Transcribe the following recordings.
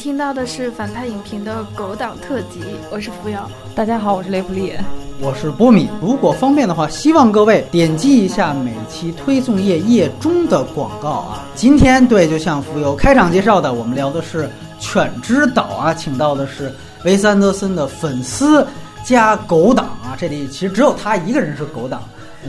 你听到的是反派影评的狗党特辑，我是扶摇。大家好，我是雷普利。我是波米。如果方便的话，希望各位点击一下每期推送页页中的广告啊。今天对，就像浮游开场介绍的，我们聊的是《犬之岛》啊，请到的是维斯安德森的粉丝加狗党啊。这里其实只有他一个人是狗党，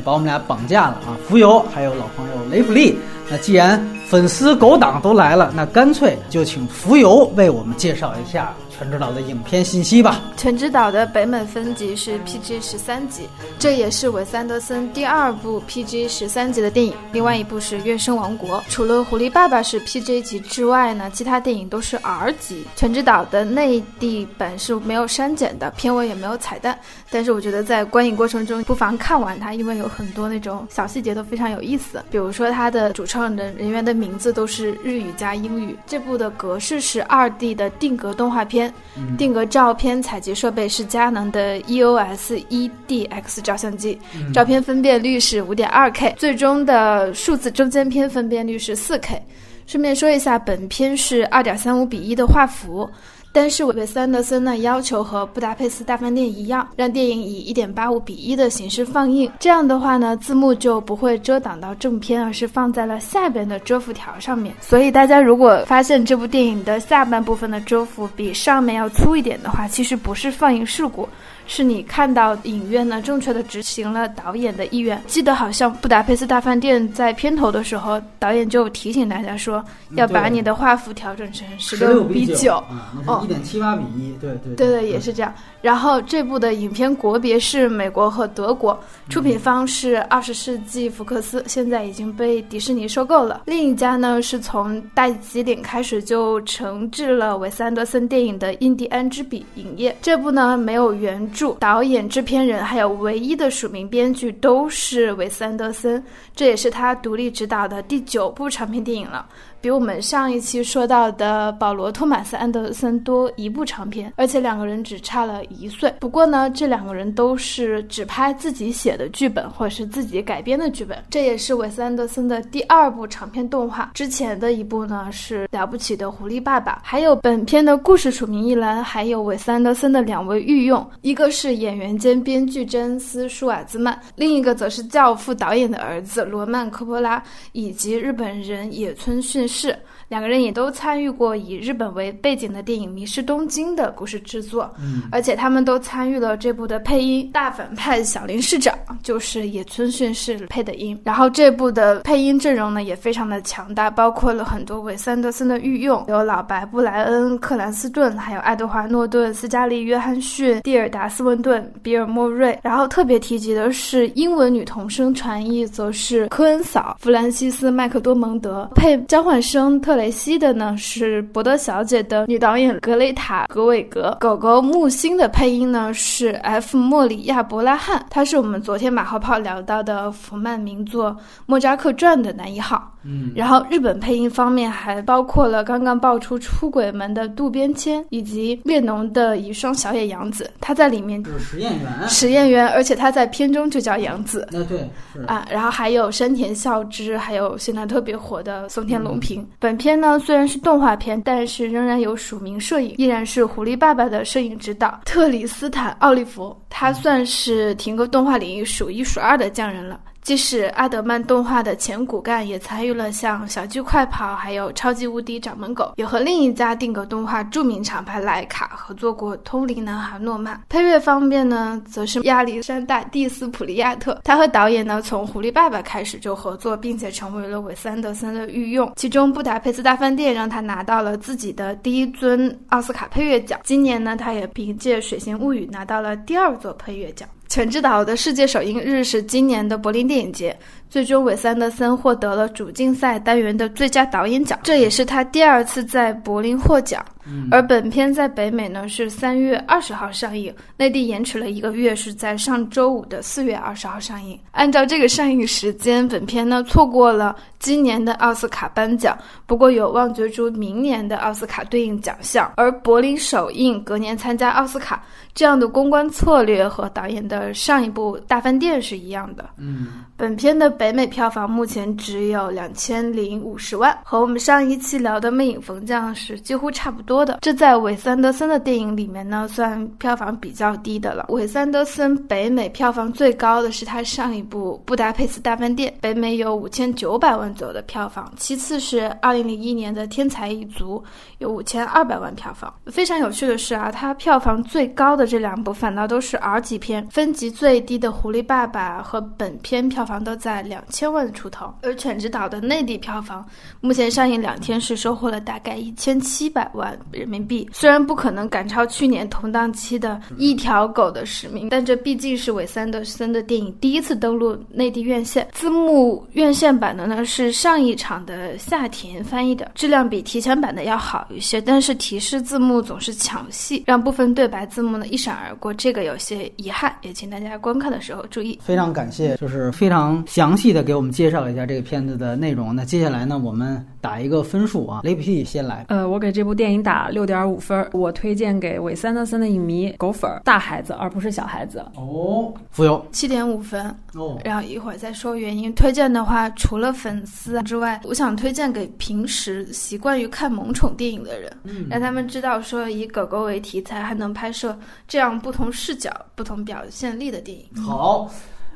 把我们俩绑架了啊。浮游还有老朋友雷普利。那既然粉丝狗党都来了，那干脆就请浮游为我们介绍一下。《全知岛》的影片信息吧。《全知岛》的北美分级是 PG 十三级，这也是韦斯安德森第二部 PG 十三级的电影。另外一部是《月升王国》，除了《狐狸爸爸》是 PG 级之外呢，其他电影都是 R 级。《全知岛》的内地版是没有删减的，片尾也没有彩蛋。但是我觉得在观影过程中不妨看完它，因为有很多那种小细节都非常有意思。比如说它的主创人人员的名字都是日语加英语。这部的格式是二 D 的定格动画片。定格照片采集设备是佳能的 EOS EDX 照相机，照片分辨率是五点二 K，最终的数字中间片分辨率是四 K。顺便说一下，本片是二点三五比一的画幅。但是韦斯安德森呢要求和《布达佩斯大饭店》一样，让电影以一点八五比一的形式放映。这样的话呢，字幕就不会遮挡到正片，而是放在了下边的遮幅条上面。所以大家如果发现这部电影的下半部分的遮幅比上面要粗一点的话，其实不是放映事故。是你看到影院呢正确的执行了导演的意愿。记得好像《布达佩斯大饭店》在片头的时候，导演就提醒大家说，要把你的画幅调整成十六比九，哦，一点七八比一，对对对对，也是这样。然后这部的影片国别是美国和德国，出品方是二十世纪福克斯，现在已经被迪士尼收购了。另一家呢是从大吉岭开始就承制了韦斯安德森电影的印第安之笔影业。这部呢没有原著。导演、制片人还有唯一的署名编剧都是韦斯安德森，这也是他独立执导的第九部长篇电影了。比我们上一期说到的保罗·托马斯·安德森多一部长片，而且两个人只差了一岁。不过呢，这两个人都是只拍自己写的剧本或者是自己改编的剧本。这也是韦斯·安德森的第二部长片动画。之前的一部呢是《了不起的狐狸爸爸》，还有本片的故事署名一栏还有韦斯·安德森的两位御用，一个是演员兼编剧珍斯·舒瓦兹曼，另一个则是《教父》导演的儿子罗曼·科波拉以及日本人野村训。是两个人也都参与过以日本为背景的电影《迷失东京》的故事制作，嗯，而且他们都参与了这部的配音。大反派小林市长就是野村训士配的音。然后这部的配音阵容呢也非常的强大，包括了很多韦斯安德森的御用，有老白布莱恩、克兰斯顿，还有爱德华诺顿、斯嘉丽约翰逊、蒂尔达斯温顿、比尔莫瑞。然后特别提及的是英文女童声传译，则是科恩嫂弗兰西斯麦克多蒙德配交换。生特雷西的呢是《伯德小姐》的女导演格雷塔·格韦格，狗狗木星的配音呢是 F 莫里亚·伯拉汉，他是我们昨天马后炮聊到的福曼名作《莫扎克传》的男一号。嗯，然后日本配音方面还包括了刚刚爆出出轨门的渡边谦，以及列侬的遗孀小野洋子，他在里面就是实验员，实验员，而且他在片中就叫洋子。那对，啊，然后还有山田孝之，还有现在特别火的松田龙平。本片呢虽然是动画片，但是仍然有署名摄影，依然是狐狸爸爸的摄影指导特里斯坦奥利弗，他算是停格动画领域数一数二的匠人了。即使阿德曼动画的前骨干也参与了像《小鸡快跑》还有《超级无敌掌门狗》，也和另一家定格动画著名厂牌莱卡合作过《通灵男孩诺曼》。配乐方面呢，则是亚历山大·蒂斯普利亚特，他和导演呢从《狐狸爸爸》开始就合作，并且成为了韦斯安德森的御用。其中《布达佩斯大饭店》让他拿到了自己的第一尊奥斯卡配乐奖。今年呢，他也凭借《水形物语》拿到了第二座配乐奖。《全知岛》的世界首映日是今年的柏林电影节。最终，韦斯安德森获得了主竞赛单元的最佳导演奖，这也是他第二次在柏林获奖。而本片在北美呢是三月二十号上映，内地延迟了一个月，是在上周五的四月二十号上映。按照这个上映时间，本片呢错过了今年的奥斯卡颁奖，不过有望角逐明年的奥斯卡对应奖项。而柏林首映，隔年参加奥斯卡，这样的公关策略和导演的上一部《大饭店》是一样的。嗯，本片的。北美票房目前只有两千零五十万，和我们上一期聊的《魅影逢将》是几乎差不多的。这在韦斯安德森的电影里面呢，算票房比较低的了。韦斯安德森北美票房最高的是他上一部《布达佩斯大饭店》，北美有五千九百万左右的票房。其次是二零零一年的《天才一族》，有五千二百万票房。非常有趣的是啊，它票房最高的这两部反倒都是 R 级片，分级最低的《狐狸爸爸》和本片票房房都在两千万出头。而《犬之岛》的内地票房目前上映两天是收获了大概一千七百万人民币，虽然不可能赶超去年同档期的《一条狗的使命》，但这毕竟是韦斯安德森的电影第一次登陆内地院线。字幕院线版的呢是上一场的夏田翻译的，质量比提前版的要好一些，但是提示字幕总是抢戏，让部分对白字幕呢一闪而过，这个有些遗憾，也请大家观看的时候注意。非常感谢，就是非常详细的给我们介绍一下这个片子的内容。那接下来呢，我们打一个分数啊，雷普蒂先来。呃，我给这部电影打六点五分，我推荐给韦斯安德森的影迷狗粉，大孩子而不是小孩子。哦，浮游七点五分，哦，然后一会儿再说原因。推荐的话，除了粉丝之外，我想推荐给平时习惯于看萌宠电影的人，嗯让他们知道说以狗狗为题材还能拍摄这样不同视角、不同表现力的电影。好，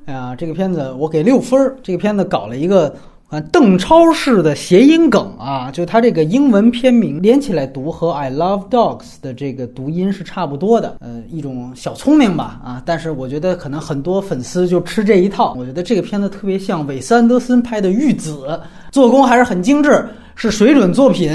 哎呀，这个片子我给六分儿。这个片子搞了一个啊邓超式的谐音梗啊，就它这个英文片名连起来读和 I love dogs 的这个读音是差不多的，呃，一种小聪明吧啊。但是我觉得可能很多粉丝就吃这一套。我觉得这个片子特别像韦斯安德森拍的《玉子》，做工还是很精致，是水准作品。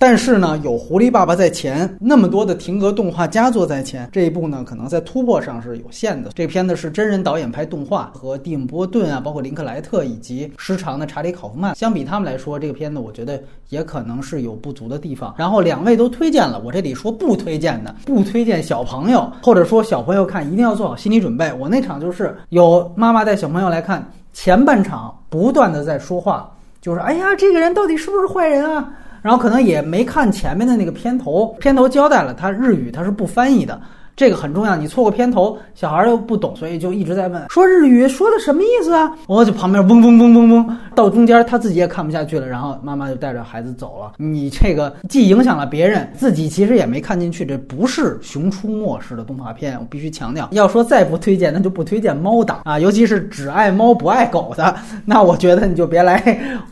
但是呢，有狐狸爸爸在前，那么多的停格动画佳作在前，这一部呢，可能在突破上是有限的。这片子是真人导演拍动画，和蒂姆·波顿啊，包括林克莱特以及时常的查理·考夫曼相比，他们来说，这个片子我觉得也可能是有不足的地方。然后两位都推荐了，我这里说不推荐的，不推荐小朋友，或者说小朋友看一定要做好心理准备。我那场就是有妈妈带小朋友来看，前半场不断的在说话，就是哎呀，这个人到底是不是坏人啊？然后可能也没看前面的那个片头，片头交代了他日语他是不翻译的，这个很重要。你错过片头，小孩又不懂，所以就一直在问说日语说的什么意思啊？我就旁边嗡嗡嗡嗡嗡，到中间他自己也看不下去了，然后妈妈就带着孩子走了。你这个既影响了别人，自己其实也没看进去，这不是《熊出没》式的动画片，我必须强调。要说再不推荐，那就不推荐猫党啊，尤其是只爱猫不爱狗的，那我觉得你就别来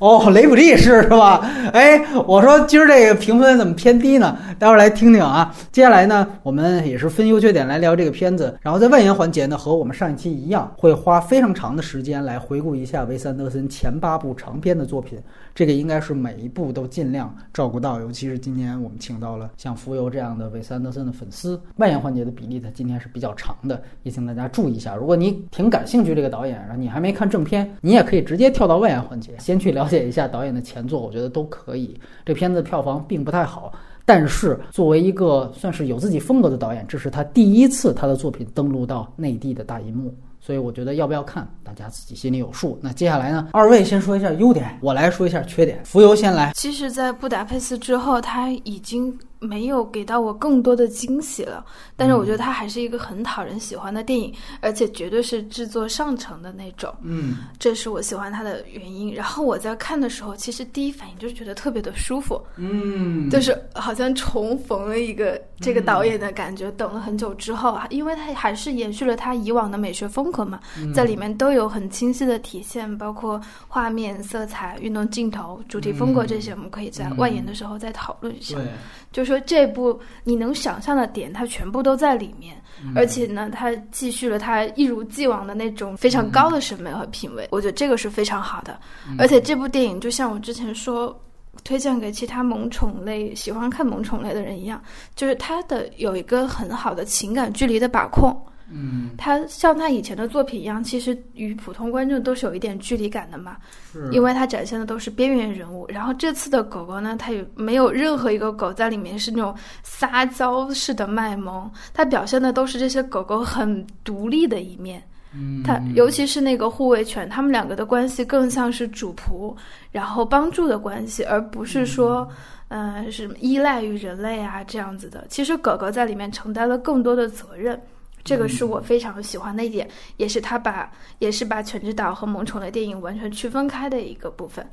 哦。雷普利是是吧？哎，我说今儿这个评分怎么偏低呢？待会儿来听听啊。接下来呢，我们也是分优优缺点来聊这个片子。然后在外延环节呢，和我们上一期一样，会花非常长的时间来回顾一下维斯安德森前八部长篇的作品。这个应该是每一部都尽量照顾到，尤其是今年我们请到了像浮游这样的韦斯安德森的粉丝，外延环节的比例它今天是比较长的，也请大家注意一下。如果你挺感兴趣这个导演，然后你还没看正片，你也可以直接跳到外延环节，先去了解一下导演的前作，我觉得都可以。这片子票房并不太好。但是作为一个算是有自己风格的导演，这是他第一次他的作品登陆到内地的大银幕，所以我觉得要不要看，大家自己心里有数。那接下来呢，二位先说一下优点，我来说一下缺点。浮游先来。其实，在布达佩斯之后，他已经没有给到我更多的惊喜了。但是，我觉得它还是一个很讨人喜欢的电影，而且绝对是制作上乘的那种。嗯，这是我喜欢它的原因。然后我在看的时候，其实第一反应就是觉得特别的舒服，嗯就是好像重逢了一个这个导演的感觉。等了很久之后啊，因为他还是延续了他以往的美学风格嘛，在里面都有很清晰的体现，包括画面、色彩、运动镜头、主题风格这些，我们可以在外延的时候再讨论一下。对，就说这部你能想象的点，它全部都在里面，而且呢，它继续了它一如既往的那种非常高的审美和品味，我觉得这个是非常好的。而且这部电影就像我之前说。推荐给其他萌宠类喜欢看萌宠类的人一样，就是它的有一个很好的情感距离的把控。嗯，他像他以前的作品一样，其实与普通观众都是有一点距离感的嘛。是因为他展现的都是边缘人物。然后这次的狗狗呢，它也没有任何一个狗在里面是那种撒娇式的卖萌，它表现的都是这些狗狗很独立的一面。嗯，它尤其是那个护卫犬，他们两个的关系更像是主仆，然后帮助的关系，而不是说，呃，是依赖于人类啊这样子的。其实狗狗在里面承担了更多的责任。这个是我非常喜欢的一点，也是他把也是把犬之岛和萌宠的电影完全区分开的一个部分。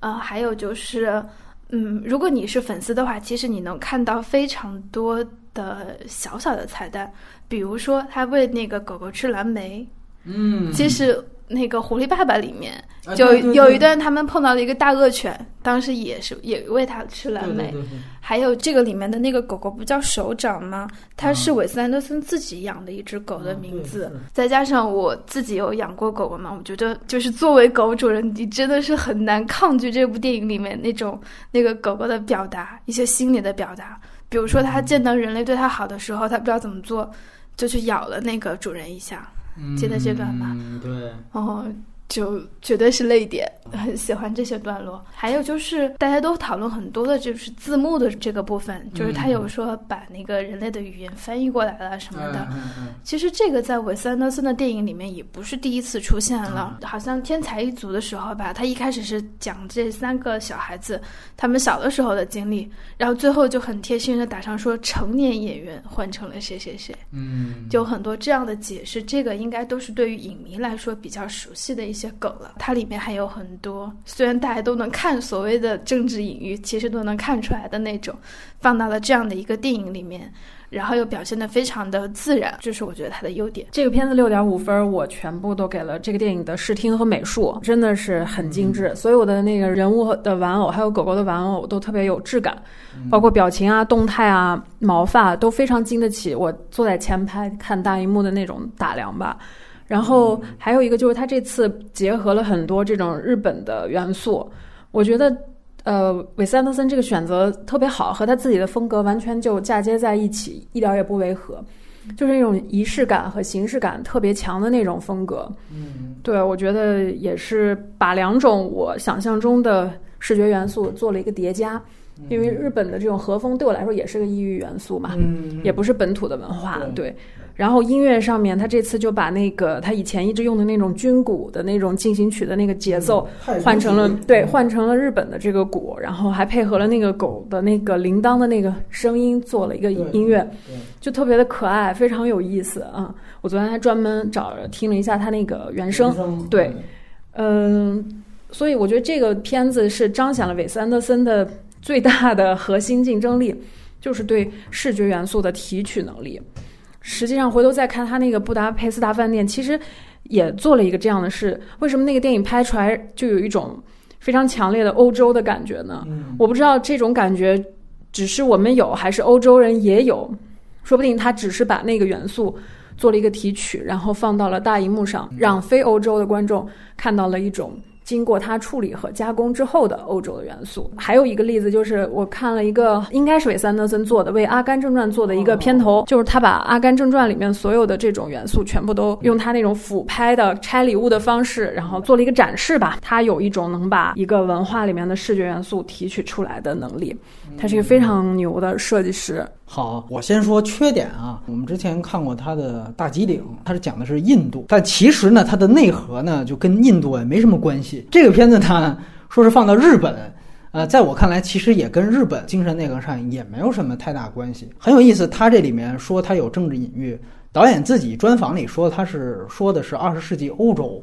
呃，还有就是，嗯，如果你是粉丝的话，其实你能看到非常多的小小的彩蛋，比如说他喂那个狗狗吃蓝莓，嗯其实那个《狐狸爸爸》里面就有一段他们碰到了一个大恶犬，当时也是也喂它吃蓝莓。还有这个里面的那个狗狗不叫手掌吗？它是啊韦斯安德森自己养的一只狗的名字。再加上我自己有养过狗狗嘛，我觉得就是作为狗主人，你真的是很难抗拒这部电影里面那种那个狗狗的表达，一些心理的表达。比如说，它见到人类对它好的时候，它不知道怎么做，就去咬了那个主人一下。记得这段吧。嗯，对，哦，就绝对是泪点，很喜欢这些段落。还有就是大家都讨论很多的，就是字幕的这个部分，就是他有说把那个人类的语言翻译过来了什么的。其实这个在韦斯安德森的电影里面也不是第一次出现了，嗯好像《天才一族》的时候吧，他一开始是讲这三个小孩子他们小的时候的经历，然后最后就很贴心的打上说成年演员换成了谁谁谁。嗯，就很多这样的解释，这个应该都是对于影迷来说比较熟悉的一些梗了。它里面还有很多，虽然大家都能看所谓的政治隐喻，其实都能看出来的那种，放到了这样的一个电影里面，然后又表现得非常的自然，这是我觉得它的优点。这个片子六点五分，我全部都给了这个电影的视听和美术，真的是很精致。所有的那个人物的玩偶，还有狗狗的玩偶都特别有质感，包括表情啊、动态啊、毛发都非常经得起我坐在前排看大荧幕的那种打量吧。然后还有一个就是他这次结合了很多这种日本的元素，我觉得。呃，韦斯安德森这个选择特别好，和他自己的风格完全就嫁接在一起，一点儿也不违和。就是那种仪式感和形式感特别强的那种风格。嗯，对我觉得也是把两种我想象中的视觉元素做了一个叠加。因为日本的这种和风对我来说也是个异域元素嘛，嗯，也不是本土的文化。对对，然后音乐上面，他这次就把那个他以前一直用的那种军鼓的那种进行曲的那个节奏，换成了对，换成了日本的这个鼓，然后还配合了那个狗的那个铃铛的那个声音，做了一个音乐，就特别的可爱，非常有意思啊！我昨天还专门找着听了一下他那个原声，对嗯，所以我觉得这个片子是彰显了韦斯安德森的最大的核心竞争力，就是对视觉元素的提取能力。实际上，回头再看他那个《布达佩斯大饭店》，其实也做了一个这样的事。为什么那个电影拍出来就有一种非常强烈的欧洲的感觉呢？嗯我不知道这种感觉只是我们有，还是欧洲人也有。说不定他只是把那个元素做了一个提取，然后放到了大荧幕上，让非欧洲的观众看到了一种经过他处理和加工之后的欧洲的元素。还有一个例子就是，我看了一个应该是韦斯安德森做的，为《阿甘正传》做的一个片头，就是他把《阿甘正传》里面所有的这种元素全部都用他那种俯拍的拆礼物的方式，然后做了一个展示吧。他有一种能把一个文化里面的视觉元素提取出来的能力，他是一个非常牛的设计师。好，我先说缺点啊。我们之前看过他的《大吉岭》，它是讲的是印度，但其实呢，它的内核呢就跟印度也没什么关系。这个片子呢，说是放到日本，呃，在我看来，其实也跟日本精神内核上也没有什么太大关系。很有意思，他这里面说他有政治隐喻，导演自己专访里说他是说的是二十世纪欧洲。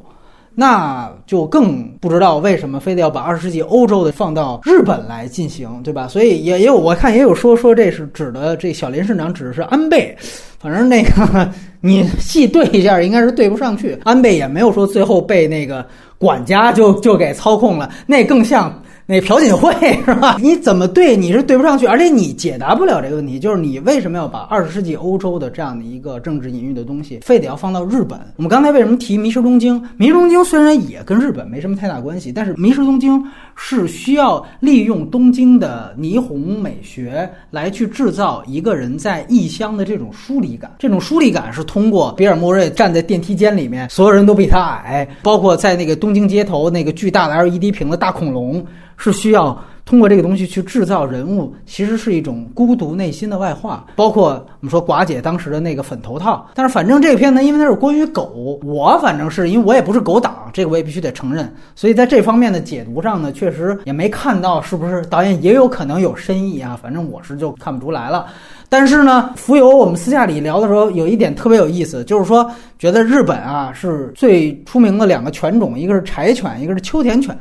那就更不知道为什么非得要把二十世纪欧洲的放到日本来进行，对吧？所以也也有我看也有说说这是指的这小林市长指的是安倍，反正那个你细对一下，应该是对不上去。安倍也没有说最后被那个管家就就给操控了，那更像。那朴槿惠是吧？你怎么对你是对不上去，而且你解答不了这个问题，就是你为什么要把二十世纪欧洲的这样的一个政治隐喻的东西，非得要放到日本？我们刚才为什么提《迷失东京》？《迷失东京》虽然也跟日本没什么太大关系，但是《迷失东京》是需要利用东京的霓虹美学来去制造一个人在异乡的这种疏离感。这种疏离感是通过比尔·莫瑞站在电梯间里面，所有人都比他矮，包括在那个东京街头那个巨大的 LED 屏的大恐龙。是需要通过这个东西去制造人物，其实是一种孤独内心的外化。包括我们说寡姐当时的那个粉头套，但是反正这个片呢，因为它是关于狗，我反正是因为我也不是狗党，这个我也必须得承认。所以在这方面的解读上呢，确实也没看到是不是导演也有可能有深意啊。反正我是就看不出来了。但是呢，浮游我们私下里聊的时候，有一点特别有意思，就是说觉得日本啊是最出名的两个犬种，一个是柴犬，一个是秋田犬。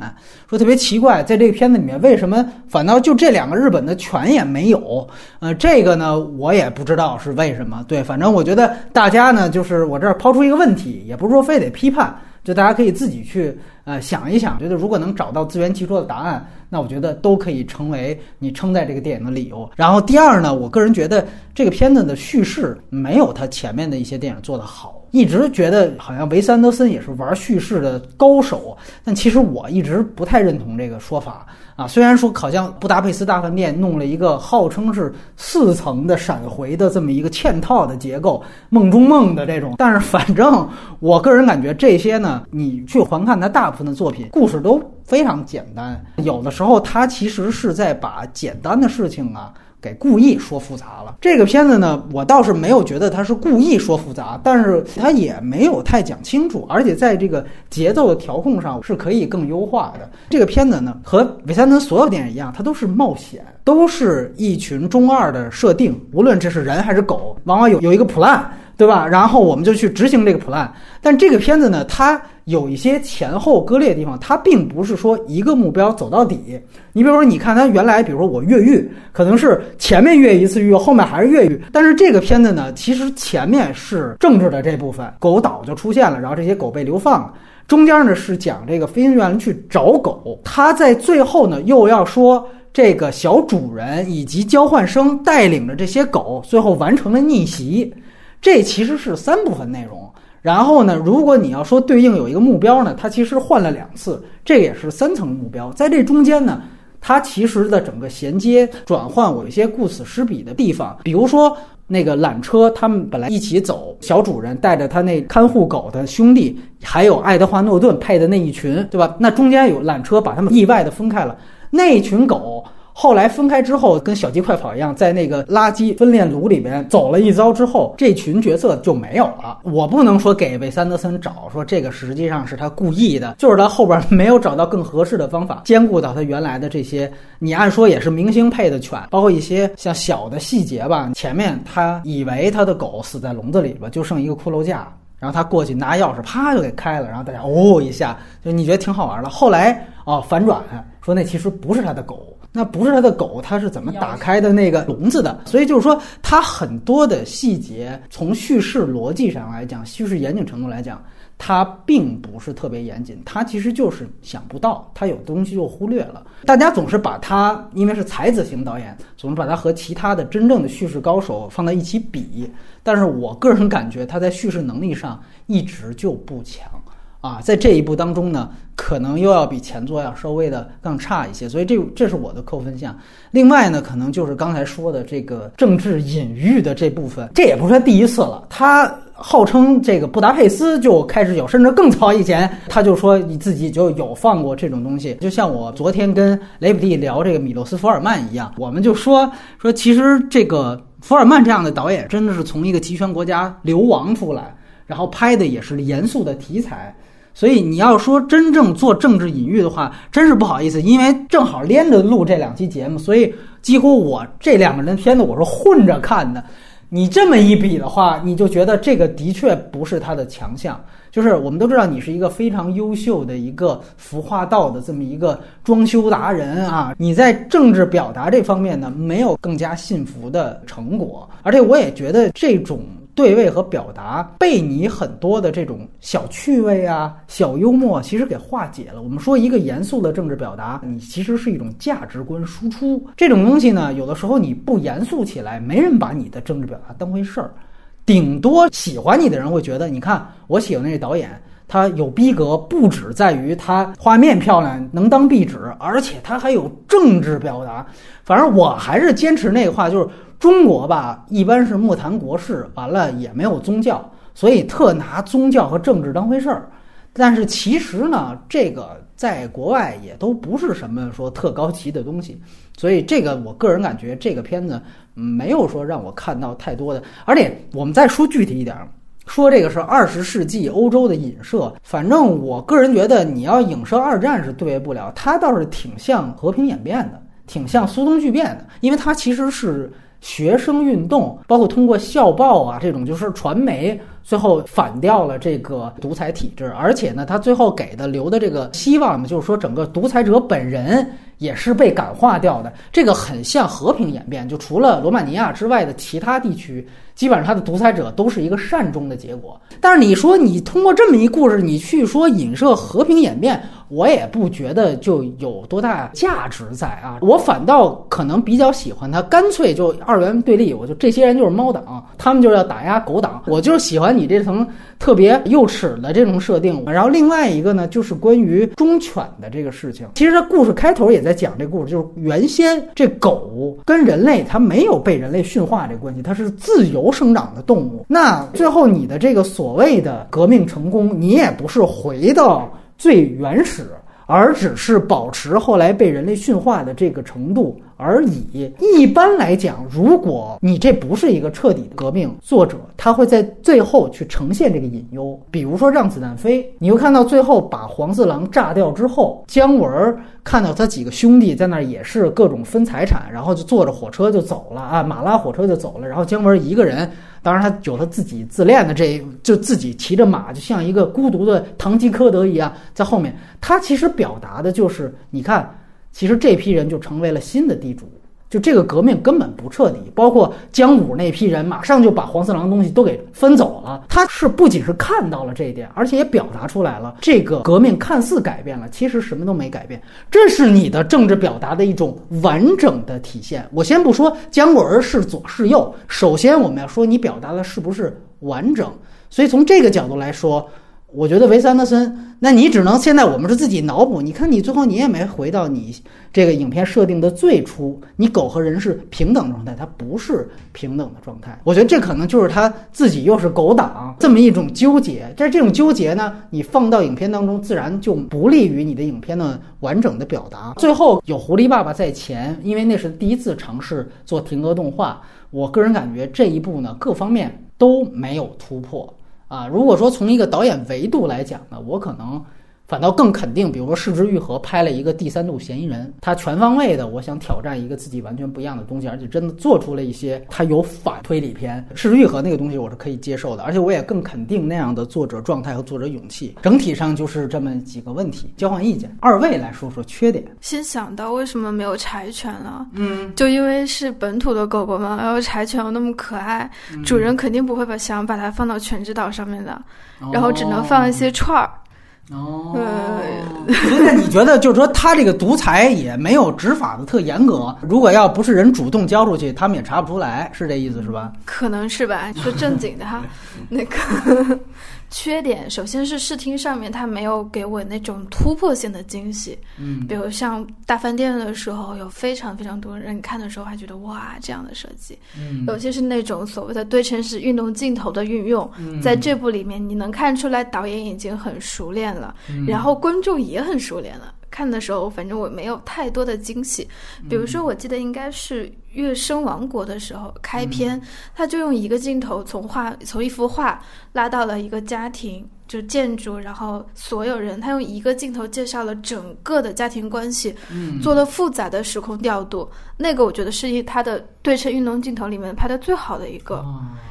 说特别奇怪，在这个片子里面，为什么反倒就这两个日本的犬也没有？呃，这个呢，我也不知道是为什么。对，反正我觉得大家呢，就是我这儿抛出一个问题，也不是说非得批判，就大家可以自己去呃想一想，觉得如果能找到自圆其说的答案。那我觉得都可以成为你称赞这个电影的理由。然后第二呢，我个人觉得这个片子的叙事没有它前面的一些电影做得好。一直觉得好像维斯安德森也是玩叙事的高手，但其实我一直不太认同这个说法啊。虽然说好像布达佩斯大饭店弄了一个号称是四层的闪回的这么一个嵌套的结构，梦中梦的这种，但是反正我个人感觉这些呢，你去环看他大部分的作品，故事都非常简单，有的时候他其实是在把简单的事情啊。给故意说复杂了。这个片子呢，我倒是没有觉得他是故意说复杂，但是他也没有太讲清楚，而且在这个节奏的调控上是可以更优化的。这个片子呢，和韦三德所有电影一样，它都是冒险，都是一群中二的设定，无论这是人还是狗，往往有有一个 plan。对吧？然后我们就去执行这个 plan。但这个片子呢，它有一些前后割裂的地方，它并不是说一个目标走到底。你比如说，你看它原来，比如说我越狱，可能是前面越一次狱，后面还是越狱。但是这个片子呢，其实前面是政治的这部分，狗岛就出现了，然后这些狗被流放了。中间呢是讲这个飞行员去找狗，他在最后呢又要说这个小主人以及交换生带领着这些狗，最后完成了逆袭。这其实是三部分内容，然后呢，如果你要说对应有一个目标呢，它其实换了两次，这也是三层目标。在这中间呢，它其实的整个衔接转换，我有一些顾此失彼的地方。比如说那个缆车，他们本来一起走，小主人带着他那看护狗的兄弟，还有爱德华诺顿配的那一群，对吧？那中间有缆车把他们意外的分开了，那群狗。后来分开之后，跟小鸡快跑一样，在那个垃圾分炼炉里边走了一遭之后，这群角色就没有了。我不能说给韦三德森找，说这个实际上是他故意的，就是他后边没有找到更合适的方法兼顾到他原来的这些。你按说也是明星配的犬，包括一些像小的细节吧。前面他以为他的狗死在笼子里边，就剩一个骷髅架，然后他过去拿钥匙，啪就给开了，然后大家哦一下，就你觉得挺好玩的。后来哦反转说那其实不是他的狗。那不是他的狗，他是怎么打开的那个笼子的？所以就是说，他很多的细节，从叙事逻辑上来讲，叙事严谨程度来讲，他并不是特别严谨。他其实就是想不到，他有东西就忽略了。大家总是把他，因为是才子型导演，总是把他和其他的真正的叙事高手放在一起比。但是我个人感觉，他在叙事能力上一直就不强。啊，在这一步当中呢，可能又要比前作要稍微的更差一些，所以这这是我的扣分项。另外呢，可能就是刚才说的这个政治隐喻的这部分，这也不是他第一次了。他号称这个布达佩斯就开始有，甚至更早以前，他就说你自己就有放过这种东西。就像我昨天跟雷普蒂聊这个米洛斯·福尔曼一样，我们就说说，其实这个福尔曼这样的导演真的是从一个集权国家流亡出来，然后拍的也是严肃的题材。所以你要说真正做政治隐喻的话，真是不好意思，因为正好连着录这两期节目，所以几乎我这两个人的片子我是混着看的。你这么一比的话，你就觉得这个的确不是他的强项。就是我们都知道你是一个非常优秀的一个服化道的这么一个装修达人啊，你在政治表达这方面呢没有更加信服的成果，而且我也觉得这种。对位和表达被你很多的这种小趣味啊、小幽默，其实给化解了。我们说一个严肃的政治表达，你其实是一种价值观输出。这种东西呢，有的时候你不严肃起来，没人把你的政治表达当回事儿。顶多喜欢你的人会觉得，你看我喜欢那个导演，他有逼格，不止在于他画面漂亮能当壁纸，而且他还有政治表达。反正我还是坚持那个话，就是。中国吧，一般是莫谈国事，完了也没有宗教，所以特拿宗教和政治当回事儿。但是其实呢，这个在国外也都不是什么说特高级的东西。所以这个我个人感觉，这个片子没有说让我看到太多的。而且我们再说具体一点，说这个是二十世纪欧洲的影射，反正我个人觉得，你要影射二战是对不了，它倒是挺像和平演变的，挺像苏东剧变的，因为它其实是。学生运动，包括通过校报啊这种就是传媒，最后反掉了这个独裁体制。而且呢，他最后给的留的这个希望呢，就是说整个独裁者本人也是被感化掉的。这个很像和平演变，就除了罗马尼亚之外的其他地区，基本上他的独裁者都是一个善终的结果。但是你说你通过这么一故事，你去说影射和平演变，我也不觉得就有多大价值在啊。我反倒可能比较喜欢他，干脆就二元对立，我就这些人就是猫党，他们就是要打压狗党，我就是喜欢你这层特别幼齿的这种设定。然后另外一个呢，就是关于忠犬的这个事情。其实他故事开头也在讲这故事，就是原先这狗跟人类它没有被人类驯化这关系，它是自由生长的动物。那最后你的这个所谓的革命成功，你也不是回到最原始。而只是保持后来被人类驯化的这个程度而已。一般来讲，如果你这不是一个彻底的革命，作者他会在最后去呈现这个隐忧。比如说《让子弹飞》，你会看到最后把黄四郎炸掉之后，姜文看到他几个兄弟在那儿也是各种分财产，然后就坐着火车就走了啊，马拉火车就走了，然后姜文一个人。当然，他有他自己自恋的这，就自己骑着马，就像一个孤独的堂吉诃德一样，在后面。他其实表达的就是，你看，其实这批人就成为了新的地主。就这个革命根本不彻底，包括江武那批人马上就把黄四郎的东西都给分走了。他是不仅是看到了这一点，而且也表达出来了，这个革命看似改变了，其实什么都没改变。这是你的政治表达的一种完整的体现。我先不说姜文是左是右，首先我们要说你表达的是不是完整。所以从这个角度来说。我觉得维斯安德森，那你只能现在我们是自己脑补。你看，你最后你也没回到你这个影片设定的最初，你狗和人是平等状态，它不是平等的状态。我觉得这可能就是他自己又是狗党这么一种纠结。但是这种纠结呢，你放到影片当中，自然就不利于你的影片的完整的表达。最后有狐狸爸爸在前，因为那是第一次尝试做停格动画，我个人感觉这一部呢，各方面都没有突破。啊，如果说从一个导演维度来讲呢，我可能。反倒更肯定，比如说市之愈合拍了一个第三度嫌疑人，他全方位的，我想挑战一个自己完全不一样的东西，而且真的做出了一些他有反推理片。市之愈合那个东西我是可以接受的，而且我也更肯定那样的作者状态和作者勇气。整体上就是这么几个问题，交换意见。二位来说说缺点。先想到为什么没有柴犬了？嗯，就因为是本土的狗狗嘛，然后柴犬又那么可爱，主人肯定不会把想把它放到犬之岛上面的，然后只能放一些串儿。哦，那你觉得就是说他这个独裁也没有执法的特严格？如果要不是人主动交出去，他们也查不出来，是这意思是吧？可能是吧。说正经的哈，那个。缺点首先是视听上面，它没有给我那种突破性的惊喜。嗯，比如像大饭店的时候，有非常非常多人看的时候还觉得哇这样的设计。嗯，尤其是那种所谓的对称式运动镜头的运用，在这部里面你能看出来导演已经很熟练了，然后观众也很熟练了。看的时候，反正我没有太多的惊喜。比如说，我记得应该是《月升王国》的时候开篇，他就用一个镜头从画从一幅画拉到了一个家庭，就建筑，然后所有人，他用一个镜头介绍了整个的家庭关系，做了复杂的时空调度。那个我觉得是他的对称运动镜头里面拍的最好的一个，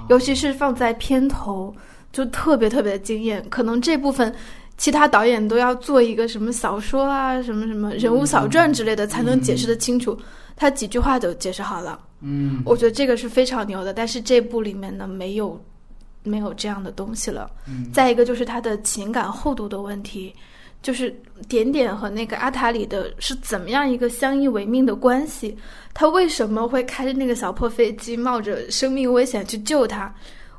尤其是放在片头，就特别特别的惊艳。可能这部分。其他导演都要做一个什么小说啊，什么什么人物小传之类的，才能解释的清楚。他几句话就解释好了。嗯，我觉得这个是非常牛的。但是这部里面呢，没有没有这样的东西了。嗯，再一个就是他的情感厚度的问题，就是点点和那个阿塔里的是怎么样一个相依为命的关系？他为什么会开着那个小破飞机，冒着生命危险去救他？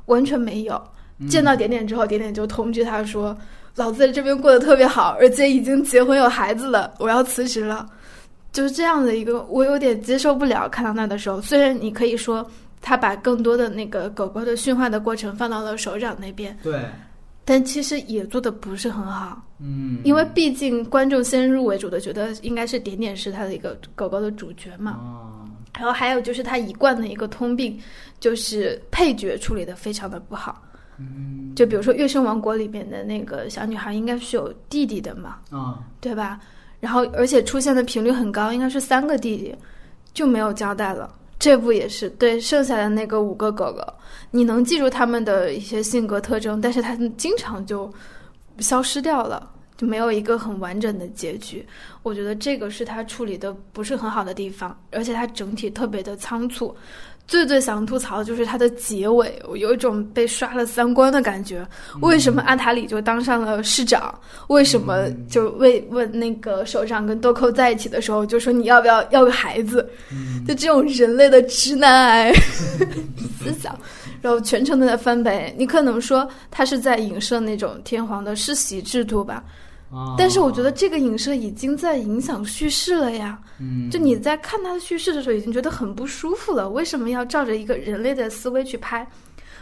完全没有。见到点点之后，点点就通知他说。老子在这边过得特别好，而且已经结婚有孩子了，我要辞职了，就是这样的一个，我有点接受不了。看到那的时候，虽然你可以说他把更多的那个狗狗的驯化的过程放到了首长那边，对，但其实也做的不是很好。嗯，因为毕竟观众先入为主的觉得应该是点点是他的一个狗狗的主角嘛。哦，然后还有就是他一贯的一个通病，就是配角处理的非常的不好。嗯，就比如说《月升王国》里面的那个小女孩，应该是有弟弟的嘛，啊，对吧？然后而且出现的频率很高，应该是三个弟弟，就没有交代了。这部也是对剩下的那个五个哥哥，你能记住他们的一些性格特征，但是他们经常就消失掉了，就没有一个很完整的结局。我觉得这个是他处理的不是很好的地方，而且他整体特别的仓促。最最想吐槽的就是它的结尾，我有一种被刷了三观的感觉。为什么阿塔里就当上了市长？为什么就问问那个首长跟豆蔻在一起的时候，就说你要不要要个孩子？就这种人类的直男癌思想，然后全程都在翻白。你可能说他是在影射那种天皇的世袭制度吧？但是我觉得这个影射已经在影响叙事了呀。嗯，就你在看他的叙事的时候，已经觉得很不舒服了。为什么要照着一个人类的思维去拍？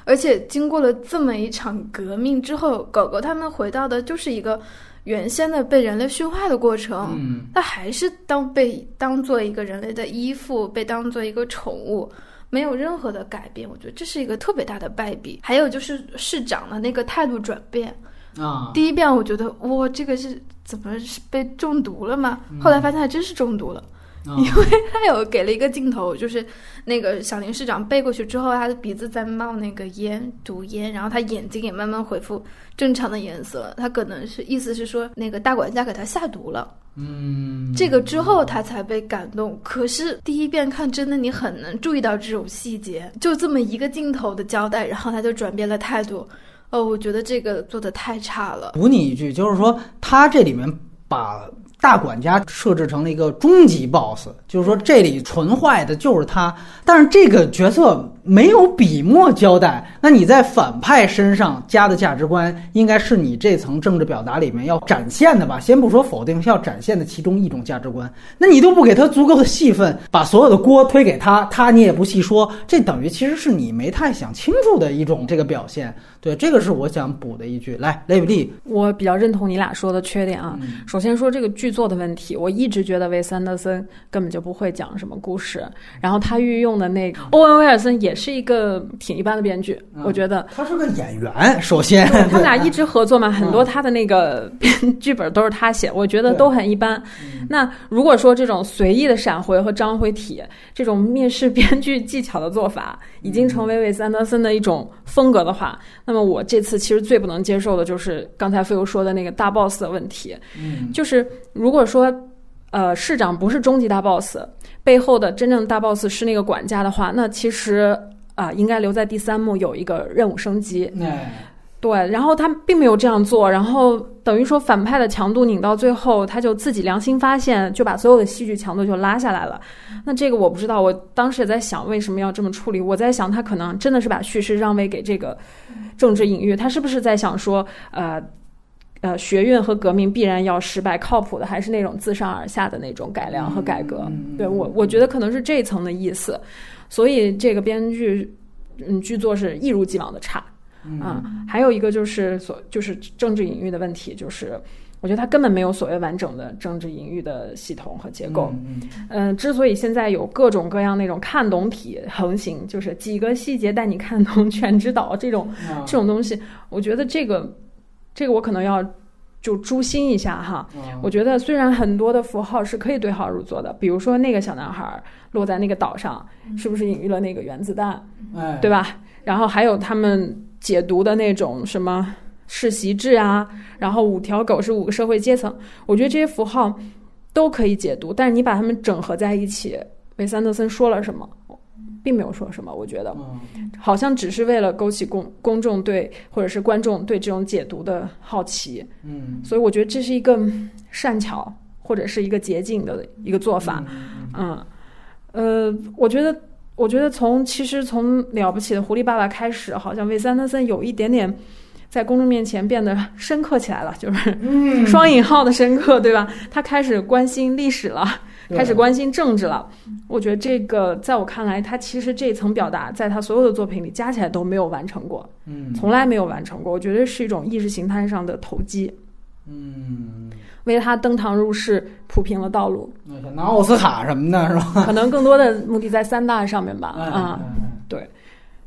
而且经过了这么一场革命之后，狗狗他们回到的就是一个原先的被人类驯化的过程。嗯，它还是当被当做一个人类的依附，被当做一个宠物，没有任何的改变。我觉得这是一个特别大的败笔。还有就是市长的那个态度转变。啊，第一遍我觉得哇，这个是怎么是被中毒了吗？后来发现还真是中毒了，因为他有给了一个镜头，就是那个小林市长背过去之后，他的鼻子在冒那个烟，毒烟，然后他眼睛也慢慢恢复正常的颜色，他可能是意思是说那个大管家给他下毒了，嗯，这个之后他才被感动。可是第一遍看真的你很能注意到这种细节，就这么一个镜头的交代，然后他就转变了态度。哦，我觉得这个做的太差了。补你一句，就是说他这里面把大管家设置成了一个终极 BOSS，就是说这里纯坏的就是他，但是这个角色没有笔墨交代。那你在反派身上加的价值观，应该是你这层政治表达里面要展现的吧？先不说否定，是要展现的其中一种价值观，那你都不给他足够的戏份，把所有的锅推给他，他你也不细说，这等于其实是你没太想清楚的一种这个表现。对，这个是我想补的一句。来，雷比利，我比较认同你俩说的缺点啊。嗯首先说这个剧作的问题，我一直觉得韦斯安德森根本就不会讲什么故事，然后他御用的那个欧文威尔森也是一个挺一般的编剧，嗯我觉得。他是个演员，首先他们俩 一直合作嘛，很多他的那个 编剧本都是他写，我觉得都很一般。那如果说这种随意的闪回和章回体，这种面试编剧技巧的做法，已经成为韦斯安德森的一种风格的话，那么我这次其实最不能接受的就是刚才飞游说的那个大 boss 的问题，嗯就是如果说。呃，市长不是终极大 boss，背后的真正大 boss 是那个管家的话，那其实啊、应该留在第三幕有一个任务升级。哎，对，然后他并没有这样做，然后等于说反派的强度拧到最后，他就自己良心发现，就把所有的戏剧强度就拉下来了。那这个我不知道，我当时也在想为什么要这么处理。我在想，他可能真的是把叙事让位给这个政治隐喻，他是不是在想说，呃。呃，学院和革命必然要失败，靠谱的还是那种自上而下的那种改良和改革。嗯对我，我觉得可能是这一层的意思，所以这个编剧，嗯，剧作是一如既往的差。啊，还有一个就是所就是政治隐喻的问题，就是我觉得它根本没有所谓完整的政治隐喻的系统和结构。嗯嗯、之所以现在有各种各样那种看懂体横行，就是几个细节带你看懂全知道这种嗯这种东西，我觉得这个这个我可能要就诛心一下哈。嗯我觉得虽然很多的符号是可以对号入座的，比如说那个小男孩落在那个岛上，是不是隐喻了那个原子弹？哎，对吧？然后还有他们解读的那种什么世袭制啊，然后五条狗是五个社会阶层，我觉得这些符号都可以解读，但是你把它们整合在一起，韦斯安德森说了什么？并没有说什么，我觉得嗯好像只是为了勾起公公众对或者是观众对这种解读的好奇，嗯所以我觉得这是一个善巧或者是一个捷径的一个做法。嗯，呃，我觉得，我觉得从其实从了不起的狐狸爸爸开始，好像韦斯安德森有一点点在公众面前变得深刻起来了，就是嗯双引号的深刻，对吧？他开始关心历史了，开始关心政治了。我觉得这个在我看来，他其实这一层表达，在他所有的作品里加起来都没有完成过，嗯从来没有完成过。我觉得是一种意识形态上的投机，嗯，为他登堂入室铺平了道路。想拿奥斯卡什么的是吧？可能更多的目的在三大上面吧，哎啊。对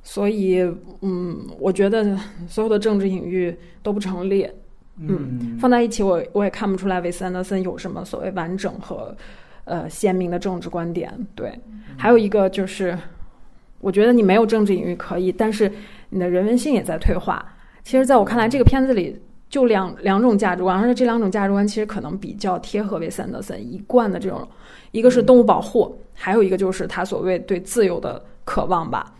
所以，嗯，我觉得所有的政治隐喻都不成立，嗯放在一起我，我也看不出来维斯安德森有什么所谓完整和呃鲜明的政治观点。对，还有一个就是，我觉得你没有政治隐喻可以，但是你的人文性也在退化。其实，在我看来，这个片子里就两两种价值观，而且这两种价值观其实可能比较贴合韦斯安德森一贯的这种，一个是动物保护，还有一个就是他所谓对自由的渴望吧。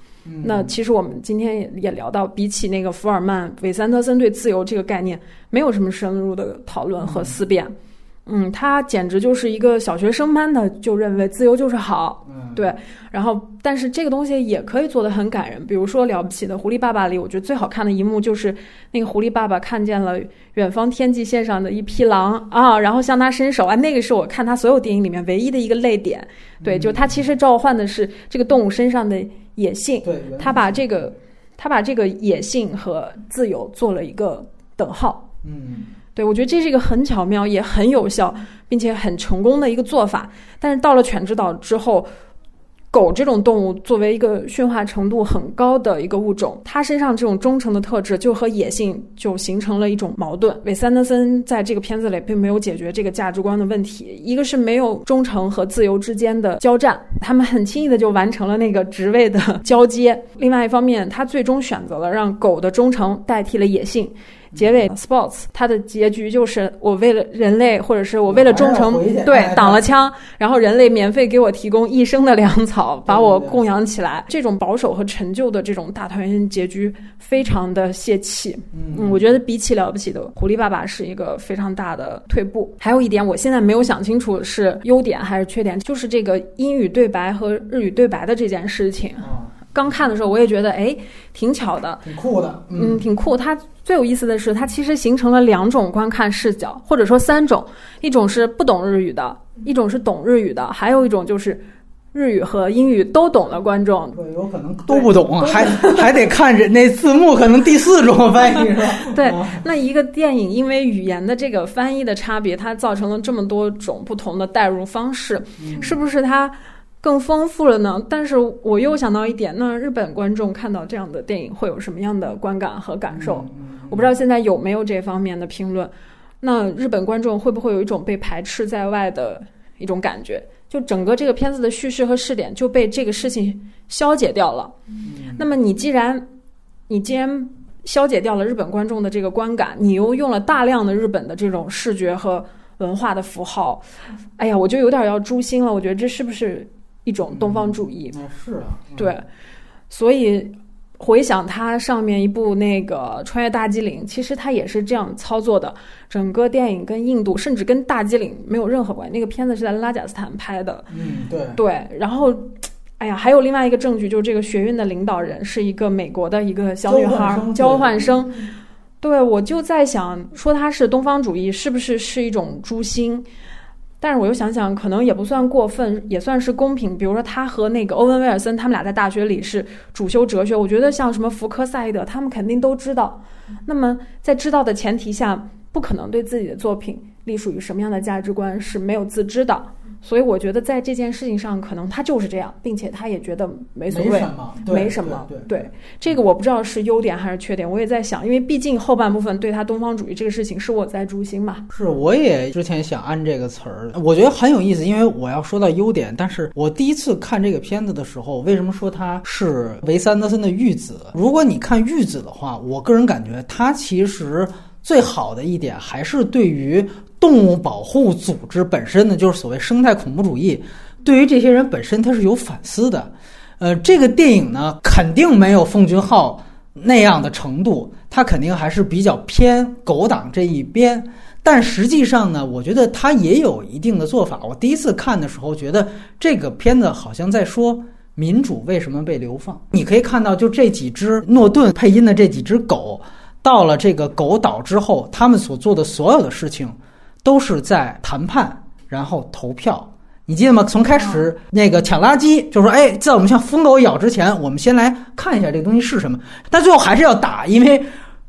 那其实我们今天也也聊到，比起那个福尔曼，韦斯安德森对自由这个概念没有什么深入的讨论和思辨。嗯，他简直就是一个小学生般的就认为自由就是好，嗯，对。然后，但是这个东西也可以做得很感人，比如说《了不起的狐狸爸爸》里，我觉得最好看的一幕就是那个狐狸爸爸看见了远方天际线上的一匹狼啊，然后向他伸手啊，那个是我看他所有电影里面唯一的一个泪点。对，就他其实召唤的是这个动物身上的野性，对，他把这个他把这个野性和自由做了一个等号。嗯对，我觉得这是一个很巧妙、也很有效，并且很成功的一个做法。但是到了犬之岛之后，狗这种动物作为一个驯化程度很高的一个物种，它身上这种忠诚的特质就和野性就形成了一种矛盾。韦斯安德森在这个片子里并没有解决这个价值观的问题，一个是没有忠诚和自由之间的交战，他们很轻易的就完成了那个职位的 交接；另外一方面，他最终选择了让狗的忠诚代替了野性。结尾 Sports，它的结局就是我为了人类，或者是我为了忠诚对哎，挡了枪，然后人类免费给我提供一生的粮草，把我供养起来。这种保守和陈旧的这种大团圆结局，非常的泄气。嗯，我觉得比起了不起的狐狸爸爸是一个非常大的退步。还有一点，我现在没有想清楚是优点还是缺点，就是这个英语对白和日语对白的这件事情。啊，刚看的时候，我也觉得哎，挺巧的。挺酷的，嗯，挺酷。它最有意思的是，它其实形成了两种观看视角，或者说三种：一种是不懂日语的，一种是懂日语的，还有一种就是日语和英语都懂的观众。对，有可能都不懂，还 还得看人那字幕，可能第四种翻译是吧？对啊，那一个电影因为语言的这个翻译的差别，它造成了这么多种不同的代入方式，是不是它更丰富了呢？但是我又想到一点，那日本观众看到这样的电影会有什么样的观感和感受？我不知道现在有没有这方面的评论。那日本观众会不会有一种被排斥在外的一种感觉？就整个这个片子的叙事和视点就被这个事情消解掉了。那么你既然你既然消解掉了日本观众的这个观感，你又用了大量的日本的这种视觉和文化的符号，哎呀，我就有点要诛心了。我觉得这是不是一种东方主义？那是啊，嗯对，所以回想它上面一部那个《穿越大机灵》，其实它也是这样操作的。整个电影跟印度，甚至跟大机灵没有任何关系。那个片子是在拉贾斯坦拍的，嗯，对，对。然后，哎呀，还有另外一个证据，就是这个学院的领导人是一个美国的一个小女孩，交换生。对，我就在想，说她是东方主义，是不是是一种诛心？但是我又想想，可能也不算过分，也算是公平。比如说，他和那个欧文·威尔森，他们俩在大学里是主修哲学。我觉得像什么福柯、赛义德，他们肯定都知道。那么，在知道的前提下，不可能对自己的作品隶属于什么样的价值观是没有自知的。所以，我觉得在这件事情上，可能他就是这样，并且他也觉得没所谓。没什么，对没什么对对这个我不知道是优点还是缺点，我也在想，因为毕竟后半部分对他东方主义这个事情是我在诛心嘛。是，我也之前想按这个词儿，我觉得很有意思，因为我要说到优点，但是我第一次看这个片子的时候，为什么说他是维斯安德森的玉子？如果你看玉子的话，我个人感觉他其实最好的一点还是对于动物保护组织本身呢，就是所谓生态恐怖主义，对于这些人本身他是有反思的。呃，这个电影呢，肯定没有奉俊昊那样的程度，它肯定还是比较偏狗党这一边。但实际上呢，我觉得它也有一定的做法。我第一次看的时候，觉得这个片子好像在说民主为什么被流放。你可以看到，就这几只诺顿配音的这几只狗，到了这个狗岛之后，他们所做的所有的事情，都是在谈判，然后投票。你记得吗？从开始那个抢垃圾，就说哎，在我们像疯狗咬之前，我们先来看一下这个东西是什么。但最后还是要打，因为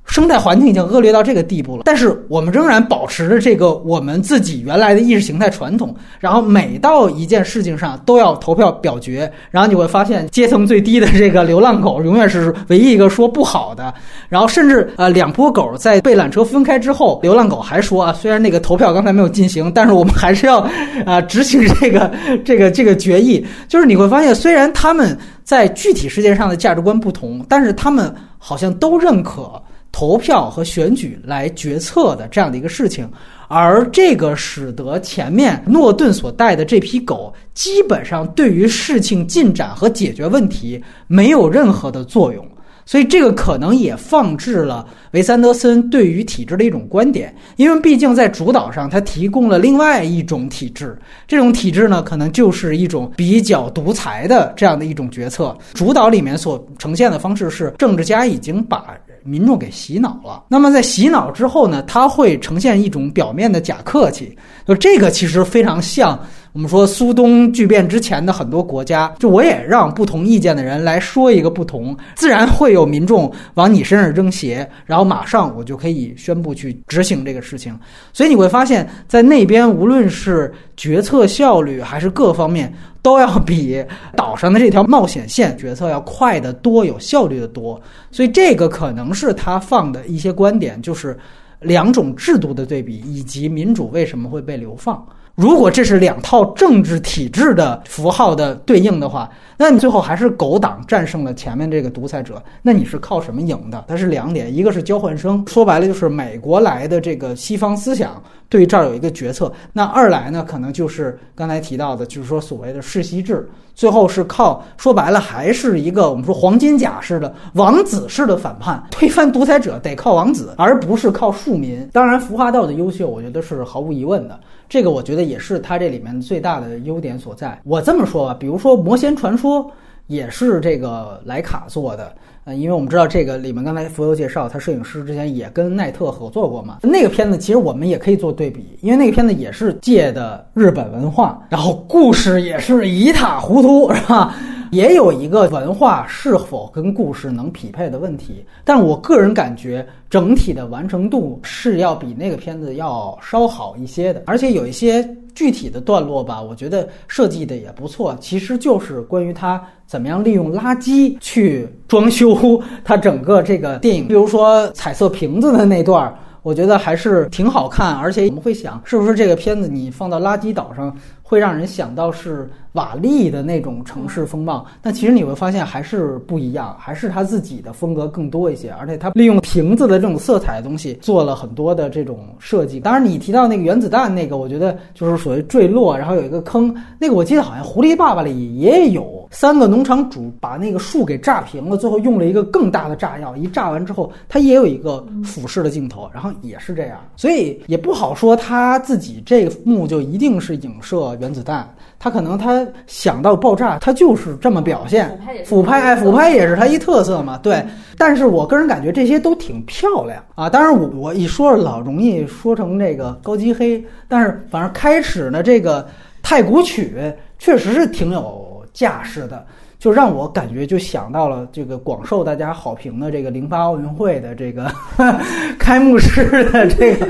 生态环境已经恶劣到这个地步了，但是我们仍然保持着这个我们自己原来的意识形态传统，然后每到一件事情上都要投票表决，然后你会发现阶层最低的这个流浪狗永远是唯一一个说不好的，然后甚至呃两波狗在被缆车分开之后，流浪狗还说啊，虽然那个投票刚才没有进行，但是我们还是要啊执行这个 这个这个决议，就是你会发现虽然他们在具体事件上的价值观不同，但是他们好像都认可。投票和选举来决策的这样的一个事情，而这个使得前面诺顿所带的这批狗基本上对于事情进展和解决问题没有任何的作用。所以这个可能也放置了维森德森对于体制的一种观点，因为毕竟在主导上他提供了另外一种体制，这种体制呢可能就是一种比较独裁的这样的一种决策。主导里面所呈现的方式是政治家已经把民众给洗脑了，那么在洗脑之后呢，他会呈现一种表面的假客气，就这个其实非常像。我们说苏东剧变之前的很多国家，就我也让不同意见的人来说一个不同，自然会有民众往你身上扔鞋，然后马上我就可以宣布去执行这个事情。所以你会发现在那边，无论是决策效率还是各方面，都要比岛上的这条冒险线决策要快得多，有效率的多。所以这个可能是他放的一些观点，就是两种制度的对比，以及民主为什么会被流放。如果这是两套政治体制的符号的对应的话，那你最后还是狗党战胜了前面这个独裁者，那你是靠什么赢的？它是两点，一个是交换生，说白了就是美国来的这个西方思想对这儿有一个决策；那二来呢，可能就是刚才提到的，就是说所谓的世袭制，最后是靠说白了还是一个我们说黄金甲式的王子式的反叛，推翻独裁者得靠王子，而不是靠庶民。当然，服化道的优秀，我觉得是毫无疑问的。这个我觉得也是它这里面最大的优点所在。我这么说吧，比如说《魔仙传说》也是这个莱卡做的，呃，因为我们知道这个里面刚才浮游介绍，他摄影师之前也跟奈特合作过嘛。那个片子其实我们也可以做对比，因为那个片子也是借的日本文化，然后故事也是一塌糊涂，是吧？也有一个文化是否跟故事能匹配的问题，但我个人感觉整体的完成度是要比那个片子要稍好一些的，而且有一些具体的段落吧，我觉得设计的也不错。其实就是关于他怎么样利用垃圾去装修他整个这个电影，比如说彩色瓶子的那段，我觉得还是挺好看，而且我们会想，是不是这个片子你放到垃圾岛上会让人想到是。瓦砾的那种城市风貌，但其实你会发现还是不一样，还是他自己的风格更多一些，而且他利用瓶子的这种色彩的东西做了很多的这种设计。当然，你提到那个原子弹那个，我觉得就是所谓坠落，然后有一个坑，那个我记得好像《狐狸爸爸》里也有三个农场主把那个树给炸平了，最后用了一个更大的炸药，一炸完之后，他也有一个俯视的镜头，然后也是这样，所以也不好说他自己这幕就一定是影射原子弹。他可能他想到爆炸，他就是这么表现。俯拍哎，俯拍也是他一特色嘛。对，但是我个人感觉这些都挺漂亮啊。当然，我我一说老容易说成这个高级黑，但是反正开始呢，这个太古曲确实是挺有架势的。就让我感觉就想到了这个广受大家好评的这个零八奥运会的这个 开幕式的这个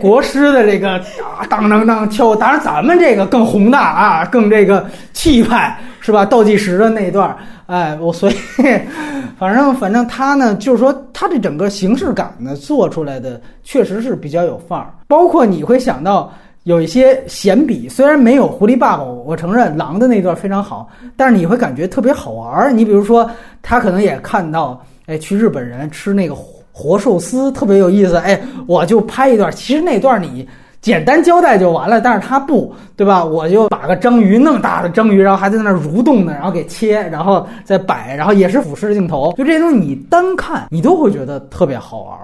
国师的这个 啊当当当敲，当然咱们这个更宏大啊，更这个气派是吧？倒计时的那一段，哎，我所以反正反正他呢，就是说他这整个形式感呢做出来的确实是比较有范儿，包括你会想到。有一些闲笔，虽然没有狐狸爸爸，我承认狼的那段非常好，但是你会感觉特别好玩。你比如说，他可能也看到，哎，去日本人吃那个活寿司特别有意思，哎，我就拍一段。其实那段你简单交代就完了，但是他不对吧？我就把个章鱼那么大的章鱼，然后还在那蠕动呢，然后给切，然后再摆，然后也是俯视镜头，就这些东西你单看你都会觉得特别好玩。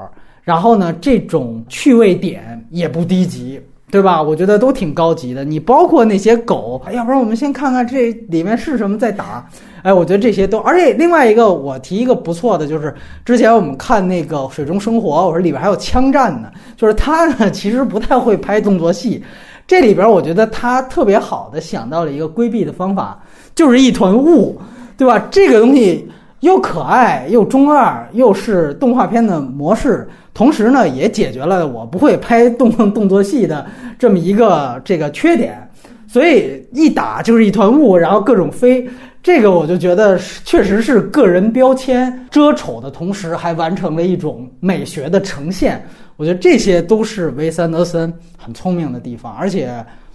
然后呢，这种趣味点也不低级。对吧？我觉得都挺高级的。你包括那些狗，要不然我们先看看这里面是什么再打。哎，我觉得这些都，而且另外一个我提一个不错的，就是之前我们看那个《水中生活》，我说里边还有枪战呢。就是他呢，其实不太会拍动作戏。这里边我觉得他特别好的想到了一个规避的方法，就是一团雾，对吧？这个东西。又可爱又中二，又是动画片的模式，同时呢也解决了我不会拍动动作戏的这么一个这个缺点。所以一打就是一团雾，然后各种飞，这个我就觉得确实是个人标签遮丑的同时，还完成了一种美学的呈现。我觉得这些都是维斯安德森很聪明的地方，而且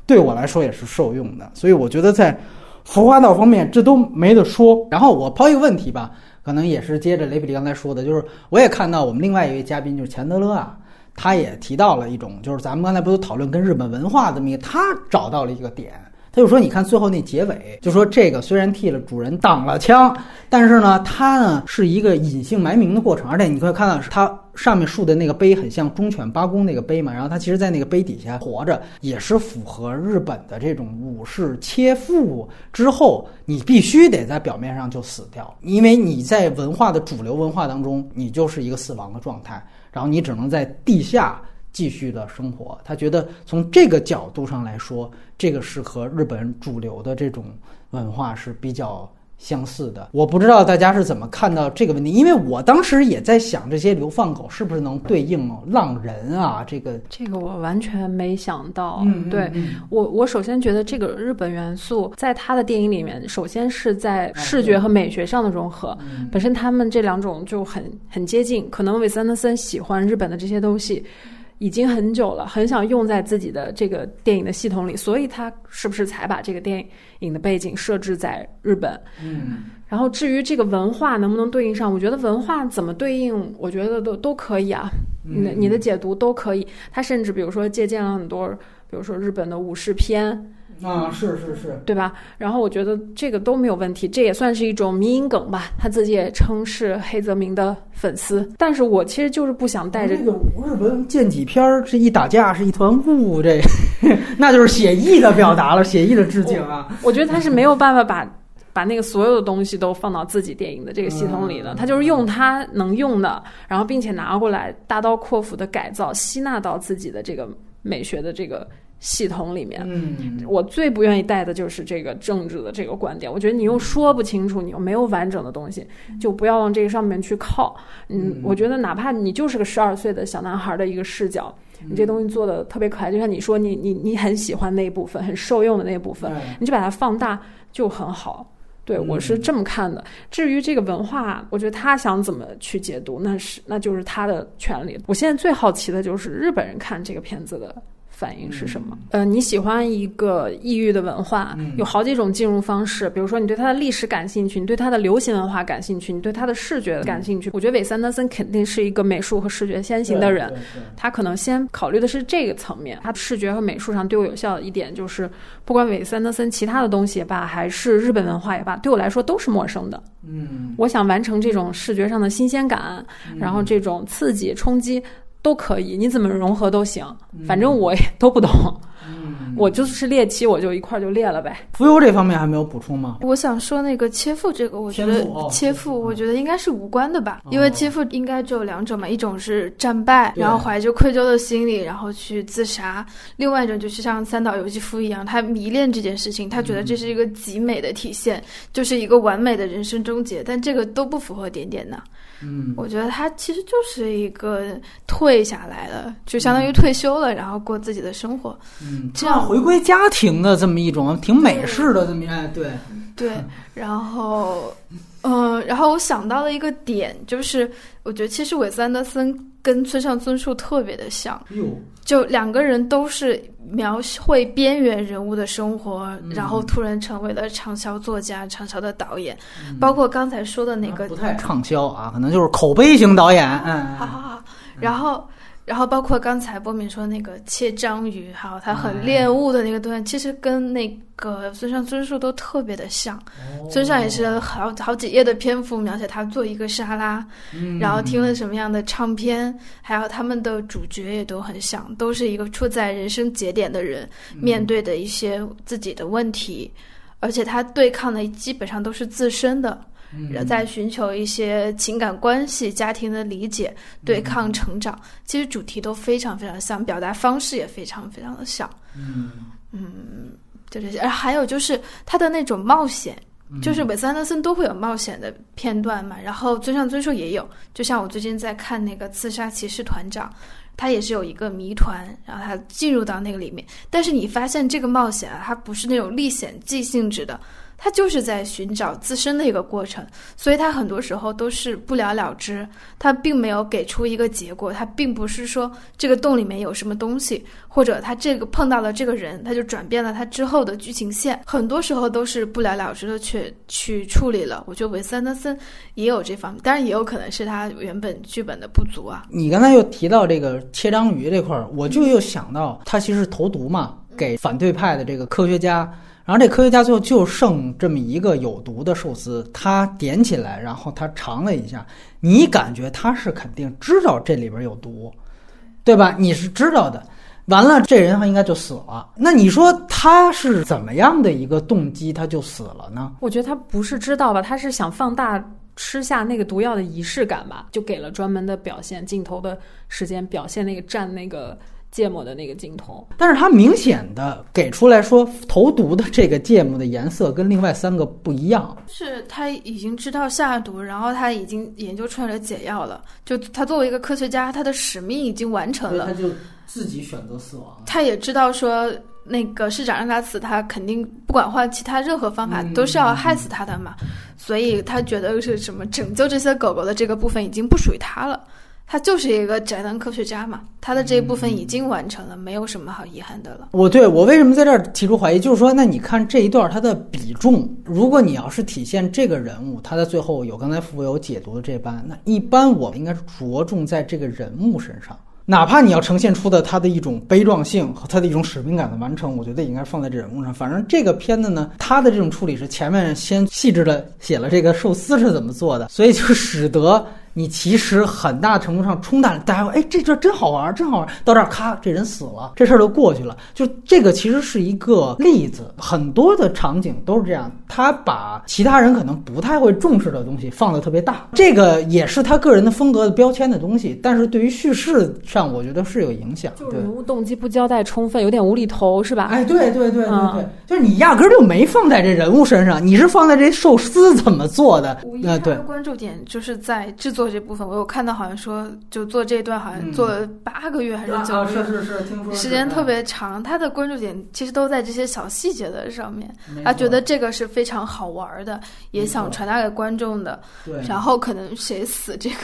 对我来说也是受用的。所以我觉得在服化道方面，这都没得说。然后我抛一个问题吧，可能也是接着雷比利刚才说的，就是我也看到我们另外一位嘉宾就是钱德勒啊。他也提到了一种，就是咱们刚才不都讨论跟日本文化这么一个，他找到了一个点，他就说，你看最后那结尾，就说这个虽然替了主人挡了枪，但是呢，他呢是一个隐姓埋名的过程，而且你可以看到是他上面竖的那个碑很像忠犬八公那个碑嘛，然后他其实在那个碑底下活着，也是符合日本的这种武士切腹之后，你必须得在表面上就死掉，因为你在文化的主流文化当中，你就是一个死亡的状态。然后你只能在地下继续的生活。他觉得从这个角度上来说，这个是和日本主流的这种文化是比较相似的。我不知道大家是怎么看到这个问题，因为我当时也在想，这些流放狗是不是能对应浪人啊？这个这个我完全没想到。嗯，对我我首先觉得这个日本元素在他的电影里面，首先是在视觉和美学上的融合。本身他们这两种就很很接近，可能韦斯安德森喜欢日本的这些东西已经很久了，很想用在自己的这个电影的系统里，所以他是不是才把这个电影的背景设置在日本？嗯，然后至于这个文化能不能对应上，我觉得文化怎么对应，我觉得都都可以啊。你的你的解读都可以。他甚至比如说借鉴了很多，比如说日本的武士片。啊，是是是，对吧？然后我觉得这个都没有问题，这也算是一种迷因梗吧。他自己也称是黑泽明的粉丝，但是我其实就是不想带着这个日本剑戟片儿，这一打架是一团雾，这 那就是写意的表达了，写意的致敬啊。我觉得他是没有办法把把那个所有的东西都放到自己电影的这个系统里的，他就是用他能用的，然后并且拿过来大刀阔斧的改造，吸纳到自己的这个美学的这个。系统里面，嗯，我最不愿意带的就是这个政治的这个观点。我觉得你又说不清楚，你又没有完整的东西，就不要往这个上面去靠。嗯，我觉得哪怕你就是个十二岁的小男孩的一个视角，你这东西做的特别可爱，就像你说你你你很喜欢那一部分，很受用的那一部分，你就把它放大就很好。对我是这么看的。至于这个文化，我觉得他想怎么去解读，那是那就是他的权利。我现在最好奇的就是日本人看这个片子的。反应是什么？呃，你喜欢一个异域的文化，有好几种进入方式。比如说，你对它的历史感兴趣，你对它的流行文化感兴趣，你对它的视觉感兴趣。我觉得韦斯安德森肯定是一个美术和视觉先行的人，他可能先考虑的是这个层面。他视觉和美术上对我有效的一点就是，不管韦斯安德森其他的东西也罢，还是日本文化也罢，对我来说都是陌生的。嗯，我想完成这种视觉上的新鲜感，然后这种刺激冲击。都可以，你怎么融合都行，反正我也都不懂。我就是猎奇，我就一块就猎了呗。浮游这方面还没有补充吗？我想说那个切腹这个，我觉得切腹，我觉得应该是无关的吧，因为切腹应该只有两种嘛，一种是战败，然后怀着愧疚的心理，然后去自杀；另外一种就是像三岛由纪夫一样，他迷恋这件事情，他觉得这是一个极美的体现，就是一个完美的人生终结。但这个都不符合点点的。嗯，我觉得他其实就是一个退下来了，就相当于退休了，然后过自己的生活。嗯，这样。回归家庭的这么一种挺美式的这么哎，对对，然后嗯，然后我想到了一个点，就是我觉得其实韦斯安德森跟村上春树特别的像，就两个人都是描绘边缘人物的生活，然后突然成为了畅销作家、畅销的导演，包括刚才说的那个不太畅销啊，可能就是口碑型导演。嗯，好好好，然后。然后包括刚才波敏说那个切章鱼，还有他很恋物的那个段，其实跟那个村上春树都特别的像。村上也是好好几页的篇幅描写他做一个沙拉，然后听了什么样的唱片，还有他们的主角也都很像，都是一个处在人生节点的人面对的一些自己的问题，而且他对抗的基本上都是自身的。在寻求一些情感关系、家庭的理解、对抗成长，其实主题都非常非常像，表达方式也非常非常的像。嗯嗯，就这些。而还有就是他的那种冒险，就是韦斯安德森都会有冒险的片段嘛，然后尊上尊授也有，就像我最近在看那个《刺杀骑士团长》，他也是有一个谜团，然后他进入到那个里面，但是你发现这个冒险啊，它不是那种历险记性质的。他就是在寻找自身的一个过程，所以他很多时候都是不了了之，他并没有给出一个结果，他并不是说这个洞里面有什么东西，或者他这个碰到了这个人，他就转变了他之后的剧情线，很多时候都是不了了之的去去处理了。我觉得韦斯安德森也有这方面，当然也有可能是他原本剧本的不足啊。你刚才又提到这个切章鱼这块儿，我就又想到他其实投毒嘛，给反对派的这个科学家。然后这科学家最后就剩这么一个有毒的寿司，他点起来，然后他尝了一下，你感觉他是肯定知道这里边有毒，对吧？你是知道的。完了，这人他应该就死了。那你说他是怎么样的一个动机，他就死了呢？我觉得他不是知道吧，他是想放大吃下那个毒药的仪式感吧，就给了专门的表现镜头的时间，表现那个蘸那个。芥末的那个镜头，但是他明显的给出来说，投毒的这个芥末的颜色跟另外三个不一样。是他已经知道下毒，然后他已经研究出来了解药了。就他作为一个科学家，他的使命已经完成了。他就自己选择死亡。他也知道说，那个市长让他死，他肯定不管换其他任何方法都是要害死他的嘛。所以他觉得是什么拯救这些狗狗的这个部分已经不属于他了。他就是一个宅男科学家嘛，他的这一部分已经完成了，没有什么好遗憾的了。我对我为什么在这儿提出怀疑，就是说，那你看这一段他的比重，如果你要是体现这个人物，他在最后有刚才富有解读的这般，那一般我们应该是着重在这个人物身上，哪怕你要呈现出的他的一种悲壮性和他的一种使命感的完成，我觉得应该放在这人物上。反正这个片子呢，他的这种处理是前面先细致的写了这个寿司是怎么做的，所以就使得。你其实很大程度上冲淡了大家说，哎，这这真好玩，真好玩。到这儿，咔，这人死了，这事儿就过去了。就这个其实是一个例子，很多的场景都是这样。他把其他人可能不太会重视的东西放得特别大，这个也是他个人的风格的标签的东西。但是对于叙事上，我觉得是有影响。就是人物动机不交代充分，有点无厘头，是吧？哎，对对对对对，就是你压根儿就没放在这人物身上，你是放在这寿司怎么做的？呃，对。关注点就是在制作。做这部分，我有看到，好像说就做这段，好像做了八个月还是九个月，是是是，听说时间特别长。他的关注点其实都在这些小细节的上面，他觉得这个是非常好玩的，也想传达给观众的。对，然后可能谁死这个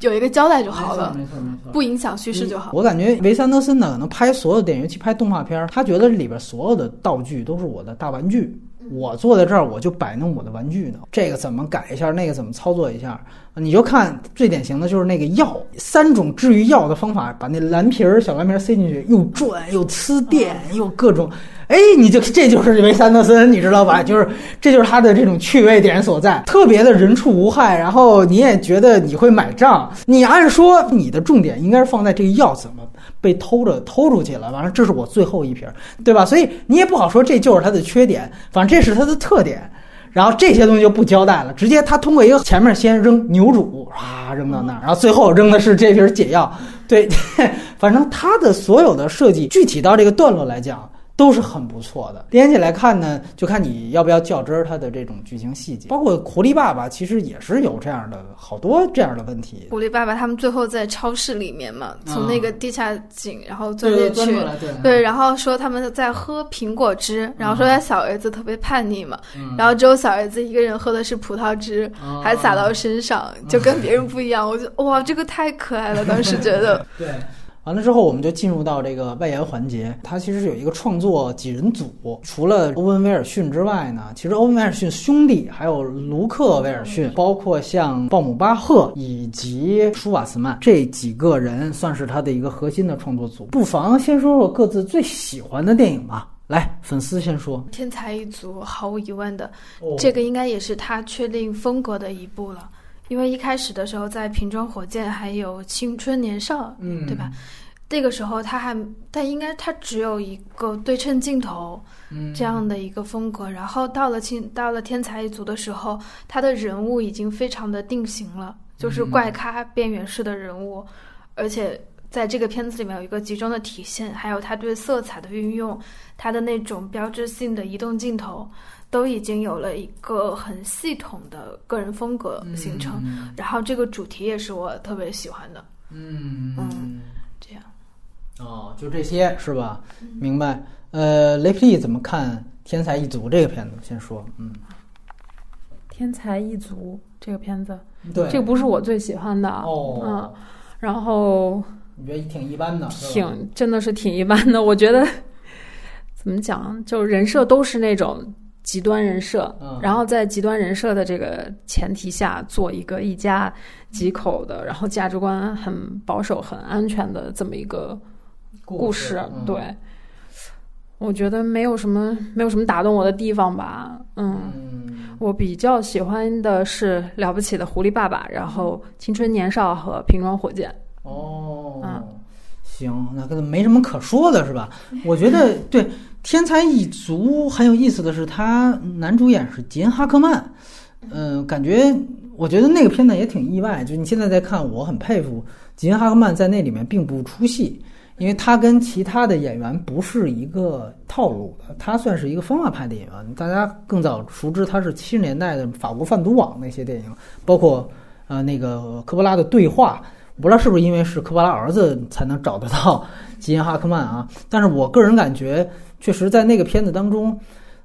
有一个交代就好了，没错没错，不影响叙事就好。我感觉维斯安德森呢，可能拍所有电影，尤其拍动画片，他觉得里边所有的道具都是我的大玩具。我坐在这儿，我就摆弄我的玩具呢。这个怎么改一下，那个怎么操作一下？你就看最典型的就是那个药，三种治愈药的方法，把那蓝皮儿小蓝皮儿塞进去，又转又呲电又各种。哎，你就这就是维三德森，你知道吧？就是这就是他的这种趣味点所在，特别的人畜无害。然后你也觉得你会买账。你按说你的重点应该是放在这个药怎么被偷着偷出去了，完了这是我最后一瓶，对吧？所以你也不好说这就是它的缺点，反正这是它的特点。然后这些东西就不交代了，直接他通过一个前面先扔牛乳，啊扔到那儿，然后最后扔的是这瓶解药。对，反正他的所有的设计，具体到这个段落来讲。都是很不错的。连起来看呢，就看你要不要较真儿它的这种剧情细节。包括狐狸爸爸，其实也是有这样的好多这样的问题。狐狸爸爸他们最后在超市里面嘛，从那个地下井然后钻进去，对，然后说他们在喝苹果汁，然后说他小儿子特别叛逆嘛，然后只有小儿子一个人喝的是葡萄汁，还洒到身上，就跟别人不一样。我就哇，这个太可爱了，当时觉得。对。完了之后，我们就进入到这个外延环节。它其实是有一个创作几人组，除了欧文·威尔逊之外呢，其实欧文·威尔逊兄弟还有卢克·威尔逊，包括像鲍姆·巴赫以及舒瓦斯曼这几个人，算是他的一个核心的创作组。不妨先说说各自最喜欢的电影吧。来，粉丝先说。天才一族，毫无疑问的，这个应该也是他确定风格的一部了。因为一开始的时候，在《瓶装火箭》还有《青春年少》，嗯，对吧？那个时候他还，但应该他只有一个对称镜头，这样的一个风格。然后到了青，到了《天才一族》的时候，他的人物已经非常的定型了，就是怪咖边缘式的人物，而且在这个片子里面有一个集中的体现，还有他对色彩的运用，他的那种标志性的移动镜头。都已经有了一个很系统的个人风格形成。嗯然后这个主题也是我特别喜欢的，嗯嗯这样。哦，就这些是吧？明白。呃，雷霹雳怎么看《天才一族》这个片子？先说，嗯，天才一族这个片子，对，这个不是我最喜欢的，哦，嗯，然后你觉得挺一般的，挺真的是挺一般的。我觉得怎么讲，就人设都是那种极端人设，嗯然后在极端人设的这个前提下，做一个一家几口的，然后价值观很保守、很安全的这么一个故事。嗯、对，我觉得没有什么没有什么打动我的地方吧。嗯，嗯，我比较喜欢的是《了不起的狐狸爸爸》，然后《青春年少》和《瓶装火箭》。哦，嗯行，那跟没什么可说的是吧？我觉得对《天才一族》很有意思的是，他男主演是吉恩哈克曼，嗯、感觉我觉得那个片子也挺意外，就你现在在看，我很佩服吉恩哈克曼在那里面并不出戏。因为他跟其他的演员不是一个套路的，他算是一个方法派的演员。大家更早熟知他是七十年代的法国贩毒网那些电影，包括呃那个科波拉的对话。我不知道是不是因为是科波拉儿子才能找得到吉恩哈克曼啊？但是我个人感觉，确实在那个片子当中，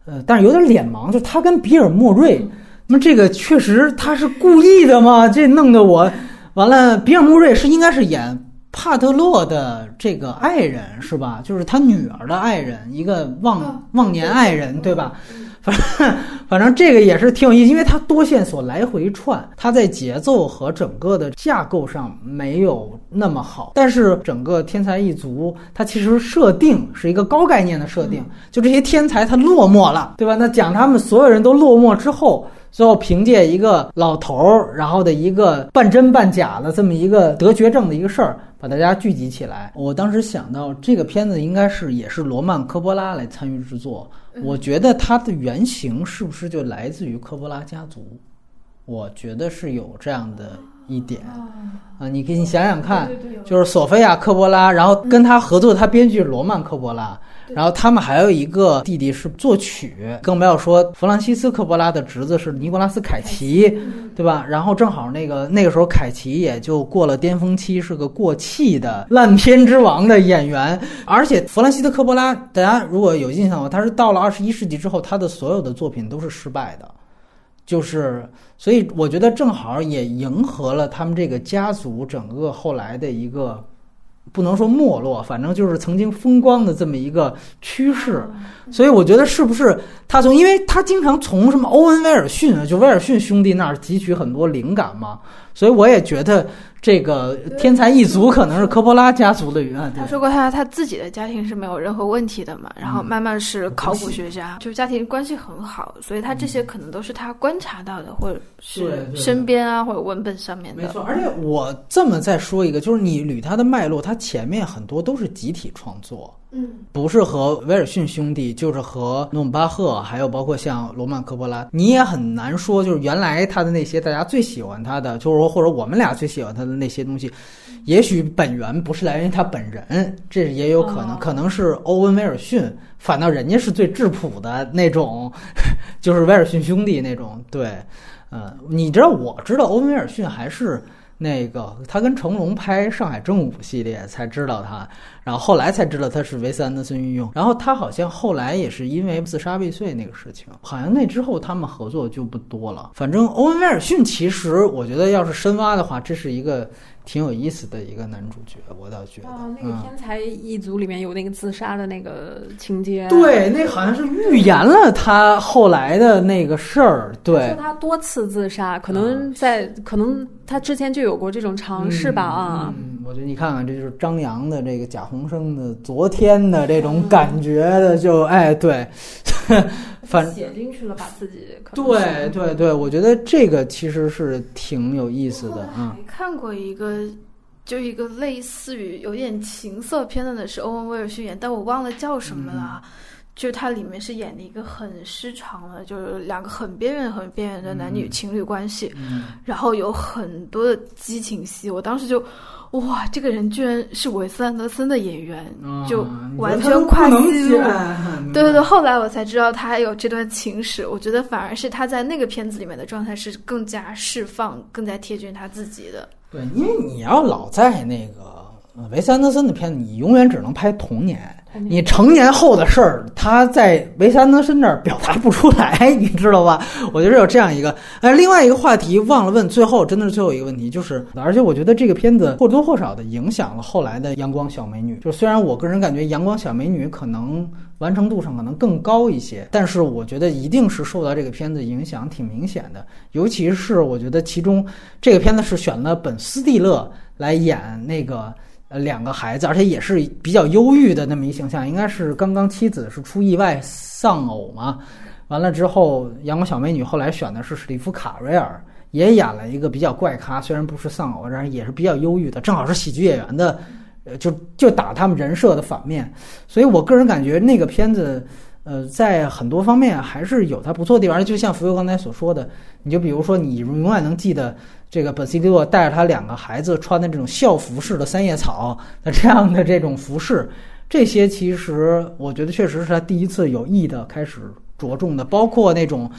呃，但是有点脸盲，就他跟比尔莫瑞，那么这个确实他是故意的吗？这弄得我完了。比尔莫瑞是应该是演。帕特洛的这个爱人是吧？就是他女儿的爱人，一个忘忘年爱人，对吧？反 正反正这个也是挺有意思，因为它多线索来回串，它在节奏和整个的架构上没有那么好，但是整个天才一族它其实设定是一个高概念的设定，就这些天才他落寞了，对吧？那讲他们所有人都落寞之后。最后凭借一个老头儿，然后的一个半真半假的这么一个得绝症的一个事儿，把大家聚集起来。我当时想到这个片子应该是也是罗曼科波拉来参与制作，我觉得它的原型是不是就来自于科波拉家族？我觉得是有这样的一点啊，你可以想想看，就是索菲亚科波拉，然后跟他合作他编剧罗曼科波拉。然后他们还有一个弟弟是作曲，更不要说弗朗西斯科波拉的侄子是尼古拉斯凯奇，对吧？然后正好那个那个时候凯奇也就过了巅峰期，是个过气的烂片之王的演员。而且弗兰西斯科波拉，大家如果有印象的话，他是到了二十一世纪之后，他的所有的作品都是失败的，就是所以我觉得正好也迎合了他们这个家族整个后来的一个。不能说没落，反正就是曾经风光的这么一个趋势，所以我觉得是不是他从，因为他经常从什么欧文威尔逊，就威尔逊兄弟那儿汲取很多灵感嘛，所以我也觉得这个天才一族可能是科波拉家族的源。他说过他他自己的家庭是没有任何问题的嘛，然后慢慢是考古学家，就是家庭关系很好，所以他这些可能都是他观察到的，或者是身边啊或者文本上面的。没错，而且我这么再说一个，就是你捋他的脉络，他前面很多都是集体创作。嗯，不是和威尔逊兄弟，就是和诺姆巴赫，还有包括像罗曼科波拉，你也很难说，就是原来他的那些大家最喜欢他的，就是说或者我们俩最喜欢他的那些东西，也许本源不是来源于他本人，这也有可能，可能是欧文威尔逊，反倒人家是最质朴的那种，就是威尔逊兄弟那种，对，嗯，你知道，我知道欧文威尔逊还是。那个他跟成龙拍《上海正午》系列才知道他，然后后来才知道他是维斯安德森御用。然后他好像后来也是因为自杀未遂那个事情，好像那之后他们合作就不多了。反正欧文威尔逊其实我觉得要是深挖的话，这是一个挺有意思的一个男主角，我倒觉得。哦，那个天才一族里面有那个自杀的那个情节。对，那好像是预言了他后来的那个事儿。对，说他多次自杀，可能在可能他之前就有过这种尝试吧啊。嗯，我觉得你看看，这就是张扬的这个贾宏声的昨天的这种感觉的，就哎对，反写进去了，把自己对对对，我觉得这个其实是挺有意思的嗯。看过一个。就一个类似于有点情色片段的，是欧文威尔逊演，但我忘了叫什么了。就它里面是演的一个很失常的，就是两个很边缘、很边缘的男女情侣关系，然后有很多的激情戏。我当时就，哇，这个人居然是韦斯安德森的演员，就完全跨戏路。对对对，后来我才知道他有这段情史。我觉得反而是他在那个片子里面的状态是更加释放、更加贴近他自己的。对，因为你要老在那个韦斯安德森的片子，你永远只能拍童年。你成年后的事儿，他在维斯安德森那儿表达不出来，你知道吧？我觉得有这样一个，呃，另外一个话题忘了问，最后真的是最后一个问题，就是，而且我觉得这个片子或多或少的影响了后来的《阳光小美女》。就虽然我个人感觉《阳光小美女》可能完成度上可能更高一些，但是我觉得一定是受到这个片子影响挺明显的。尤其是我觉得其中这个片子是选了本·斯蒂勒来演那个。两个孩子，而且也是比较忧郁的那么一形象，应该是刚刚妻子是出意外丧偶嘛。完了之后，阳光小美女后来选的是史蒂夫卡瑞尔，也演了一个比较怪咖，虽然不是丧偶，但是也是比较忧郁的，正好是喜剧演员的，呃，就就打他们人设的反面。所以我个人感觉那个片子。呃，在很多方面还是有它不错的地方。就像福佑刚才所说的，你就比如说，你永远能记得这个本西利洛带着他两个孩子穿的这种校服式的三叶草的这样的这种服饰，这些其实我觉得确实是他第一次有意的开始着重的，包括那种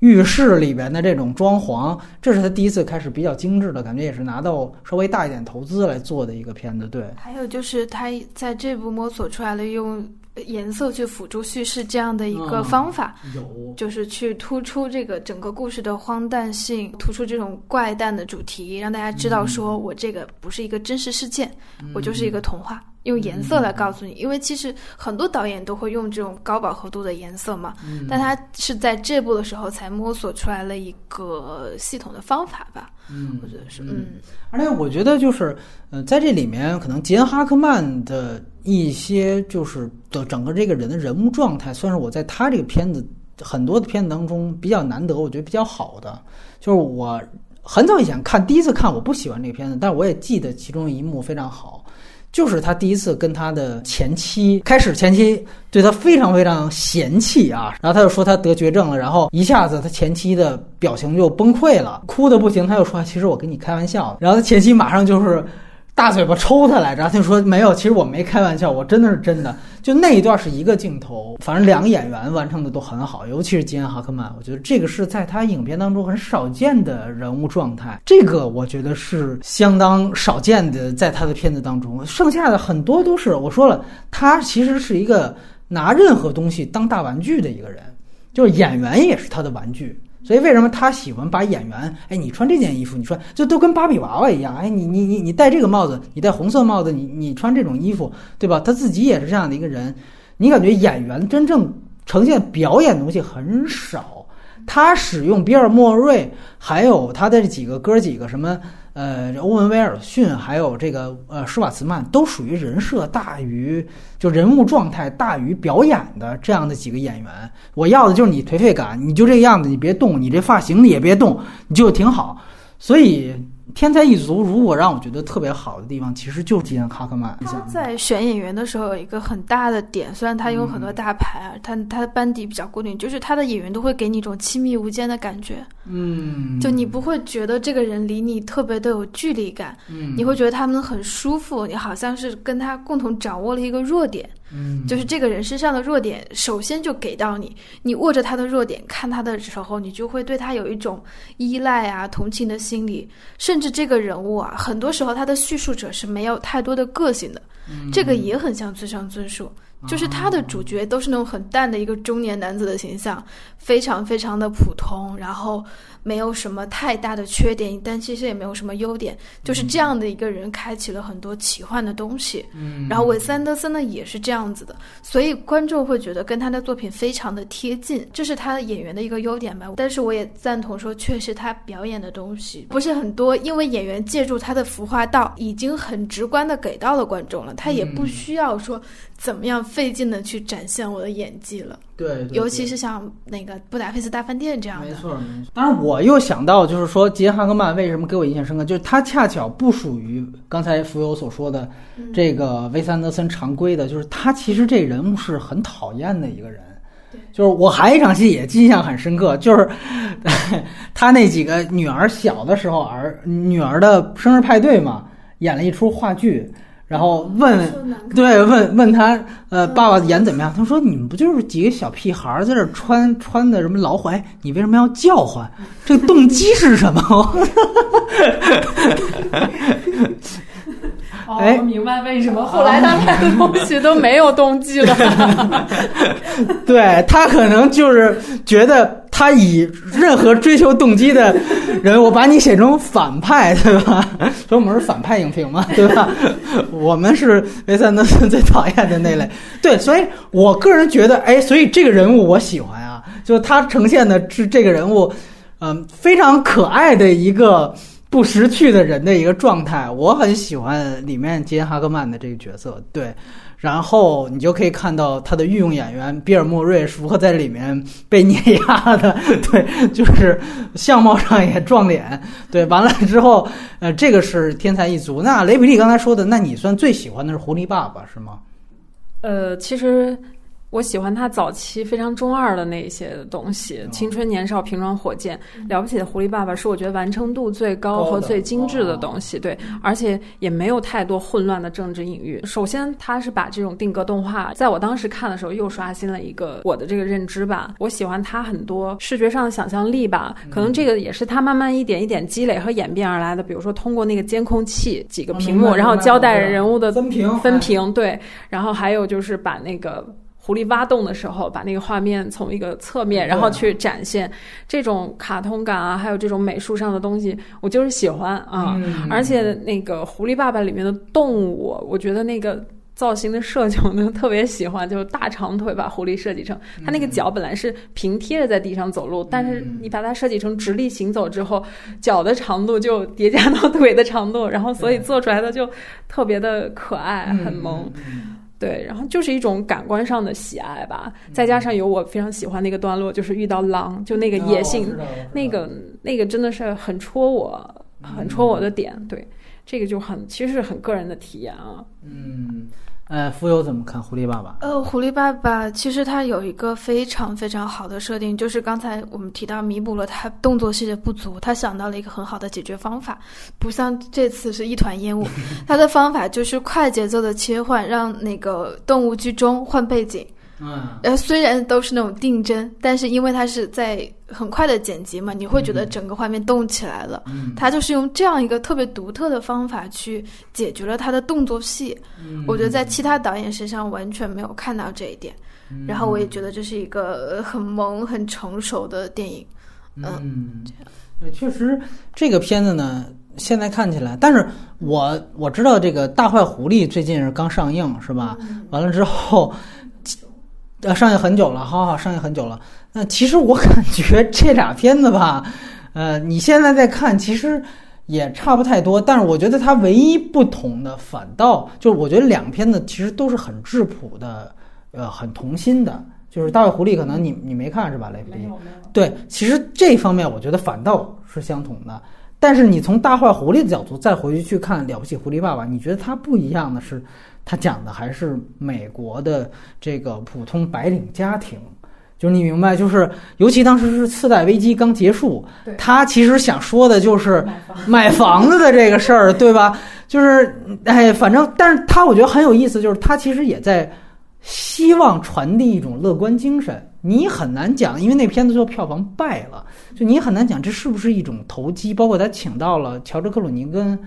浴室里边的这种装潢，这是他第一次开始比较精致的感觉，也是拿到稍微大一点投资来做的一个片子。对，还有就是他在这部摸索出来了用。颜色去辅助叙事这样的一个方法，有。就是去突出这个整个故事的荒诞性，突出这种怪诞的主题，让大家知道说我这个不是一个真实事件，我就是一个童话。用颜色来告诉你，因为其实很多导演都会用这种高饱和度的颜色嘛，但他是在这部的时候才摸索出来了一个系统的方法吧。嗯，我觉得是嗯。而且我觉得就是，呃，在这里面可能吉恩哈克曼的一些就是的整个这个人的人物状态，算是我在他这个片子很多的片子当中比较难得，我觉得比较好的。就是我很早以前看第一次看，我不喜欢这个片子，但是我也记得其中一幕非常好。就是他第一次跟他的前妻开始，前妻对他非常非常嫌弃啊，然后他就说他得绝症了，然后一下子他前妻的表情就崩溃了，哭的不行，他又说其实我跟你开玩笑，然后他前妻马上就是。大嘴巴抽他来着，他就说没有，其实我没开玩笑，我真的是真的。就那一段是一个镜头，反正两个演员完成的都很好，尤其是吉恩·哈克曼，我觉得这个是在他影片当中很少见的人物状态，这个我觉得是相当少见的，在他的片子当中，剩下的很多都是我说了，他其实是一个拿任何东西当大玩具的一个人，就是演员也是他的玩具。所以为什么他喜欢把演员？哎，你穿这件衣服，你穿就都跟芭比娃娃一样。哎，你你你你戴这个帽子，你戴红色帽子，你你穿这种衣服，对吧？他自己也是这样的一个人。你感觉演员真正呈现表演东西很少。他使用比尔·莫瑞，还有他的几个哥几个什么？呃，欧文·威尔逊还有这个呃施瓦茨曼都属于人设大于就人物状态大于表演的这样的几个演员。我要的就是你颓废感，你就这个样子，你别动，你这发型也别动，你就挺好。所以。天才一族，如果让我觉得特别好的地方，其实就是吉恩·哈克曼。他在选演员的时候有一个很大的点，虽然他有很多大牌啊，他他的班底比较固定，就是他的演员都会给你一种亲密无间的感觉。嗯，就你不会觉得这个人离你特别的有距离感，嗯，你会觉得他们很舒服，你好像是跟他共同掌握了一个弱点。嗯，就是这个人身上的弱点，首先就给到你，你握着他的弱点看他的时候，你就会对他有一种依赖啊、同情的心理，甚至这个人物啊，很多时候他的叙述者是没有太多的个性的，这个也很像《村上尊树》。就是他的主角都是那种很淡的一个中年男子的形象，非常非常的普通，然后没有什么太大的缺点，但其实也没有什么优点，就是这样的一个人开启了很多奇幻的东西。嗯，然后韦斯安德森呢也是这样子的，所以观众会觉得跟他的作品非常的贴近，这是他演员的一个优点吧。但是我也赞同说，确实他表演的东西不是很多，因为演员借助他的服化道已经很直观的给到了观众了，他也不需要说。怎么样费劲的去展现我的演技了？对，尤其是像那个布达佩斯大饭店这样的。没错，没错。当然，我我又想到，就是说杰哈格曼为什么给我印象深刻，就是他恰巧不属于刚才浮游所说的这个维斯安德森常规的，就是他其实这人物是很讨厌的一个人。就是我还有一场戏也印象很深刻，就是 他那几个女儿小的时候，儿女儿的生日派对嘛，演了一出话剧，然后问对问问他呃爸爸演怎么样？他说你们不就是几个小屁孩儿在这穿穿的什么老虎？哎，你为什么要叫唤？这个动机是什么？哎我明白为什么后来他拍的东西都没有动机了。对他可能就是觉得他以任何追求动机的人，我把你写成反派，对吧？所以我们是反派影评嘛，对吧？我们是维斯安德森最讨厌的那类。对，所以我个人觉得，哎，所以这个人物我喜欢啊，就他呈现的是这个人物，嗯，非常可爱的一个。不识趣的人的一个状态，我很喜欢里面杰哈格曼的这个角色，对，然后你就可以看到他的御用演员比尔莫瑞是如何在里面被碾压的，对，就是相貌上也撞脸，对，完了之后，呃，这个是天才一族。那雷比利刚才说的，那你算最喜欢的是狐狸爸爸是吗？呃，其实。我喜欢他早期非常中二的那些东西，青春年少、瓶装火箭、了不起的狐狸爸爸，是我觉得完成度最高和最精致的东西。对，而且也没有太多混乱的政治隐喻。首先，他是把这种定格动画，在我当时看的时候又刷新了一个我的这个认知吧。我喜欢他很多视觉上的想象力吧，可能这个也是他慢慢一点一点积累和演变而来的。比如说，通过那个监控器几个屏幕，然后交代人物的分屏，分屏对，然后还有就是把那个。狐狸挖洞的时候，把那个画面从一个侧面，然后去展现这种卡通感啊，还有这种美术上的东西，我就是喜欢啊。而且那个《狐狸爸爸》里面的动物，我觉得那个造型的设计，我都特别喜欢，就是大长腿把狐狸设计成，它那个脚本来是平贴着在地上走路，但是你把它设计成直立行走之后，脚的长度就叠加到腿的长度，然后所以做出来的就特别的可爱，很萌。对，然后就是一种感官上的喜爱吧，再加上有我非常喜欢那个段落，就是遇到狼，就那个野性，那个那个真的是很戳我，很戳我的点。对，这个就很其实是很个人的体验啊。嗯。呃，浮游怎么看《狐狸爸爸》？呃，《狐狸爸爸》其实他有一个非常非常好的设定，就是刚才我们提到弥补了他动作戏的不足，他想到了一个很好的解决方法，不像这次是一团烟雾，他的方法就是快节奏的切换，让那个动物居中换背景。嗯，呃，虽然都是那种定帧，但是因为它是在很快的剪辑嘛，你会觉得整个画面动起来了。嗯，它就是用这样一个特别独特的方法去解决了它的动作戏。嗯，我觉得在其他导演身上完全没有看到这一点。嗯，然后我也觉得这是一个很萌、很成熟的电影。嗯，对，确实这个片子呢，现在看起来，但是我我知道这个大坏狐狸最近是刚上映，是吧？完了之后。呃，上映很久了，好好上映很久了。那其实我感觉这俩片子吧，呃，你现在在看，其实也差不太多。但是我觉得它唯一不同的，反倒就是我觉得两片子其实都是很质朴的，呃，很童心的。就是《大卫狐狸》，可能你你没看是吧，雷飞？没有没有。对，其实这方面我觉得反倒是相同的。但是你从大坏狐狸的角度再回去去看《了不起狐狸爸爸》，你觉得它不一样的是？他讲的还是美国的这个普通白领家庭，就是你明白，就是尤其当时是次贷危机刚结束，他其实想说的就是买房子的这个事儿，对吧？就是哎，反正，但是他我觉得很有意思，就是他其实也在希望传递一种乐观精神。你很难讲，因为那片子最后票房败了，就你很难讲这是不是一种投机。包括他请到了乔治克鲁尼跟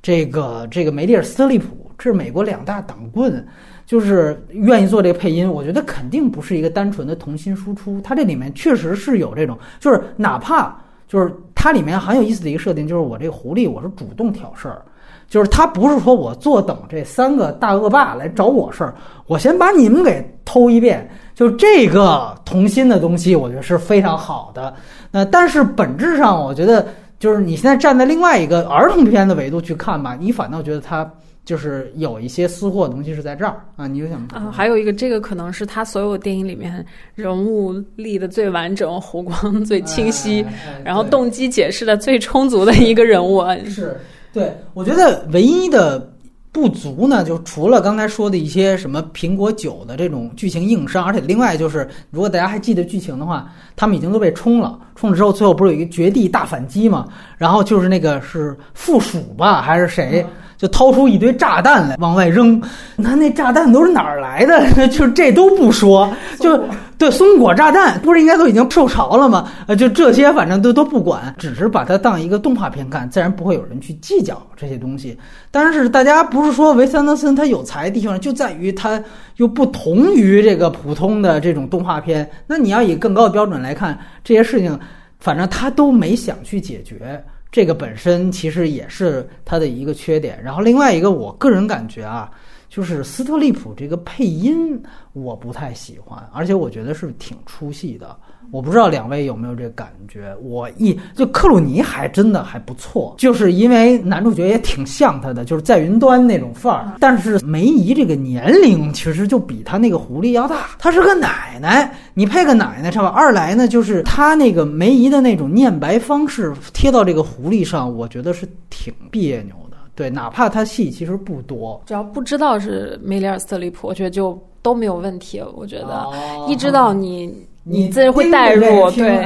这个这个梅丽尔斯特利普。是美国两大党棍，就是愿意做这个配音。我觉得肯定不是一个单纯的童心输出，它这里面确实是有这种，就是哪怕就是它里面很有意思的一个设定，就是我这个狐狸我是主动挑事儿，就是他不是说我坐等这三个大恶霸来找我事儿，我先把你们给偷一遍。就这个童心的东西，我觉得是非常好的。那但是本质上，我觉得就是你现在站在另外一个儿童片的维度去看吧，你反倒觉得它。就是有一些私货的东西是在这儿啊。你就想啊，还有一个，这个可能是他所有电影里面人物立的最完整，弧光最清晰，然后动机解释的最充足的一个人物。是，对我觉得唯一的。不足呢，就除了刚才说的一些什么苹果酒的这种剧情硬伤，而且另外就是，如果大家还记得剧情的话，他们已经都被冲了，冲了之后，最后不是有一个绝地大反击嘛？然后就是那个是附属吧，还是谁？就掏出一堆炸弹来往外扔，那那炸弹都是哪儿来的？就这都不说，就对松果炸弹不是应该都已经受潮了吗？呃，就这些反正都都不管，只是把它当一个动画片看，自然不会有人去计较这些东西。但是大家不是说维斯安德森他有才的地方就在于他又不同于这个普通的这种动画片，那你要以更高的标准来看这些事情，反正他都没想去解决。这个本身其实也是他的一个缺点，然后另外一个，我个人感觉啊，就是斯特利普这个配音我不太喜欢，而且我觉得是挺出戏的。我不知道两位有没有这个感觉？我一就克鲁尼还真的还不错，就是因为男主角也挺像他的，就是在云端那种范儿。但是梅姨这个年龄其实就比他那个狐狸要大，她是个奶奶，你配个奶奶差吧？二来呢，就是他那个梅姨的那种念白方式贴到这个狐狸上，我觉得是挺别扭的。对，哪怕他戏其实不多，只要不知道是梅里尔·斯特里普，我觉得就都没有问题。我觉得一知道你。你自然会带入，对，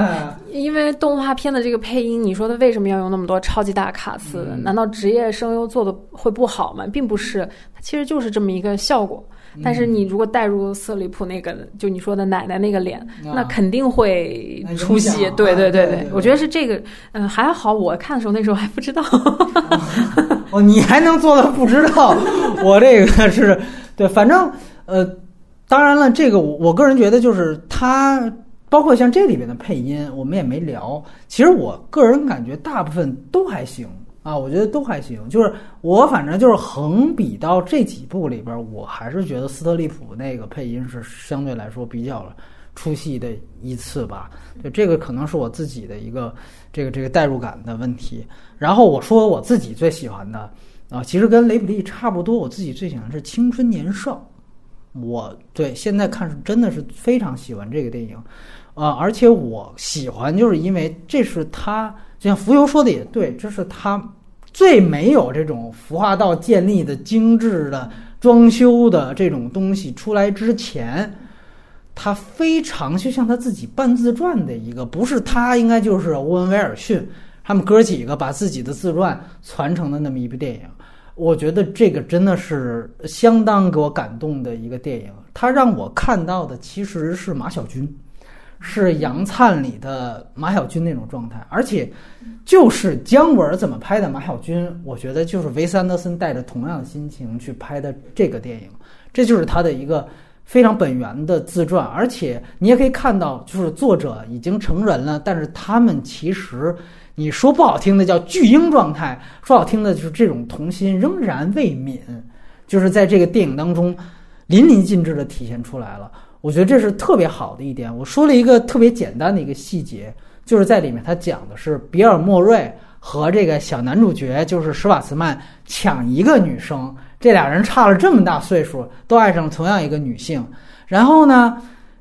因为动画片的这个配音，你说他为什么要用那么多超级大卡司？难道职业声优做的会不好吗？并不是，它其实就是这么一个效果。但是你如果带入瑟里普那个，就你说的奶奶那个脸，那肯定会出戏。对对对对，我觉得是这个，嗯，还好我看的时候那时候还不知道。哦，你还能做到不知道？我这个是对，反正呃。当然了，这个我我个人觉得就是它，包括像这里边的配音，我们也没聊。其实我个人感觉大部分都还行啊，我觉得都还行。就是我反正就是横比到这几部里边，我还是觉得斯特利普那个配音是相对来说比较出戏的一次吧。就这个可能是我自己的一个这个这个代入感的问题。然后我说我自己最喜欢的啊，其实跟雷普利差不多，我自己最喜欢是《青春年少》。我对现在看是真的是非常喜欢这个电影，啊，而且我喜欢就是因为这是他，就像浮游说的也对，这是他最没有这种服化道建立的精致的装修的这种东西出来之前，他非常就像他自己半自传的一个，不是他应该就是欧文威尔逊他们哥几个把自己的自传传承的那么一部电影。我觉得这个真的是相当给我感动的一个电影，它让我看到的其实是马小军，是《杨灿》里的马小军那种状态，而且就是姜文怎么拍的马小军，我觉得就是维斯安德森带着同样的心情去拍的这个电影，这就是他的一个非常本源的自传，而且你也可以看到，就是作者已经成人了，但是他们其实。你说不好听的叫巨婴状态，说好听的就是这种童心仍然未泯，就是在这个电影当中淋漓尽致的体现出来了。我觉得这是特别好的一点。我说了一个特别简单的一个细节，就是在里面他讲的是比尔莫瑞和这个小男主角就是施瓦茨曼抢一个女生，这俩人差了这么大岁数，都爱上同样一个女性。然后呢，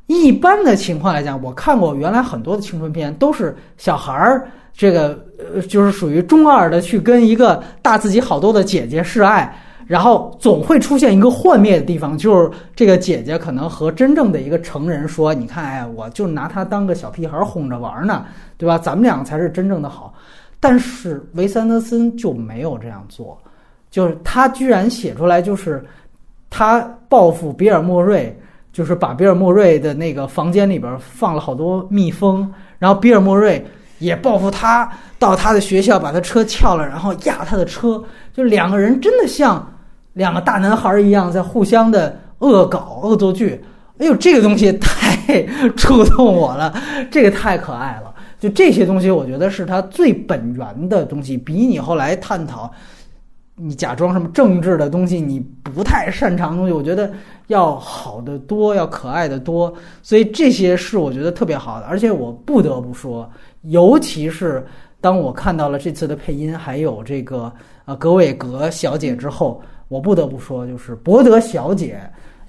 一般的情况来讲，我看过原来很多的青春片都是小孩儿。这个呃，就是属于中二的，去跟一个大自己好多的姐姐示爱，然后总会出现一个幻灭的地方，就是这个姐姐可能和真正的一个成人说：“你看，哎，我就拿他当个小屁孩哄着玩呢，对吧？咱们两个才是真正的好。”但是维森德森就没有这样做，就是他居然写出来，就是他报复比尔莫瑞，就是把比尔莫瑞的那个房间里边放了好多蜜蜂，然后比尔莫瑞。也报复他，到他的学校把他车撬了，然后压他的车，就两个人真的像两个大男孩一样在互相的恶搞恶作剧。哎呦，这个东西太 触动我了，这个太可爱了。就这些东西，我觉得是他最本源的东西，比你后来探讨你假装什么政治的东西，你不太擅长的东西，我觉得要好得多，要可爱的多。所以这些是我觉得特别好的，而且我不得不说。尤其是当我看到了这次的配音，还有这个呃格韦格小姐之后，我不得不说，就是博德小姐，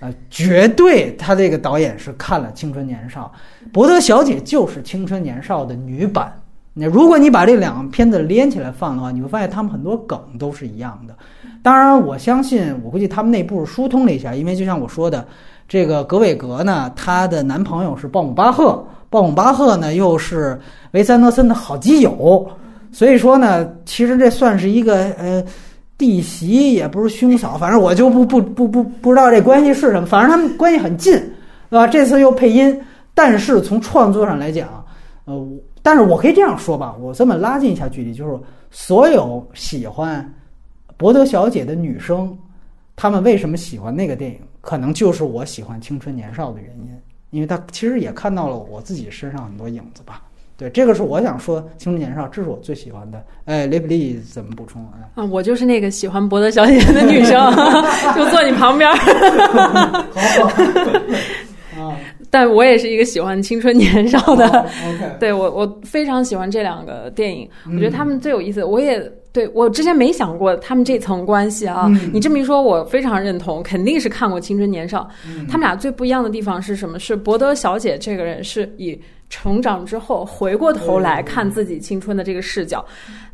呃，绝对她这个导演是看了《青春年少》，博德小姐就是《青春年少》的女版。那如果你把这两个片子连起来放的话，你会发现他们很多梗都是一样的。当然，我相信，我估计他们内部疏通了一下，因为就像我说的，这个格韦格呢，她的男朋友是鲍姆巴赫，鲍姆巴赫呢又是维森德森的好基友，所以说呢，其实这算是一个呃弟媳，也不是兄嫂，反正我就不不不不不知道这关系是什么，反正他们关系很近，对吧？这次又配音，但是从创作上来讲，呃。但是我可以这样说吧，我这么拉近一下距离，就是所有喜欢博德小姐的女生，她们为什么喜欢那个电影？可能就是我喜欢《青春年少》的原因，因为他其实也看到了我自己身上很多影子吧。对，这个是我想说《青春年少》，这是我最喜欢的。哎，雷普利怎么补充啊？啊，我就是那个喜欢博德小姐的女生，就坐你旁边。好。啊。但我也是一个喜欢青春年少的，OK，对我我非常喜欢这两个电影，我觉得他们最有意思。我也对我之前没想过他们这层关系啊，你这么一说，我非常认同，肯定是看过青春年少。他们俩最不一样的地方是什么？是博德小姐这个人是以成长之后回过头来看自己青春的这个视角，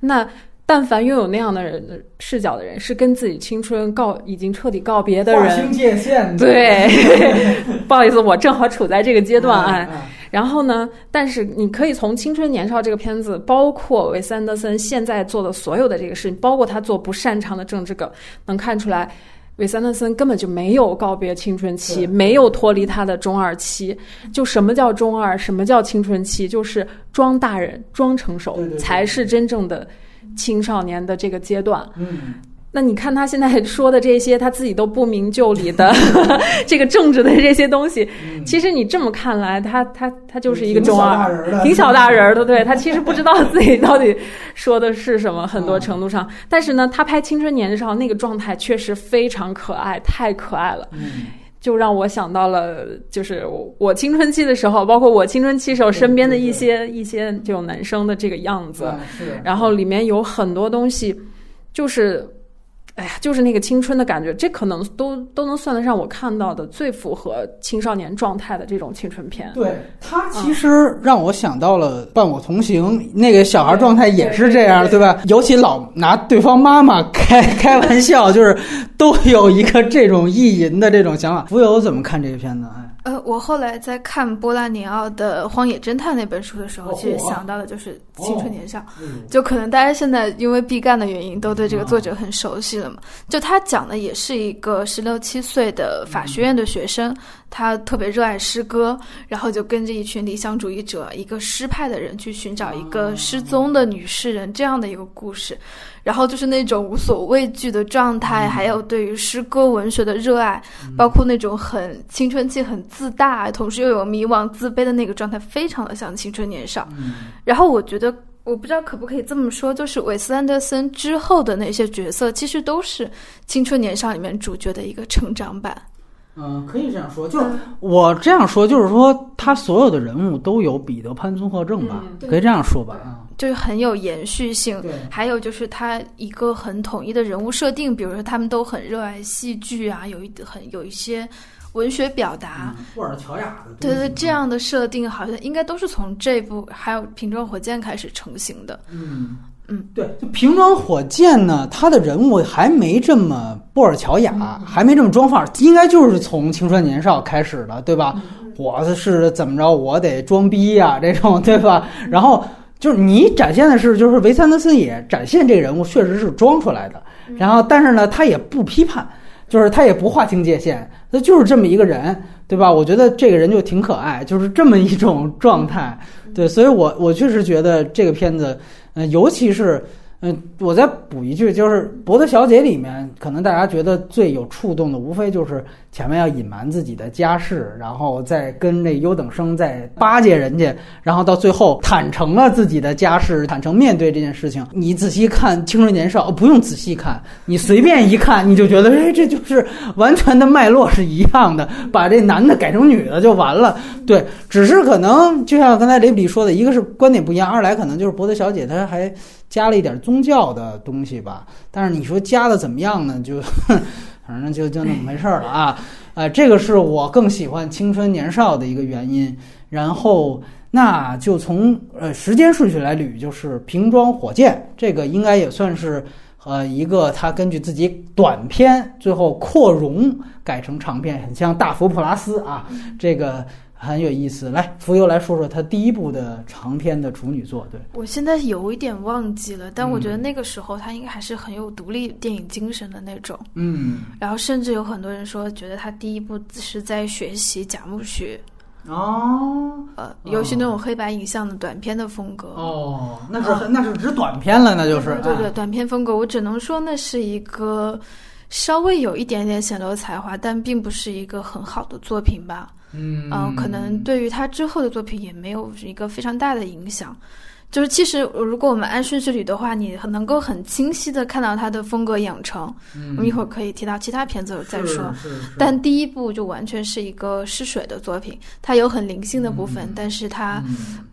那。但凡拥有那样的人的视角的人，是跟自己青春告已经彻底告别的人。划清界限。对，不好意思，我正好处在这个阶段啊。然后呢，但是你可以从《青春年少》这个片子，包括韦斯安德森现在做的所有的这个事情，包括他做不擅长的政治梗，能看出来，韦斯安德森根本就没有告别青春期，没有脱离他的中二期。就什么叫中二，什么叫青春期？就是装大人、装成熟，才是真正的。青少年的这个阶段，嗯，那你看他现在 说的这些，他自己都不明就里的这个政治的这些东西，其实你这么看来，他他他就是一个中二，挺小大人的，对他 其实不知道自己到底说的是什么，很多程度上，但是呢，他拍青春年少那个状态确实非常可爱，太可爱了。就让我想到了，就是我青春期的时候，包括我青春期时候身边的一些一些这种男生的这个样子，然后里面有很多东西，就是。哎呀，就是那个青春的感觉，这可能都都能算得上我看到的最符合青少年状态的这种青春片。对他其实让我想到了《伴我同行》，那个小孩状态也是这样，对吧？尤其老拿对方妈妈开开玩笑，就是都有一个这种意淫的这种想法。浮游怎么看这个片子？哎。呃，我后来在看波拉尼奥的《荒野侦探》那本书的时候，其实想到的就是《青春年少》，就可能大家现在因为毕赣的原因，都对这个作者很熟悉了嘛。就他讲的也是一个十六七岁的法学院的学生，他特别热爱诗歌，然后就跟着一群理想主义者、一个诗派的人去寻找一个失踪的女诗人这样的一个故事。然后就是那种无所畏惧的状态，还有对于诗歌文学的热爱，包括那种很青春期、很自大，同时又有迷惘、自卑的那个状态，非常的像青春年少。然后我觉得，我不知道可不可以这么说，就是韦斯安德森之后的那些角色，其实都是青春年少里面主角的一个成长版。嗯，可以这样说，就是我这样说，就是说他所有的人物都有彼得潘综合症吧，可以这样说吧，就是很有延续性。还有就是他一个很统一的人物设定，比如说他们都很热爱戏剧啊，有一很有一些文学表达，布尔乔亚的，对对，这样的设定好像应该都是从这部还有《瓶装火箭》开始成型的。嗯。嗯，对，就瓶装火箭呢，他的人物还没这么布尔乔亚，还没这么装范儿，应该就是从青春年少开始的，对吧？我是怎么着，我得装逼呀，这种，对吧？然后就是你展现的是，就是维斯安德森也展现这个人物确实是装出来的，然后但是呢，他也不批判，就是他也不划清界限，他就是这么一个人，对吧？我觉得这个人就挺可爱，就是这么一种状态，对，所以我我确实觉得这个片子。嗯，尤其是，嗯，我再补一句，就是《博德小姐》里面，可能大家觉得最有触动的，无非就是前面要隐瞒自己的家世，然后再跟那优等生在巴结人家，然后到最后坦诚了自己的家世，坦诚面对这件事情。你仔细看《青春年少》，不用仔细看，你随便一看，你就觉得，哎，这就是完全的脉络是一样的，把这男的改成女的就完了。对，只是可能就像刚才雷比说的，一个是观点不一样，二来可能就是博德小姐她还加了一点宗教的东西吧。但是你说加的怎么样呢？就 反正就就那么回事儿了啊。呃，这个是我更喜欢《青春年少》的一个原因。然后，那就从呃时间顺序来捋，就是瓶装火箭，这个应该也算是呃一个他根据自己短片最后扩容改成长片，很像大佛普拉斯啊，这个很有意思。来，浮游来说说他第一部的长篇的处女作。对我现在有一点忘记了，但我觉得那个时候他应该还是很有独立电影精神的那种。嗯，然后甚至有很多人说，觉得他第一部是在学习贾木许。哦，呃，尤其那种黑白影像的短片的风格。哦，那是那是指短片了，那就是对对，短片风格，我只能说那是一个稍微有一点点显露才华，但并不是一个很好的作品吧。嗯，可能对于他之后的作品也没有一个非常大的影响。就是其实，如果我们按顺序捋的话，你很能够很清晰的看到他的风格养成。我们一会儿可以提到其他片子再说。但第一部就完全是一个试水的作品，它有很灵性的部分，但是它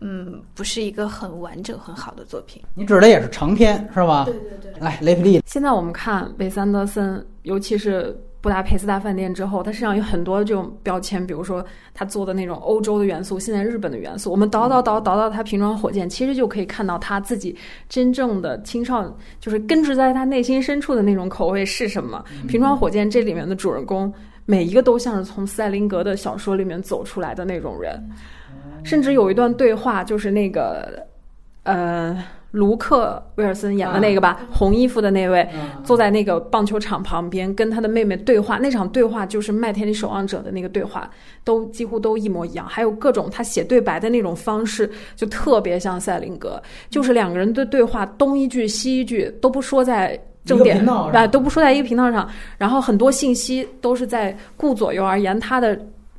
嗯不是一个很完整很好的作品。你指的也是长篇是吧？对对对。来，雷普利。现在我们看韦斯安德森，尤其是。布达佩斯大饭店之后，他身上有很多这种标签，比如说他做的那种欧洲的元素，现在日本的元素。我们倒倒倒倒到他瓶装火箭，其实就可以看到他自己真正的青少，就是根植在他内心深处的那种口味是什么。瓶装火箭这里面的主人公，每一个都像是从塞林格的小说里面走出来的那种人，甚至有一段对话，就是那个，呃。卢克·威尔森演的那个吧，红衣服的那位，坐在那个棒球场旁边跟他的妹妹对话。那场对话就是《麦田里守望者》的那个对话，都几乎都一模一样。还有各种他写对白的那种方式，就特别像赛林格，就是两个人的对话，东一句西一句，都不说在正点，啊，都不说在一个频道上。然后很多信息都是在顾左右而言他的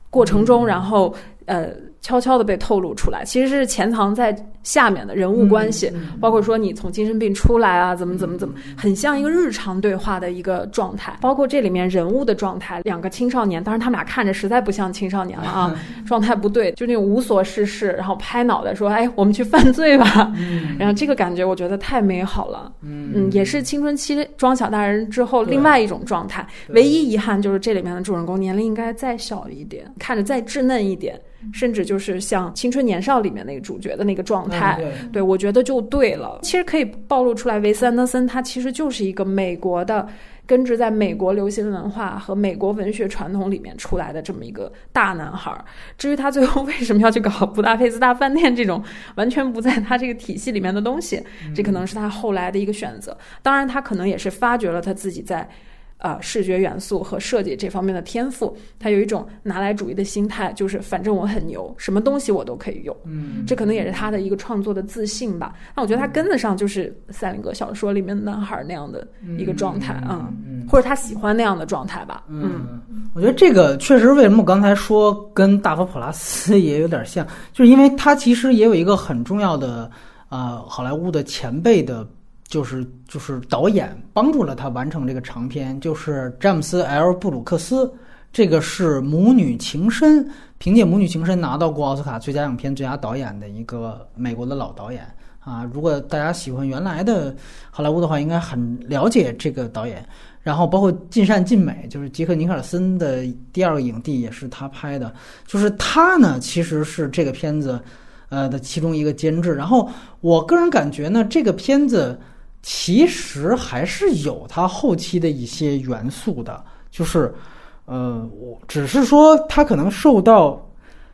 过程中，然后呃。悄悄的被透露出来，其实是潜藏在下面的人物关系，包括说你从精神病出来啊，怎么怎么怎么，很像一个日常对话的一个状态。包括这里面人物的状态，两个青少年，当然他们俩看着实在不像青少年了啊，状态不对，就那种无所事事，然后拍脑袋说：“哎，我们去犯罪吧。”然后这个感觉我觉得太美好了，嗯，也是青春期装小大人之后另外一种状态。唯一遗憾就是这里面的主人公年龄应该再小一点，看着再稚嫩一点。甚至就是像《青春年少》里面那个主角的那个状态，对我觉得就对了。其实可以暴露出来，维斯安德森他其实就是一个美国的，根植在美国流行文化和美国文学传统里面出来的这么一个大男孩。至于他最后为什么要去搞《布达佩斯大饭店》这种完全不在他这个体系里面的东西，这可能是他后来的一个选择。当然，他可能也是发掘了他自己在。啊，视觉元素和设计这方面的天赋，他有一种拿来主义的心态，就是反正我很牛，什么东西我都可以用。嗯，这可能也是他的一个创作的自信吧。那我觉得他跟得上就是赛林格小说里面男孩那样的一个状态啊，或者他喜欢那样的状态吧。嗯，我觉得这个确实，为什么我刚才说跟大佛普拉斯 也有点像，就是因为他其实也有一个很重要的啊，好莱坞的前辈的。就是就是导演帮助了他完成这个长片，就是詹姆斯 ·L· 布鲁克斯，这个是《母女情深》，凭借《母女情深》拿到过奥斯卡最佳影片、最佳导演的一个美国的老导演啊。如果大家喜欢原来的好莱坞的话，应该很了解这个导演。然后包括《尽善尽美》，就是杰克·尼克尔森的第二个影帝，也是他拍的。就是他呢，其实是这个片子呃的其中一个监制。然后我个人感觉呢，这个片子。其实还是有它后期的一些元素的，就是，呃，我只是说它可能受到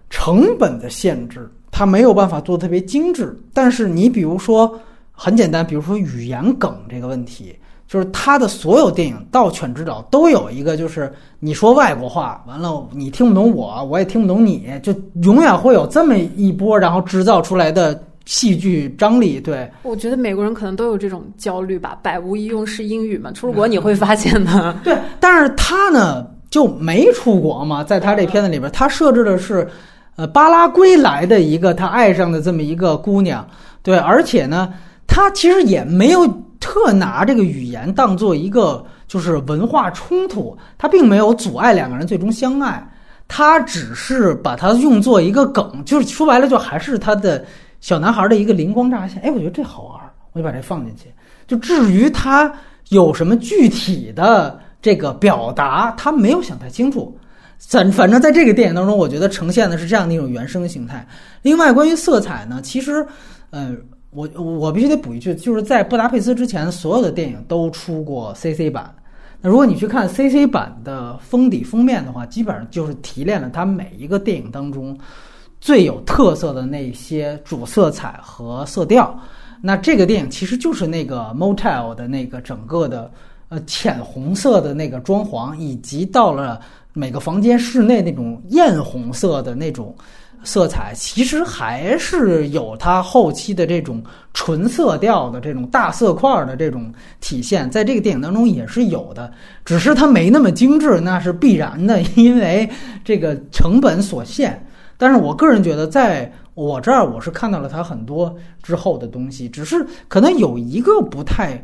成本的限制，它没有办法做特别精致。但是你比如说很简单，比如说语言梗这个问题，就是他的所有电影到《犬之岛》都有一个，就是你说外国话，完了你听不懂我，我也听不懂你，就永远会有这么一波，然后制造出来的。戏剧张力，对，我觉得美国人可能都有这种焦虑吧，百无一用是英语嘛，出国你会发现的。对，但是他呢就没出国嘛，在他这片子里边，他设置的是，呃，巴拉圭来的一个他爱上的这么一个姑娘，对，而且呢，他其实也没有特拿这个语言当做一个就是文化冲突，他并没有阻碍两个人最终相爱，他只是把它用作一个梗，就是说白了就还是他的。小男孩的一个灵光乍现，哎，我觉得这好玩。我就把这放进去。就至于他有什么具体的这个表达，他没有想太清楚。反反正在这个电影当中，我觉得呈现的是这样的一种原生形态。另外，关于色彩呢，其实，呃，我我必须得补一句，就是在布达佩斯之前，所有的电影都出过 CC 版。那如果你去看 CC 版的封底封面的话，基本上就是提炼了它每一个电影当中最有特色的那些主色彩和色调。那这个电影其实就是那个 motel 的那个整个的呃浅红色的那个装潢，以及到了每个房间室内那种艳红色的那种色彩，其实还是有它后期的这种纯色调的这种大色块的这种体现，在这个电影当中也是有的，只是它没那么精致，那是必然的，因为这个成本所限。但是我个人觉得，在我这儿我是看到了它很多之后的东西，只是可能有一个不太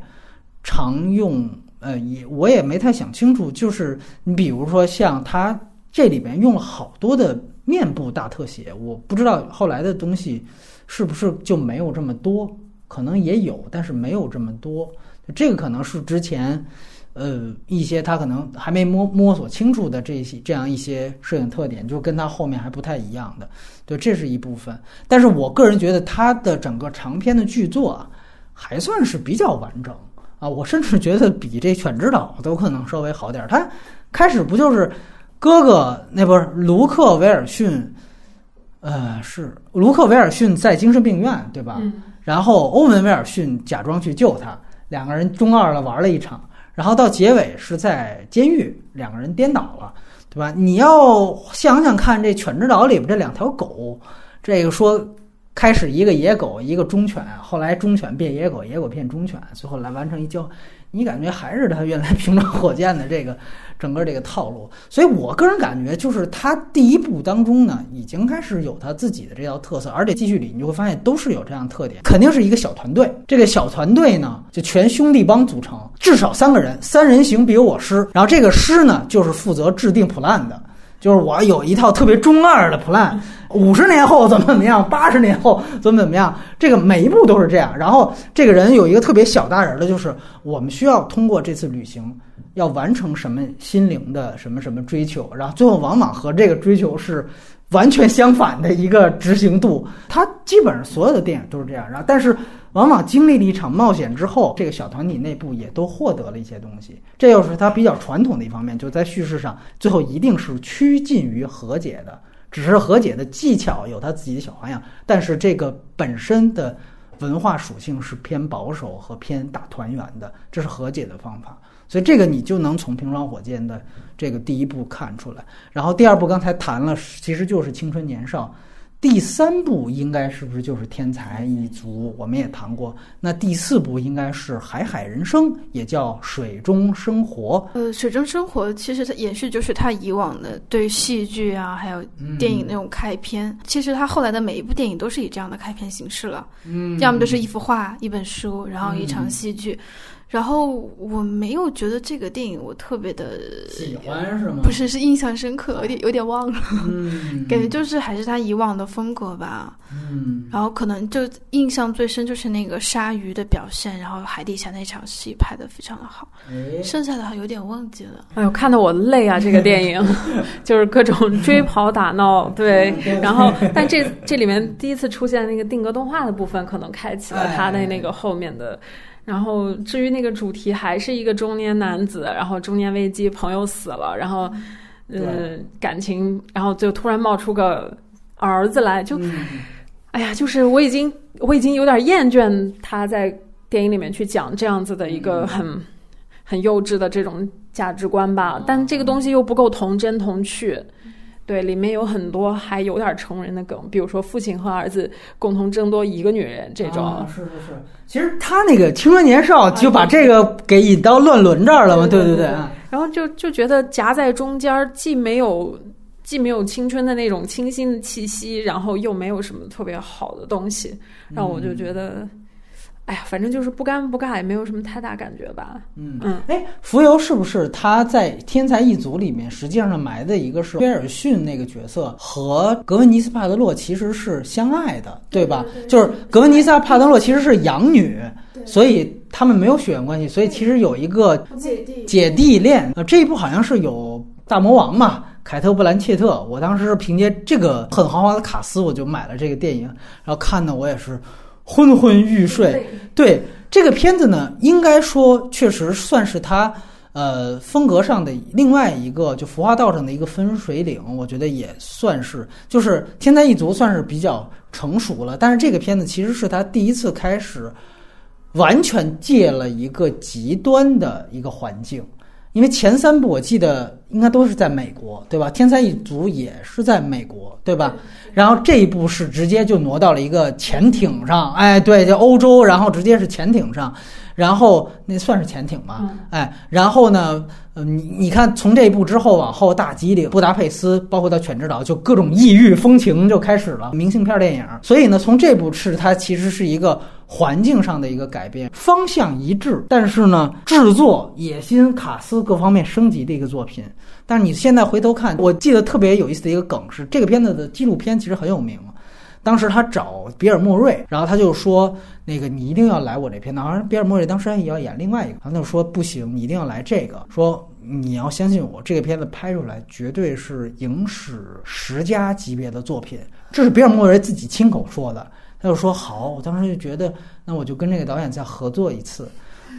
常用，呃，也我也没太想清楚，就是你比如说像它这里边用了好多的面部大特写，我不知道后来的东西是不是就没有这么多，可能也有，但是没有这么多，这个可能是之前。呃，一些他可能还没摸摸索清楚的这些这样一些摄影特点，就跟他后面还不太一样的，对，这是一部分。但是我个人觉得他的整个长篇的剧作啊，还算是比较完整啊，我甚至觉得比这《犬之岛》都可能稍微好点儿。他开始不就是哥哥那不是卢克·威尔逊，呃，是卢克·威尔逊在精神病院对吧？然后欧文·威尔逊假装去救他，两个人中二了玩了一场。然后到结尾是在监狱，两个人颠倒了，对吧？你要想想看，这《犬之岛》里边这两条狗，这个说开始一个野狗，一个忠犬，后来忠犬变野狗，野狗变忠犬，最后来完成一交。你感觉还是他原来平装火箭的这个整个这个套路，所以我个人感觉就是他第一部当中呢，已经开始有他自己的这套特色，而且继续里你就会发现都是有这样的特点，肯定是一个小团队。这个小团队呢，就全兄弟帮组成，至少三个人，三人行必有我师。然后这个师呢，就是负责制定 plan 的。就是我有一套特别中二的 plan，五十年后怎么怎么样，八十年后怎么怎么样，这个每一步都是这样。然后这个人有一个特别小大人的，就是我们需要通过这次旅行要完成什么心灵的什么什么追求，然后最后往往和这个追求是完全相反的一个执行度。他基本上所有的电影都是这样，然后但是。往往经历了一场冒险之后，这个小团体内部也都获得了一些东西。这又是他比较传统的一方面，就在叙事上，最后一定是趋近于和解的。只是和解的技巧有他自己的小花样，但是这个本身的文化属性是偏保守和偏大团圆的，这是和解的方法。所以这个你就能从《平装火箭》的这个第一部看出来。然后第二部刚才谈了，其实就是青春年少。第三部应该是不是就是天才一族？我们也谈过。那第四部应该是海海人生，也叫水中生活。呃，水中生活其实它延续就是他以往的对戏剧啊，还有电影那种开篇。其实他后来的每一部电影都是以这样的开篇形式了。嗯，要么就是一幅画、一本书，然后一场戏剧。然后我没有觉得这个电影我特别的喜欢是吗？不是，是印象深刻，有点有点忘了。嗯，感觉就是还是他以往的风格吧。嗯，然后可能就印象最深就是那个鲨鱼的表现，然后海底下那场戏拍的非常的好。剩下的还有点忘记了。哎呦，看得我累啊！这个电影 就是各种 追跑打闹，对。然后，但这这里面第一次出现那个定格动画的部分，可能开启了他的那个后面的。然后，至于那个主题，还是一个中年男子，然后中年危机，朋友死了，然后，呃，感情，然后就突然冒出个儿子来，就，哎呀，就是我已经我已经有点厌倦他在电影里面去讲这样子的一个很很幼稚的这种价值观吧，但这个东西又不够童真童趣。对，里面有很多还有点成人的梗，比如说父亲和儿子共同争夺一个女人这种。是是是，其实他那个青春年少就把这个给引到乱伦这儿了嘛，对对对。然后就就觉得夹在中间，既没有既没有青春的那种清新的气息，然后又没有什么特别好的东西，让我就觉得，哎呀，反正就是不尴不尬，也没有什么太大感觉吧。嗯嗯，哎，浮游是不是他在《天才一族》里面实际上埋的一个是威尔逊那个角色和格温妮斯帕德洛其实是相爱的，对吧？就是格温妮斯帕德洛其实是养女，所以他们没有血缘关系，所以其实有一个姐弟姐弟恋。呃，这一部好像是有大魔王嘛。凯特·布兰切特，我当时是凭借这个很豪华的卡斯，我就买了这个电影，然后看的我也是昏昏欲睡。对这个片子呢，应该说确实算是他呃风格上的另外一个就服化道上的一个分水岭，我觉得也算是，就是《天才一族》算是比较成熟了，但是这个片子其实是他第一次开始完全借了一个极端的一个环境。因为前三部我记得应该都是在美国，对吧？天才一族也是在美国，对吧？然后这一步是直接就挪到了一个潜艇上，哎，对，就欧洲，然后直接是潜艇上，然后那算是潜艇吧？哎，然后呢，嗯，你你看从这一部之后往后，大吉岭、布达佩斯，包括到犬之岛，就各种异域风情就开始了，明信片电影。所以呢，从这部是它其实是一个。环境上的一个改变，方向一致，但是呢，制作野心、卡斯各方面升级的一个作品。但是你现在回头看，我记得特别有意思的一个梗是，这个片子的纪录片其实很有名。当时他找比尔·莫瑞，然后他就说：“那个你一定要来我这片子。”好像比尔·莫瑞当时也要演另外一个，他就说：“不行，你一定要来这个。说你要相信我，这个片子拍出来绝对是影史十佳级别的作品。”这是比尔·莫瑞自己亲口说的。他就说好，我当时就觉得，那我就跟这个导演再合作一次。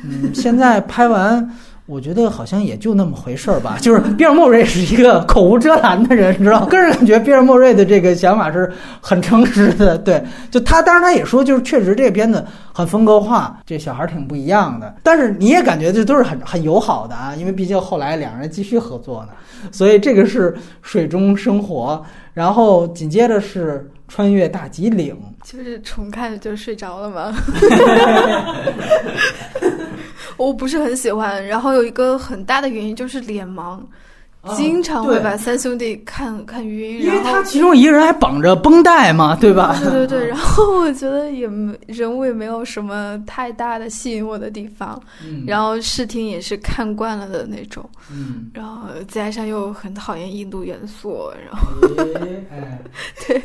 嗯，现在拍完，我觉得好像也就那么回事儿吧。就是比尔·莫瑞是一个口无遮拦的人，你知道个人感觉比尔·莫瑞的这个想法是很诚实的。对，就他，当然他也说，就是确实这个片子很风格化，这小孩挺不一样的。但是你也感觉这都是很很友好的啊，因为毕竟后来两人继续合作呢。所以这个是水中生活，然后紧接着是。穿越大吉岭，就是重看就睡着了吗？我不是很喜欢，然后有一个很大的原因就是脸盲。经常会把三兄弟看看晕，因为他其中一个人还绑着绷带嘛，对吧？对对对，然后我觉得也没人物也没有什么太大的吸引我的地方，然后视听也是看惯了的那种，嗯，然后再加上又很讨厌印度元素，然后 对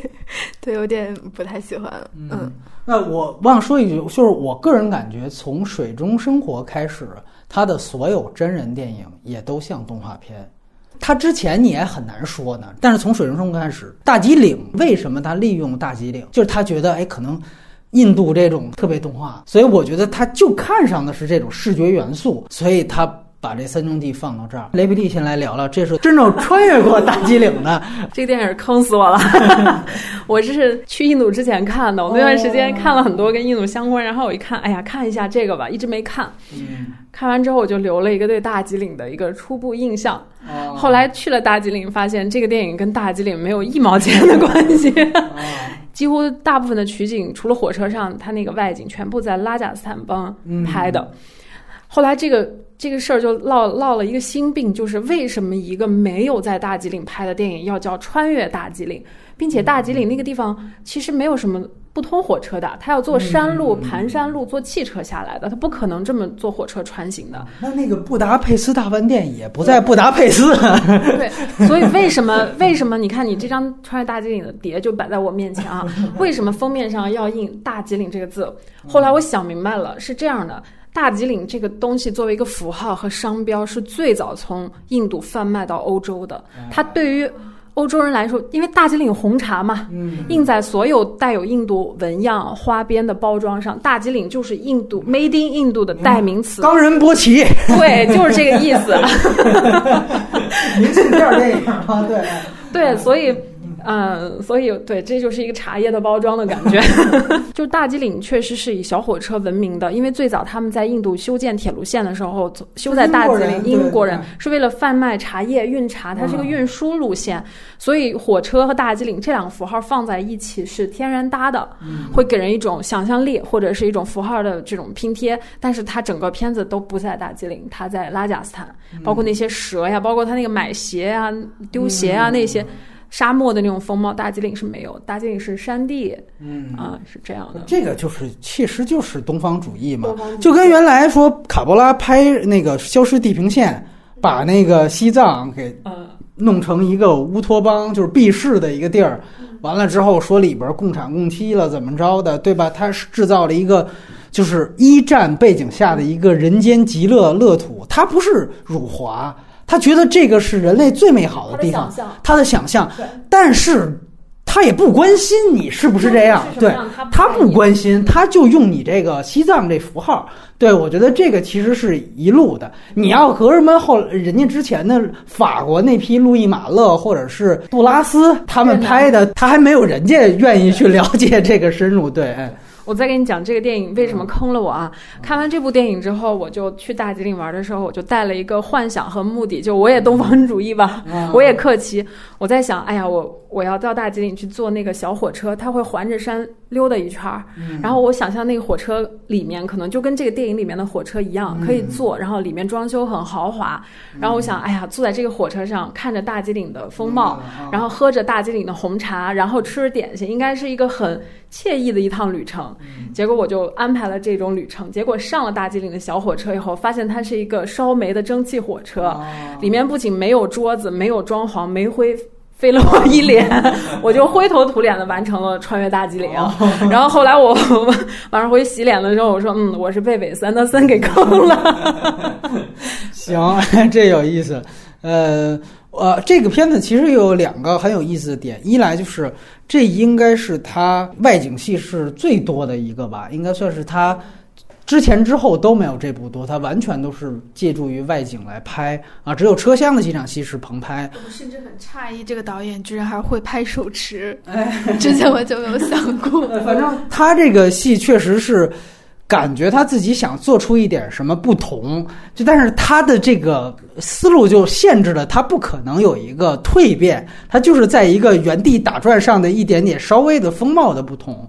对，有点不太喜欢。嗯，那我忘说一句，就是我个人感觉，从《水中生活》开始，他的所有真人电影也都像动画片。他之前你也很难说呢，但是从水中生开始，大吉岭为什么他利用大吉岭？就是他觉得，哎，可能印度这种特别动画，所以我觉得他就看上的是这种视觉元素，所以他把这三兄弟放到这儿。雷比利先来聊聊，这是真正穿越过大吉岭的。这个电影坑死我了，我这是去印度之前看的，我那段时间看了很多跟印度相关，然后我一看，哎呀，看一下这个吧，一直没看。嗯。看完之后，我就留了一个对大吉岭的一个初步印象。后来去了大吉岭，发现这个电影跟大吉岭没有一毛钱的关系。几乎大部分的取景，除了火车上，它那个外景全部在拉贾斯坦邦拍的。后来这个这个事儿就落落了一个心病，就是为什么一个没有在大吉岭拍的电影要叫穿越大吉岭，并且大吉岭那个地方其实没有什么。不通火车的，他要坐山路、盘山路，坐汽车下来的，他不可能这么坐火车穿行的。那那个布达佩斯大饭店也不在布达佩斯。对，所以为什么为什么你看你这张穿越大吉岭的碟就摆在我面前啊？为什么封面上要印大吉岭这个字？后来我想明白了，是这样的，大吉岭这个东西作为一个符号和商标，是最早从印度贩卖到欧洲的，它对于。欧洲人来说，因为大吉岭红茶嘛，印在所有带有印度纹样、花边的包装上，大吉岭就是印度 “Made in 印度”的代名词。冈仁波齐，对，就是这个意思。明信片电影啊？对，对，所以。嗯，所以对，这就是一个茶叶的包装的感觉。就大吉岭确实是以小火车闻名的，因为最早他们在印度修建铁路线的时候，修在大吉岭。英国人是为了贩卖茶叶、运茶，它是个运输路线，所以火车和大吉岭这两个符号放在一起是天然搭的，会给人一种想象力或者是一种符号的这种拼贴。但是它整个片子都不在大吉岭，它在拉贾斯坦，包括那些蛇呀，包括他那个买鞋啊、丢鞋啊那些。沙漠的那种风貌，大吉岭是没有，大吉岭是山地，嗯啊，是这样的。这个就是其实就是东方主义嘛就跟原来说卡波拉拍那个《消失地平线》，把那个西藏给嗯，弄成一个乌托邦，就是避世的一个地儿。完了之后说里边共产共妻了，怎么着的，对吧？他是制造了一个就是一战背景下的一个人间极乐乐土，他不是辱华，他觉得这个是人类最美好的的地方他的想象，但是他也不关心你是不是这样，对。他他不关心，他就用你这个西藏这符号。对我觉得这个其实是一路的。你要和什么后人家之前的法国那批路易马勒或者是杜拉斯他们拍的，他还没有人家愿意去了解这个深入。对，哎，我再给你讲这个电影为什么坑了我啊！看完这部电影之后，我就去大吉岭玩的时候，我就带了一个幻想和目的，就我也东方主义吧，我也客气。我在想，哎呀，我我要到大吉岭去坐那个小火车，它会环着山溜达一圈儿。然后我想象那个火车里面可能就跟这个电影里面的火车一样，可以坐，然后里面装修很豪华。然后我想，哎呀，坐在这个火车上，看着大吉岭的风貌，然后喝着大吉岭的红茶，然后吃着点心，应该是一个很惬意的一趟旅程。结果我就安排了这种旅程，结果上了大吉岭的小火车以后，发现它是一个烧煤的蒸汽火车，里面不仅没有桌子，没有装潢，煤灰。飞了我一脸，我就灰头土脸的完成了穿越大吉岭。然后后来我 晚上回去洗脸的时候，我说：“嗯，我是被韦斯安德森给坑了。行，这有意思。呃，呃，这个片子其实有两个很有意思的点，一来就是这应该是他外景戏是最多的一个吧，应该算是他之前之后都没有这部多，他完全都是借助于外景来拍啊，只有车厢的几场戏是棚拍。我甚至很诧异，这个导演居然还会拍手持，之前我就没有想过。呃 反正他这个戏确实是感觉他自己想做出一点什么不同，就但是他的这个思路就限制了他不可能有一个蜕变，他就是在一个原地打转上的一点点稍微的风貌的不同。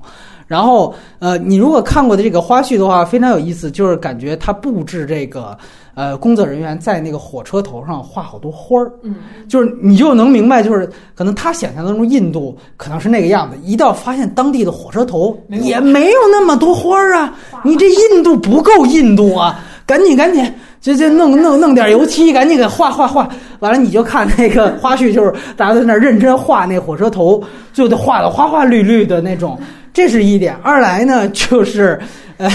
然后，呃，你如果看过的这个花絮的话，非常有意思，就是感觉他布置这个，呃，工作人员在那个火车头上画好多花儿，嗯，就是你就能明白，就是可能他想象当中印度可能是那个样子，一到发现当地的火车头也没有那么多花儿啊，你这印度不够印度啊，赶紧赶紧，这这弄弄弄点油漆，赶紧给画画画，完了你就看那个花絮，就是大家都在那儿认真画那火车头，就得画的花花绿绿的那种，这是一点。二来呢，就是呃，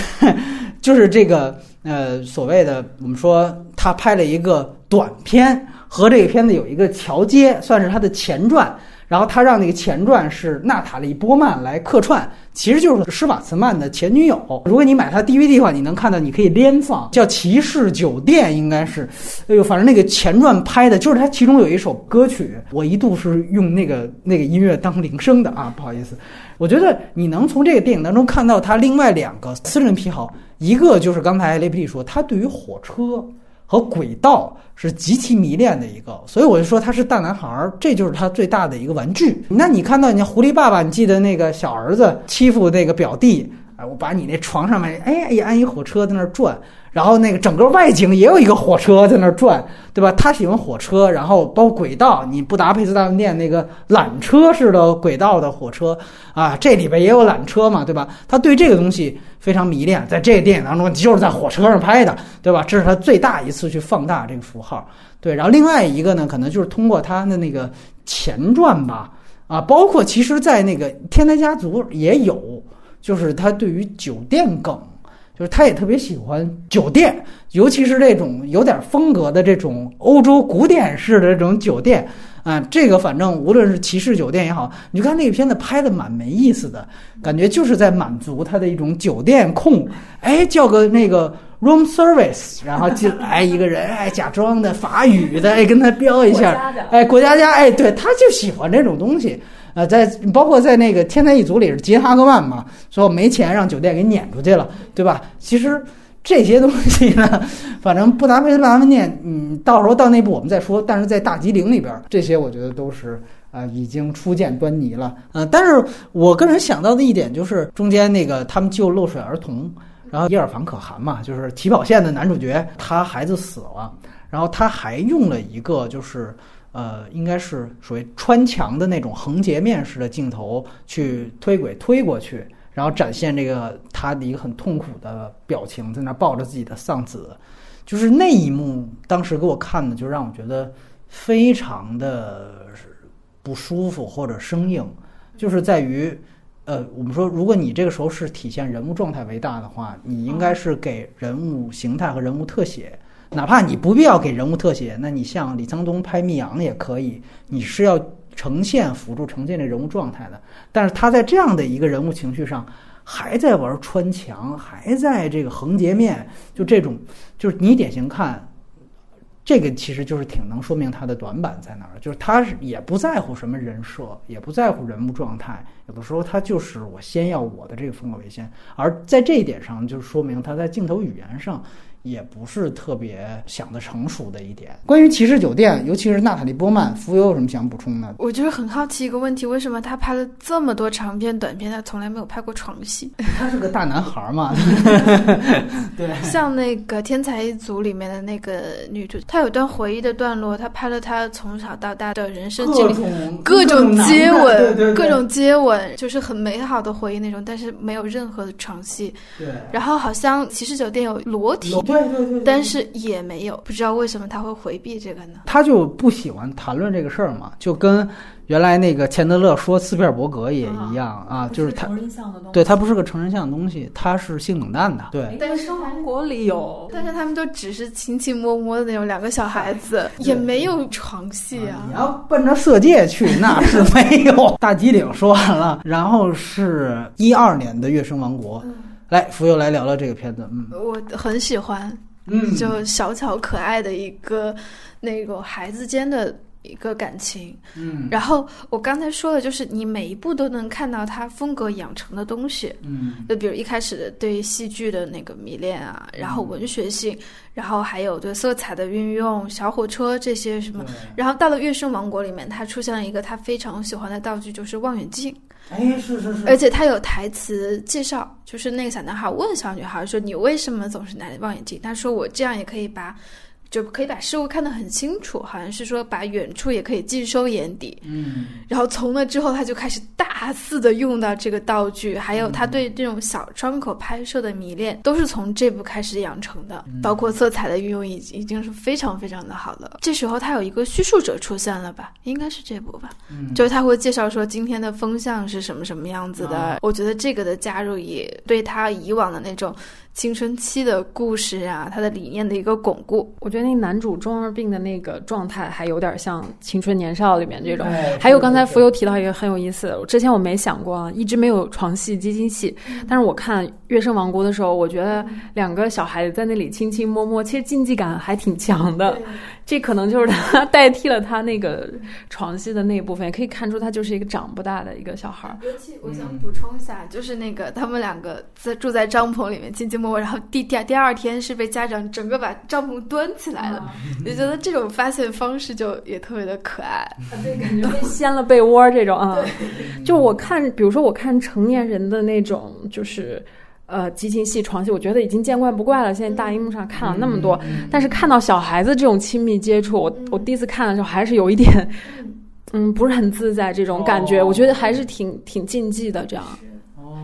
就是这个呃所谓的我们说他拍了一个短片，和这个片子有一个桥接，算是他的前传。然后他让那个前传是娜塔莉波曼来客串，其实就是施瓦茨曼的前女友。如果你买他 DVD 的话，你能看到，你可以连放，叫《骑士酒店》，应该是。哎呦，反正那个前传拍的就是他其中有一首歌曲，我一度是用那个那个音乐当铃声的啊，不好意思。我觉得你能从这个电影当中看到他另外两个私人癖好，一个就是刚才雷皮利说，他对于火车和轨道是极其迷恋的一个，所以我就说他是大男孩儿，这就是他最大的一个玩具。那你看到你狐狸爸爸，你记得那个小儿子欺负那个表弟，哎，我把你那床上面，哎，一安一火车在那儿转，然后那个整个外景也有一个火车在那儿转，对吧？他喜欢火车，然后包括轨道，你布达佩斯大饭店那个缆车式的轨道的火车啊，这里边也有缆车嘛，对吧？他对这个东西非常迷恋，在这个电影当中就是在火车上拍的，对吧？这是他最大一次去放大这个符号。对，然后另外一个呢，可能就是通过他的那个前传吧，啊，包括其实，在那个《天才家族》也有，就是他对于酒店梗，就是他也特别喜欢酒店，尤其是这种有点风格的这种欧洲古典式的这种酒店啊，这个反正无论是骑士酒店也好，你就看那个片子拍的蛮没意思的，感觉就是在满足他的一种酒店控，哎，叫个那个。room service，然后进来一个人，哎，假装的法语的，哎，跟他标一下哎，过家家，哎，对，他就喜欢这种东西。呃，在包括在那个《天才一族》里是吉恩哈格曼嘛，说没钱让酒店给撵出去了，对吧？其实这些东西呢，反正布达佩斯大饭店，嗯，到时候到那部我们再说。但是在大吉岭里边，这些我觉得都是。啊、已经初见端倪了。呃，但是我个人想到的一点就是，中间那个他们救漏水儿童，然后伊尔凡可汗嘛，就是起跑线的男主角，他孩子死了，然后他还用了一个就是呃，应该是属于穿墙的那种横截面式的镜头去推轨推过去，然后展现这个他的一个很痛苦的表情，在那抱着自己的丧子，就是那一幕，当时给我看的就让我觉得非常的不舒服或者生硬，就是在于。呃，我们说，如果你这个时候是体现人物状态为大的话，你应该是给人物形态和人物特写，哪怕你不必要给人物特写，那你像李沧东拍《密阳》也可以，你是要呈现辅助呈现这人物状态的。但是他在这样的一个人物情绪上，还在玩穿墙，还在这个横截面，就这种，就是你典型看。这个其实就是挺能说明他的短板在哪儿，就是他也不在乎什么人设，也不在乎人物状态，有的时候他就是我先要我的这个风格为先，而在这一点上，就说明他在镜头语言上。也不是特别想的成熟的一点。关于骑士酒店，尤其是娜塔莉波曼，浮游有什么想补充的？我就是很好奇一个问题：为什么他拍了这么多长片、短片，他从来没有拍过床戏？他是个大男孩嘛。对。像那个《天才一族》里面的那个女主，她有段回忆的段落，她拍了她从小到大的人生经历，各种接吻，各种接吻，就是很美好的回忆那种，但是没有任何的床戏。对。然后好像骑士酒店有裸体。对对对，但是也没有，不知道为什么他会回避这个呢？他就不喜欢谈论这个事儿嘛，就跟原来那个钱德勒说斯皮尔伯格也一样啊，就是他，对他不是个成人像的东西，他是性冷淡的。对，但是王国里有，但是他们都只是亲亲摸摸的那种两个小孩子，也没有床戏啊。你要奔着色戒去，那是没有。大吉岭说完了，然后是一二年的《月升王国》。来，福佑来聊聊这个片子。嗯，我很喜欢，嗯，就小巧可爱的一个那个孩子间的一个感情。嗯，然后我刚才说的就是你每一步都能看到他风格养成的东西。嗯，就比如一开始的对戏剧的那个迷恋啊，然后文学性，然后还有对色彩的运用，小火车这些什么。然后到了《月升王国》里面，他出现了一个他非常喜欢的道具，就是望远镜。哎，是是是，而且他有台词介绍，就是那个小男孩问小女孩说：“你为什么总是拿着望远镜？”他说：“我这样也可以把。”就可以把事物看得很清楚，好像是说把远处也可以尽收眼底。嗯，然后从那之后，他就开始大肆的用到这个道具，还有他对这种小窗口拍摄的迷恋，都是从这部开始养成的。包括色彩的运用，已已经是非常非常的好了。这时候他有一个叙述者出现了吧？应该是这部吧？嗯，就是他会介绍说今天的风向是什么什么样子的。我觉得这个的加入也对他以往的那种。青春期的故事啊，他的理念的一个巩固。我觉得那男主中二病的那个状态还有点像《青春年少》里面这种。还有刚才浮游提到一个很有意思，之前我没想过，一直没有床戏、激情戏。但是我看《月升王国》的时候，我觉得两个小孩子在那里亲亲摸摸，其实竞技感还挺强的。这可能就是他代替了他那个床戏的那一部分，也可以看出他就是一个长不大的一个小孩。尤其我想补充一下，就是那个他们两个在住在帐篷里面亲亲摸摸，然后第第第二天是被家长整个把帐篷端起来了，我觉得这种发现方式就也特别的可爱。对，感觉被掀了被窝这种啊。就我看，比如说我看成年人的那种，就是。呃，激情戏、床戏，我觉得已经见怪不怪了。现在大荧幕上看了那么多，但是看到小孩子这种亲密接触，我我第一次看的时候还是有一点，嗯，不是很自在这种感觉。我觉得还是挺挺禁忌的。这样，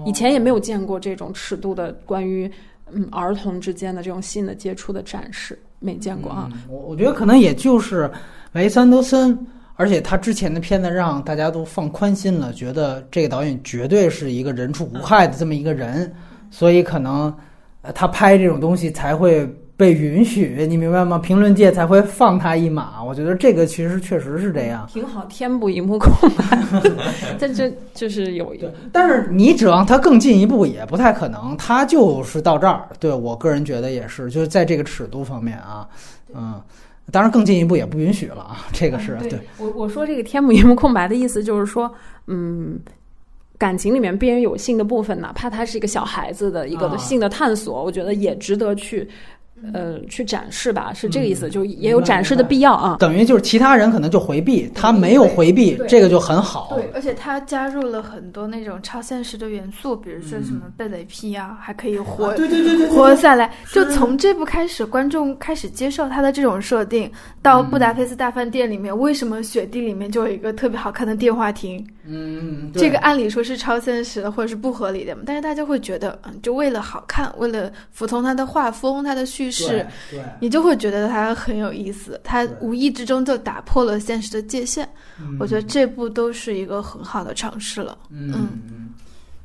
以前也没有见过这种尺度的关于嗯儿童之间的这种性的接触的展示，没见过啊。我我觉得可能也就是维斯安德森，而且他之前的片子让大家都放宽心了，觉得这个导演绝对是一个人畜无害的这么一个人。所以可能，呃，他拍这种东西才会被允许，你明白吗？评论界才会放他一马。我觉得这个其实确实是这样，挺好，填补荧幕空白。但这就是有一个，但是你指望他更进一步也不太可能，他就是到这儿。对我个人觉得也是，就是在这个尺度方面啊，嗯，当然更进一步也不允许了啊，这个是对。我我说这个天幕一幕空白的意思就是说，嗯。感情里面必然有性的部分，哪怕他是一个小孩子的一个性的探索，我觉得也值得去呃去展示吧，是这个意思，嗯就也有展示的必要啊。等于就是其他人可能就回避，他没有回避，这个就很好。对，而且他加入了很多那种超现实的元素，比如说什么被雷劈啊，还可以活、对对对对活下来。就从这部开始，观众开始接受他的这种设定。到布达佩斯大饭店里面，为什么雪地里面就有一个特别好看的电话亭？嗯，这个按理说是超现实的，或者是不合理的嘛，但是大家会觉得，嗯，就为了好看，为了服从他的画风、他的叙事，对对你就会觉得他很有意思。他无意之中就打破了现实的界限。嗯我觉得这部都是一个很好的尝试了。嗯嗯，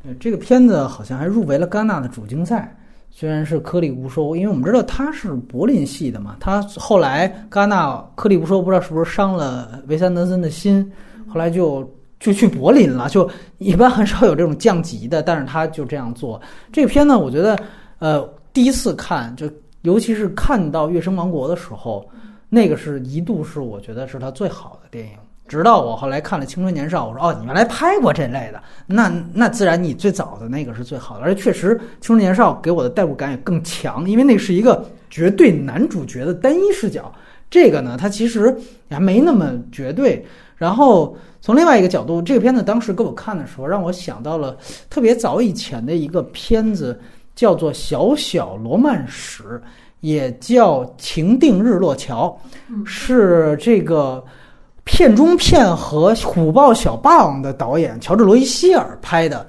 对，这个片子好像还入围了戛纳的主竞赛，虽然是颗粒无收，因为我们知道他是柏林系的嘛，他后来戛纳颗粒无收，不知道是不是伤了维斯安德森的心，后来就就去柏林了，就一般很少有这种降级的，但是他就这样做。这个片呢，我觉得呃第一次看，就尤其是看到《月升王国》的时候，那个是一度是我觉得是他最好的电影。直到我后来看了《青春年少》，我说哦，你原来拍过这类的，那那自然你最早的那个是最好的，而且确实《青春年少》给我的代入感也更强，因为那是一个绝对男主角的单一视角。这个呢，它其实还没那么绝对。然后从另外一个角度，这个片子当时给我看的时候，让我想到了特别早以前的一个片子，叫做《小小罗曼史》，也叫《情定日落桥》，是这个。片中片和《虎豹小霸王》的导演乔治·罗伊希尔拍的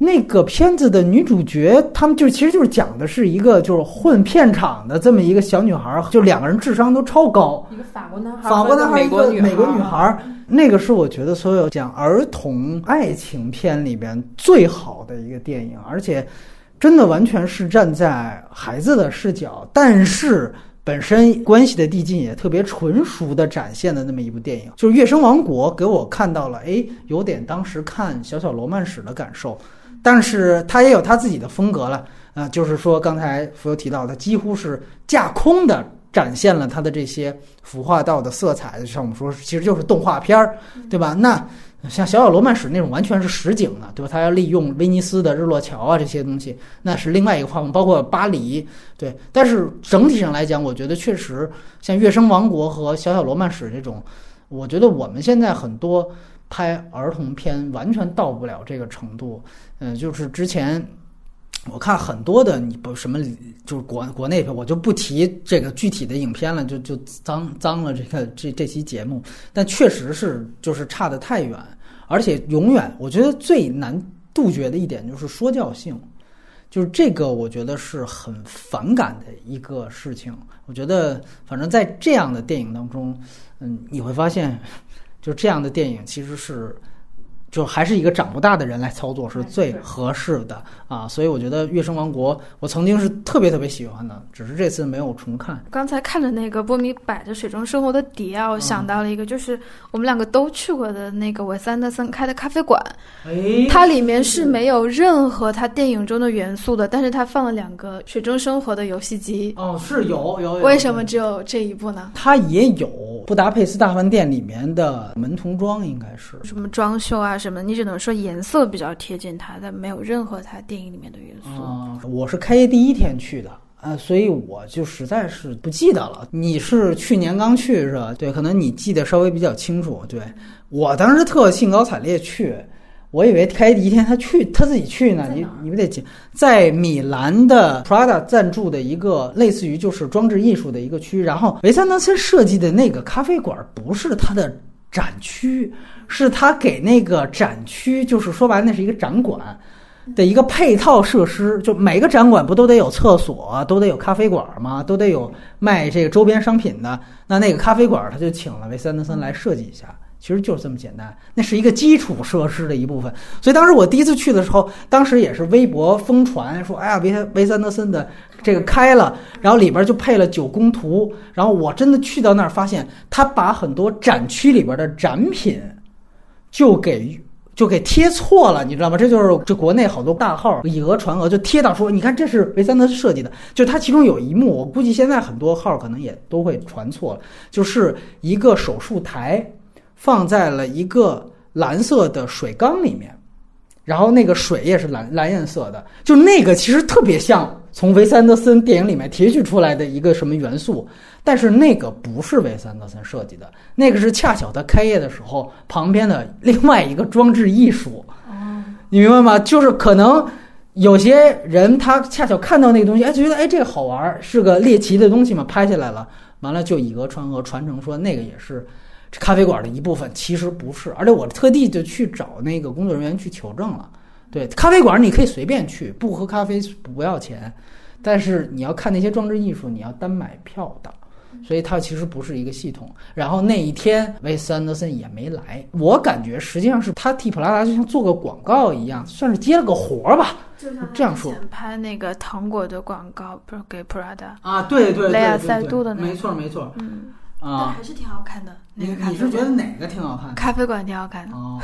那个片子的女主角，他们就其实就是讲的是一个就是混片场的这么一个小女孩，就两个人智商都超高，一个法国男孩，法国男孩，美国女美国女孩，那个是我觉得所有讲儿童爱情片里边最好的一个电影，而且真的完全是站在孩子的视角，但是。本身关系的递进也特别纯熟的展现的那么一部电影，就是《月升王国》，给我看到了，哎，有点当时看《小小罗曼史》的感受，但是他也有他自己的风格了，啊、就是说刚才福友提到的，几乎是架空的展现了他的这些腐化道的色彩，像我们说，其实就是动画片儿，对吧？那像《小小罗曼史》那种完全是实景的，对吧？他要利用威尼斯的日落桥啊这些东西，那是另外一个画风，包括巴黎，对。但是整体上来讲，我觉得确实像《月升王国》和《小小罗曼史》这种，我觉得我们现在很多拍儿童片完全到不了这个程度。嗯、就是之前我看很多的你不什么就是国国内片，我就不提这个具体的影片了，就就脏脏了这个这这期节目。但确实是就是差得太远，而且永远我觉得最难杜绝的一点就是说教性，就是这个我觉得是很反感的一个事情。我觉得反正在这样的电影当中，嗯，你会发现，就这样的电影其实是。就还是一个长不大的人来操作是最合适的啊，所以我觉得《月升王国》我曾经是特别特别喜欢的，只是这次没有重看。刚才看着那个波米摆着水中生活的碟啊，我想到了一个，就是我们两个都去过的那个韦斯安德森开的咖啡馆，哎它里面是没有任何他电影中的元素的，但是它放了两个水中生活的游戏机。哦，是有有有。为什么只有这一部呢？它也有布达佩斯大饭店里面的门童装，应该是。什么装修啊什么，你只能说颜色比较贴近它，但没有任何它电影里面的元素。啊、我是开业第一天去的。呃，所以我就实在是不记得了。你是去年刚去是吧？对，可能你记得稍微比较清楚。对我当时特兴高采烈去，我以为开业第一天他去他自己去呢。你你们得记，在米兰的 Prada 赞助的一个类似于就是装置艺术的一个区，然后维斯安德森设计的那个咖啡馆不是他的展区，是他给那个展区，就是说白了那是一个展馆。的一个配套设施，就每个展馆不都得有厕所，都得有咖啡馆吗？都得有卖这个周边商品的。那那个咖啡馆，他就请了维森德森来设计一下，其实就是这么简单。那是一个基础设施的一部分。所以当时我第一次去的时候，当时也是微博疯传说，哎呀，维维森德森的这个开了，然后里边就配了九宫图。然后我真的去到那儿，发现他把很多展区里边的展品就给。就给贴错了，你知道吗？这就是这国内好多大号以讹传讹，就贴到说，你看这是维森德设计的，就它其中有一幕，我估计现在很多号可能也都会传错了，就是一个手术台放在了一个蓝色的水缸里面，然后那个水也是蓝蓝颜色的，就那个其实特别像从维斯安德森电影里面提取出来的一个什么元素，但是那个不是维斯安德森设计的，那个是恰巧他开业的时候旁边的另外一个装置艺术。哦，你明白吗？就是可能有些人他恰巧看到那个东西，哎，觉得哎这个好玩儿，是个猎奇的东西嘛，拍下来了，完了就以讹传讹，传承说那个也是咖啡馆的一部分，其实不是。而且我特地就去找那个工作人员去求证了，对，咖啡馆你可以随便去，不喝咖啡不要钱，但是你要看那些装置艺术，你要单买票的。所以它其实不是一个系统。然后那一天，维斯安德森也没来。我感觉实际上是他替普拉达就像做个广告一样，算是接了个活儿吧。这样说拍那个糖果的广告，不是给普拉达啊，对对雷亚赛杜的那个，没错没错，嗯，啊，还是挺好看的。那你个咖啡你是觉得哪个挺好看？咖啡馆挺好看的？哦，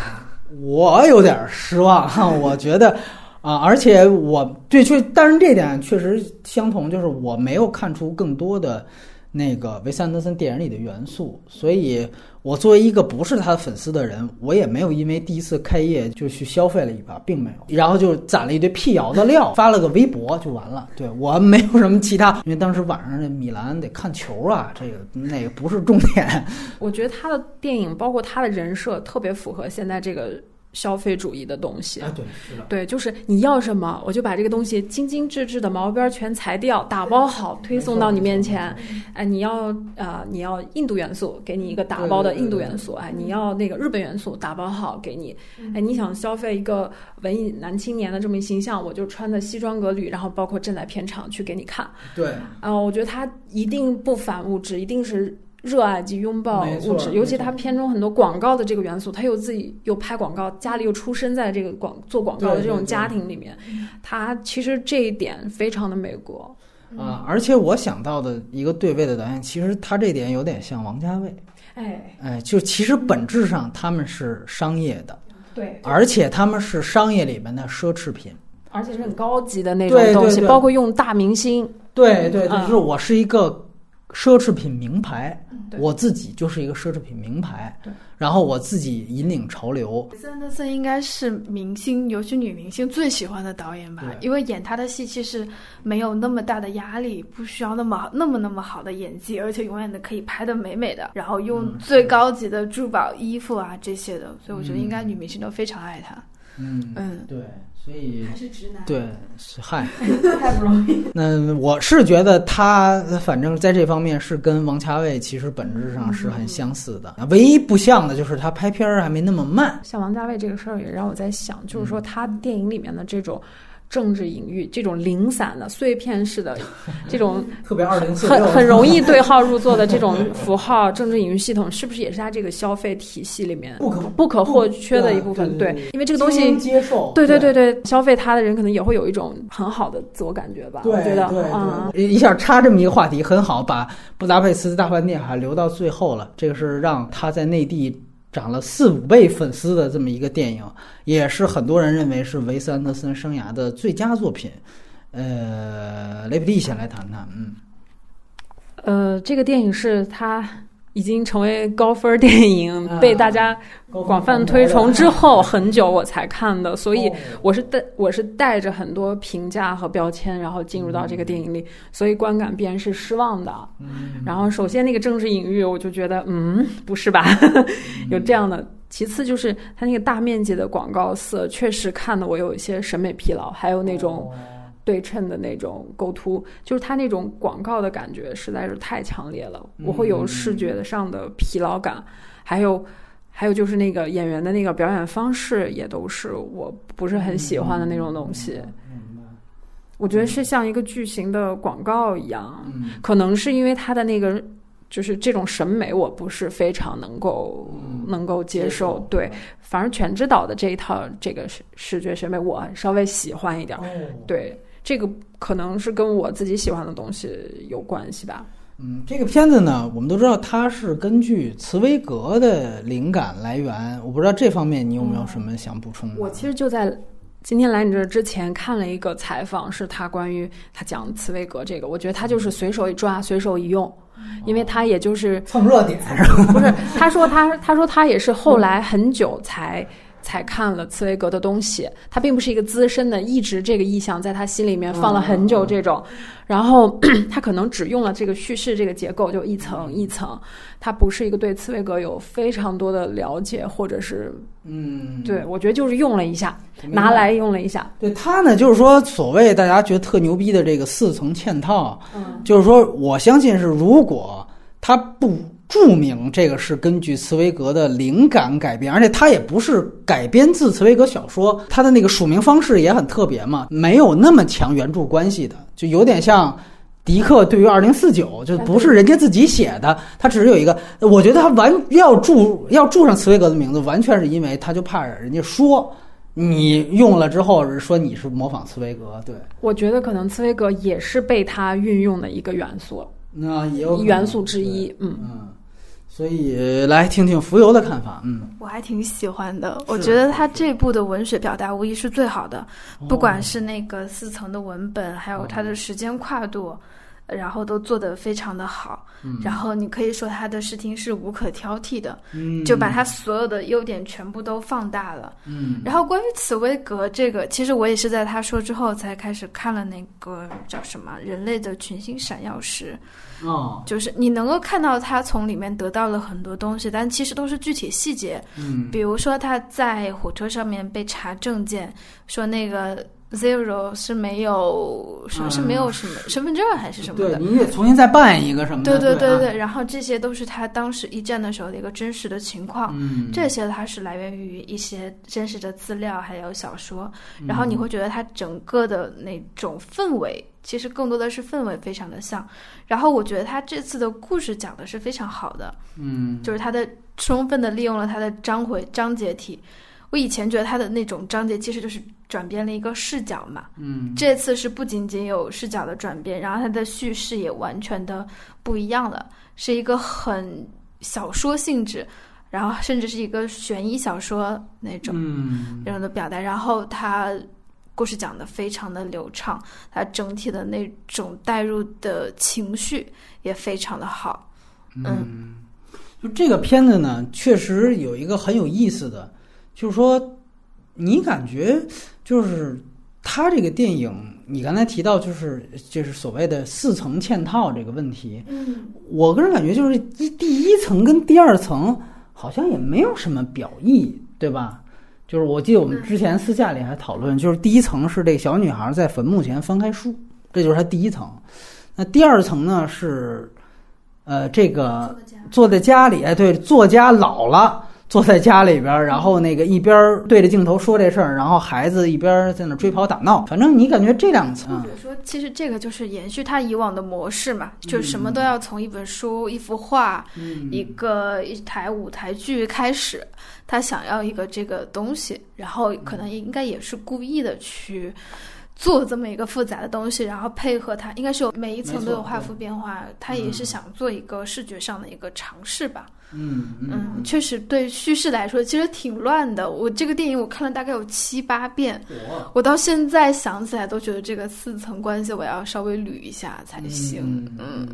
我有点失望哈，我觉得啊，而且我对确，但是这点确实相同，就是我没有看出更多的那个维斯安德森电影里的元素，所以我作为一个不是他的粉丝的人，我也没有因为第一次开业就去消费了一把，并没有，然后就攒了一堆辟谣的料，发了个微博就完了。对我没有什么其他，因为当时晚上那米兰得看球啊，这个那个不是重点。我觉得他的电影，包括他的人设，特别符合现在这个消费主义的东西。啊，对，是的。对，就是你要什么，我就把这个东西精精致致的毛边全裁掉，打包好推送到你面前。哎，你要啊、你要印度元素，给你一个打包的印度元素。哎，你要那个日本元素，打包好给你。哎，你想消费一个文艺男青年的这么一形象，我就穿的西装革履，然后包括站在片场去给你看。对，啊、我觉得他一定不反物质，一定是热爱及拥抱物质。尤其他片中很多广告的这个元素，他又自己又拍广告，家里又出生在这个广做广告的对对对这种家庭里面，他其实这一点非常的美国。啊，而且我想到的一个对位的导演，其实他这点有点像王家卫，哎，哎，就其实本质上他们是商业的，对，而且他们是商业里面的奢侈品。而且是很高级的那种对对东西，包括用大明星。对对，嗯就是我是一个奢侈品名牌，我自己就是一个奢侈品名牌对，然后我自己引领潮流。维斯安德森应该是明星，尤其女明星最喜欢的导演吧，因为演他的戏其实没有那么大的压力，不需要那么那么那么好的演技，而且永远的可以拍的美美的，然后用嗯最高级的珠宝、衣服啊这些的，所以我觉得应该女明星都非常爱他。嗯，嗯，对，所以还是直男。对，是嗨，太不容易。那我是觉得他反正在这方面是跟王家卫其实本质上是很相似的，唯一不像的就是他拍片儿还没那么慢。像王家卫这个事儿也让我在想，就是嗯。说他电影里面的这种政治隐喻，这种零散的、碎片式的 这种特别二零四很很容易对号入座的这种符号 政治隐喻系统，是不是也是他这个消费体系里面不可不可或缺的一部分？对因为这个东西。接受，对对对对，消费它的人可能也会有一种很好的自我感觉吧，对我觉得对啊，一下插这么一个话题很好，把布达佩斯大饭店还留到最后了。这个是让他在内地涨了四五倍粉丝的这么一个电影，也是很多人认为是维斯安德森生涯的最佳作品。呃，雷普利先来谈谈，嗯，呃，这个电影是他已经成为高分电影，啊被大家广泛推崇之后很久我才看的，所以哦我是带我是带着很多评价和标签，然后进入到这个电影里，所以观感必然是失望的。嗯然后首先那个政治隐喻，我就觉得，嗯，不是吧？有这样的。其次就是它那个大面积的广告色，确实看得我有一些审美疲劳，还有那种对称的那种构图，就是它那种广告的感觉实在是太强烈了，我会有视觉上的疲劳感，还有。还有就是那个演员的那个表演方式，也都是我不是很喜欢的那种东西。我觉得是像一个巨型的广告一样，嗯可能是因为他的那个就是这种审美，我不是非常能够、能够接受。对，反而全知导的这一套这个视视觉审美，我稍微喜欢一点。哦，对，这个可能是跟我自己喜欢的东西有关系吧。嗯，这个片子呢，我们都知道它是根据茨威格的灵感来源，我不知道这方面你有没有什么想补充的？我其实就在今天来你这儿之前看了一个采访，是他关于他讲茨威格这个，我觉得他就是随手一抓，随手一用，因为他也就是蹭热点？不是他说他他说他也是后来很久才。才看了茨威格的东西，他并不是一个资深的，一直这个意象在他心里面放了很久这种，然后 他可能只用了这个叙事这个结构，就一层一层，他不是一个对茨威格有非常多的了解，或者是嗯，对我觉得就是用了一下，拿来用了一下，对他呢，就是说所谓大家觉得特牛逼的这个四层嵌套，嗯，就是说我相信是如果他不注明这个是根据茨威格的灵感改编，而且他也不是改编自茨威格小说，他的那个署名方式也很特别嘛，没有那么强原著关系的，就有点像。迪克对于二零四九就不是人家自己写的，他只是有一个，我觉得他完要注要注上茨威格的名字，完全是因为他就怕人家说你用了之后说你是模仿茨威格，对，我觉得可能茨威格也是被他运用的一个元素，那也有元素之一，嗯。嗯，所以来听听浮游的看法。嗯，我还挺喜欢的，我觉得他这部的文学表达无疑是最好的，不管是那个四层的文本，还有它的时间跨度，然后都做得非常的好。然后你可以说他的视听是无可挑剔的，嗯就把他所有的优点全部都放大了。嗯然后关于茨威格这个，其实我也是在他说之后才开始看了那个叫什么《人类的群星闪耀时》，哦就是你能够看到他从里面得到了很多东西，但其实都是具体细节。嗯比如说他在火车上面被查证件，说那个 Zero 是没有说是没有什么身份证还是什么的。对你得重新再办一个什么对的，对啊对对对，然后这些都是他当时一战的时候的一个真实的情况。嗯，这些它是来源于一些真实的资料，还有小说，然后你会觉得它整个的那种氛围，其实更多的是氛围非常的像。然后我觉得他这次的故事讲的是非常好的，嗯就是他的充分的利用了他的章回章节体。我以前觉得他的那种章节其实就是转变了一个视角嘛，嗯这次是不仅仅有视角的转变，然后他的叙事也完全的不一样了，是一个很小说性质，然后甚至是一个悬疑小说那种嗯那种的表达。然后他故事讲的非常的流畅，它整体的那种带入的情绪也非常的好。嗯，就这个片子呢，确实有一个很有意思的，就是说，你感觉就是他这个电影，你刚才提到就是就是所谓的四层嵌套这个问题，嗯，我个人感觉就是一第一层跟第二层好像也没有什么表意，对吧？就是我记得我们之前私下里还讨论，就是第一层是这个小女孩在坟墓前翻开书，这就是她第一层。那第二层呢是，呃，这个坐在家里，哎，对，作家老了，坐在家里边，然后那个一边对着镜头说这事儿，然后孩子一边在那追跑打闹，反正你感觉这两层或者说，其实这个就是延续他以往的模式嘛，就什么都要从一本书、一幅画、嗯。一个一台舞台剧开始，他想要一个这个东西，然后可能应该也是故意的去做这么一个复杂的东西，然后配合它，应该是有每一层都有画幅变化，他也是想做一个视觉上的一个尝试吧。嗯嗯，确实对叙事来说其实挺乱的。我这个电影我看了大概有七八遍，我到现在想起来都觉得这个四层关系我要稍微捋一下才行。嗯，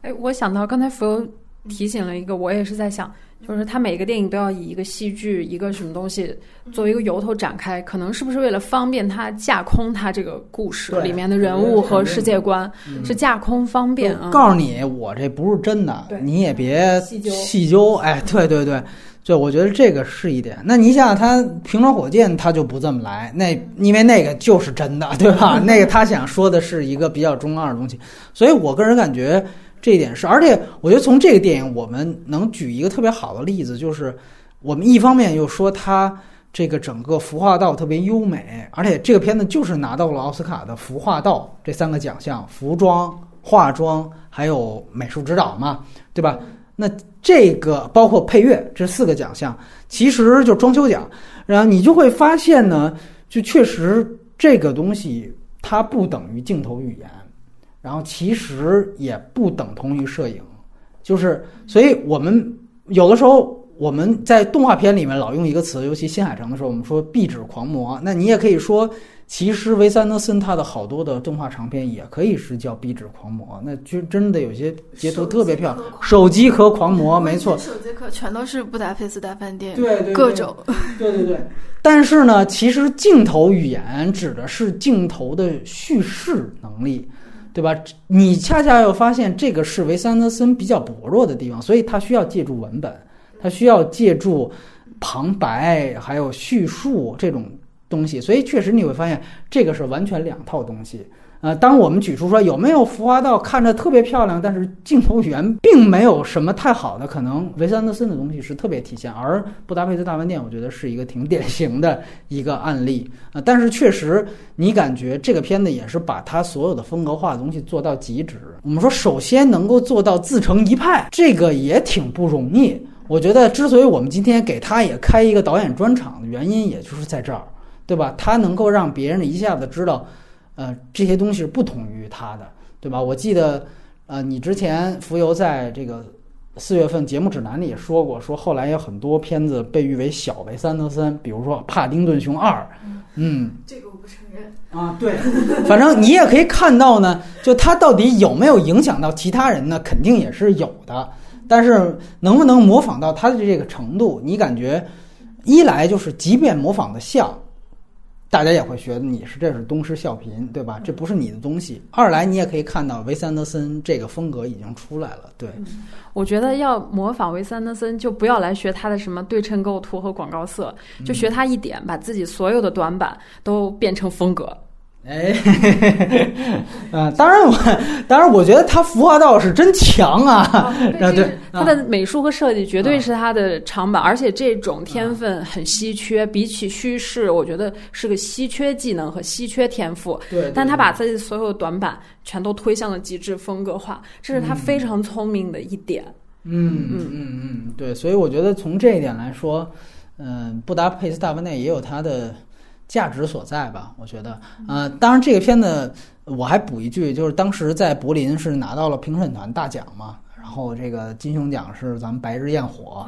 哎，我想到刚才浮游提醒了一个，我也是在想，就是他每个电影都要以一个戏剧、一个什么东西作为一个由头展开，可能是不是为了方便他架空他这个故事里面的人物和世界观，是架空方便啊。告诉你，我这不是真的，你也别细究。哎，对对对，对，我觉得这个是一点。那你想想，他平装火箭他就不这么来，那因为那个就是真的，对吧？那个他想说的是一个比较中二的东西，所以我个人感觉这一点是，而且我觉得从这个电影我们能举一个特别好的例子，就是我们一方面又说它这个整个服化道特别优美，而且这个片子就是拿到了奥斯卡的服化道这三个奖项：服装、化妆还有美术指导嘛，对吧？那这个包括配乐这四个奖项，其实就装修奖，然后你就会发现呢，就确实这个东西它不等于镜头语言，然后其实也不等同于摄影，就是所以我们有的时候我们在动画片里面老用一个词，尤其新海诚的时候，我们说壁纸狂魔。那你也可以说，其实维斯安德森他的好多的动画长片也可以是叫壁纸狂魔。那就真的有些截图特别漂亮，手机壳狂魔，没错，手机壳全都是布达佩斯大饭店，对对，各种，对对对。但是呢，其实镜头语言指的是镜头的叙事能力。对吧？你恰恰又发现这个是维斯安德森比较薄弱的地方，所以他需要借助文本，他需要借助旁白，还有叙述这种东西。所以确实你会发现，这个是完全两套东西。呃，当我们举出说有没有浮华道看着特别漂亮，但是镜头语言并没有什么太好的，可能维斯安德森的东西是特别体现，而布达佩斯大饭店我觉得是一个挺典型的一个案例啊。但是确实，你感觉这个片子也是把他所有的风格化的东西做到极致。我们说，首先能够做到自成一派，这个也挺不容易。我觉得，之所以我们今天给他也开一个导演专场的原因，也就是在这儿，对吧？他能够让别人一下子知道。呃，这些东西是不同于他的，对吧？我记得，呃，你之前浮游在这个四月份节目指南里也说过，说后来有很多片子被誉为小维斯安德森，比如说《帕丁顿熊二》。嗯，这个我不承认啊。对，反正你也可以看到呢，就他到底有没有影响到其他人呢？肯定也是有的，但是能不能模仿到他的这个程度？你感觉，一来就是即便模仿的像。大家也会觉得你是这是东施效颦，对吧？这不是你的东西。二来，你也可以看到维斯安德森这个风格已经出来了。对，我觉得要模仿维斯安德森，就不要来学他的什么对称构图和广告色，就学他一点，把自己所有的短板都变成风格。哎，啊，当然我，当然我觉得他服化道是真强啊！对，他的美术和设计绝对是他的长板，而且这种天分很稀缺，比起叙事，我觉得是个稀缺技能和稀缺天赋。对，但他把自己所有短板全都推向了极致风格化，这是他非常聪明的一点。嗯嗯嗯嗯，对，所以我觉得从这一点来说，嗯，布达佩斯大饭店也有他的。价值所在吧，我觉得，呃，当然这个片子我还补一句，就是当时在柏林是拿到了评审团大奖嘛。然后这个金熊奖是咱们白日焰火，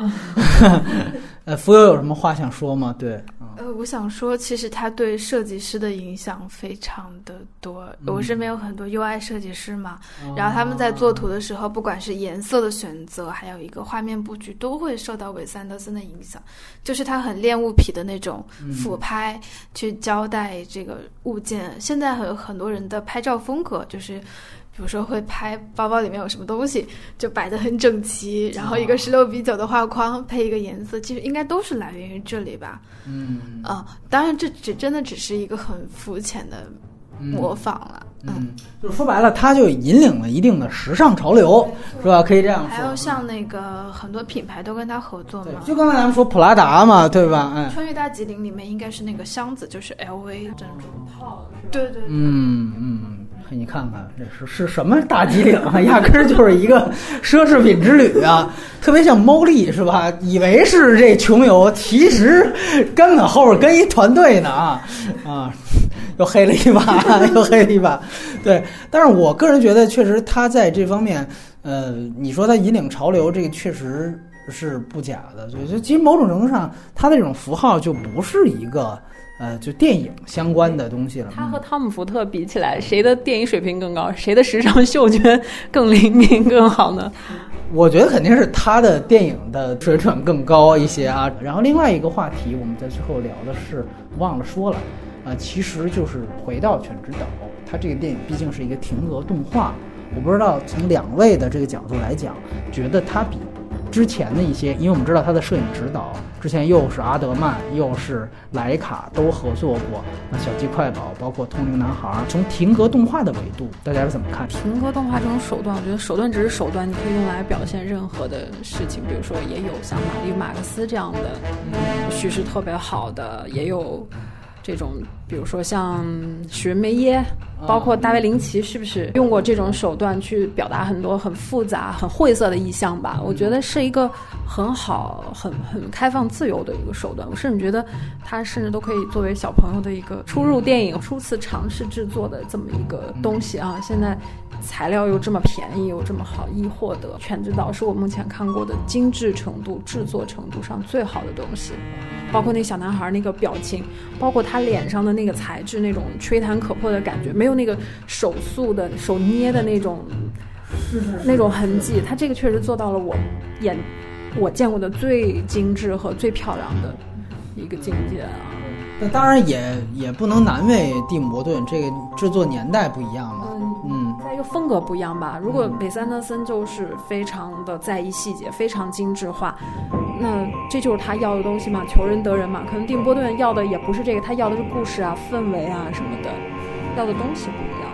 呃，浮游有什么话想说吗？对，呃，我想说，其实他对设计师的影响非常的多。我身边有很多 UI 设计师嘛，然后他们在做图的时候，不管是颜色的选择，还有一个画面布局，都会受到韦斯安德森的影响。就是他很练物癖的那种俯拍去交代这个物件。现在很很多人的拍照风格就是。比如说会拍包包里面有什么东西，就摆的很整齐，然后一个十六比九的画框配一个颜色，其实应该都是来源于这里吧。嗯啊，当然这只真的只是一个很肤浅的模仿了。嗯，就是说白了，它就引领了一定的时尚潮流，是吧？可以这样说。还有像那个很多品牌都跟他合作嘛。就刚才咱们说普拉达嘛，对吧？嗯。穿越大吉林里面应该是那个箱子，就是 LV 珍珠套。对对。嗯嗯。你看看这是是什么大机灵啊？压根儿就是一个奢侈品之旅啊，特别像猫丽是吧？以为是这穷游，其实根本后边跟一团队呢啊啊，又黑了一把，又黑了一把。对，但是我个人觉得，确实他在这方面，呃，你说他引领潮流，这个确实是不假的。就就其实某种程度上，他的这种符号就不是一个。呃，就电影相关的东西了。他和汤姆·福特比起来，谁的电影水平更高？谁的时尚嗅觉更灵敏、更好呢？我觉得肯定是他的电影的水准更高一些啊。然后另外一个话题，我们在最后聊的是忘了说了啊，其实就是回到《犬之岛》，它这个电影毕竟是一个停格动画。我不知道从两位的这个角度来讲，觉得它比。之前的一些，因为我们知道他的摄影指导之前又是阿德曼又是莱卡都合作过，小鸡快宝包括通灵男孩，从停格动画的维度，大家是怎么看？停格动画这种手段，我觉得手段只是手段，你可以用来表现任何的事情，比如说也有像玛丽马克思这样的叙事特别好的，也有。这种，比如说像史云梅耶，包括大卫林奇，是不是用过这种手段去表达很多很复杂、很晦涩的意象吧？我觉得是一个很好、很很开放、自由的一个手段。我甚至觉得，它甚至都可以作为小朋友的一个初入电影、初次尝试制作的这么一个东西啊！现在材料又这么便宜，又这么好易获得，《全知道》是我目前看过的精致程度、制作程度上最好的东西。包括那小男孩那个表情，包括他脸上的那个材质，那种吹弹可破的感觉，没有那个手速的手捏的那种那种痕迹。他这个确实做到了我眼我见过的最精致和最漂亮的一个境界啊。那当然也也不能难为蒂姆·伯顿，这个制作年代不一样嘛。嗯，再一个风格不一样吧。如果韦斯安德森就是非常的在意细节，非常精致化。那这就是他要的东西嘛，求人得人嘛。可能蒂姆·波顿要的也不是这个，他要的是故事啊、氛围啊什么的，要的东西不一样。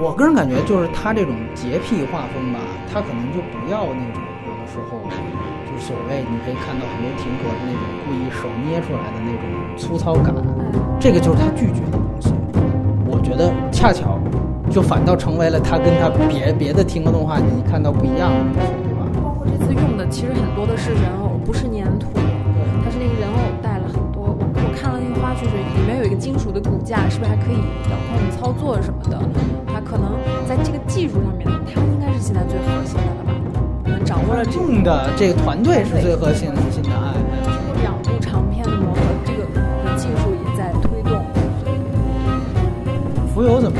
我个人感觉就是他这种洁癖画风吧，他可能就不要那种有的时候就是所谓你可以看到很多停格的那种故意手捏出来的那种粗糙感，这个就是他拒绝的东西。我觉得恰巧就反倒成为了他跟他别别的停格动画你看到不一样的东西。这次用的其实很多的是人偶，不是粘土。对，它是那个人偶带了很多。我我看了那个花絮，是里面有一个金属的骨架，是不是还可以遥控操作什么的？它可能在这个技术上面，它应该是现在最核心的了吧？我们掌握了用的这个团队是最核心的，现在。两部长片的磨合，这个技术也在推动。浮游怎么？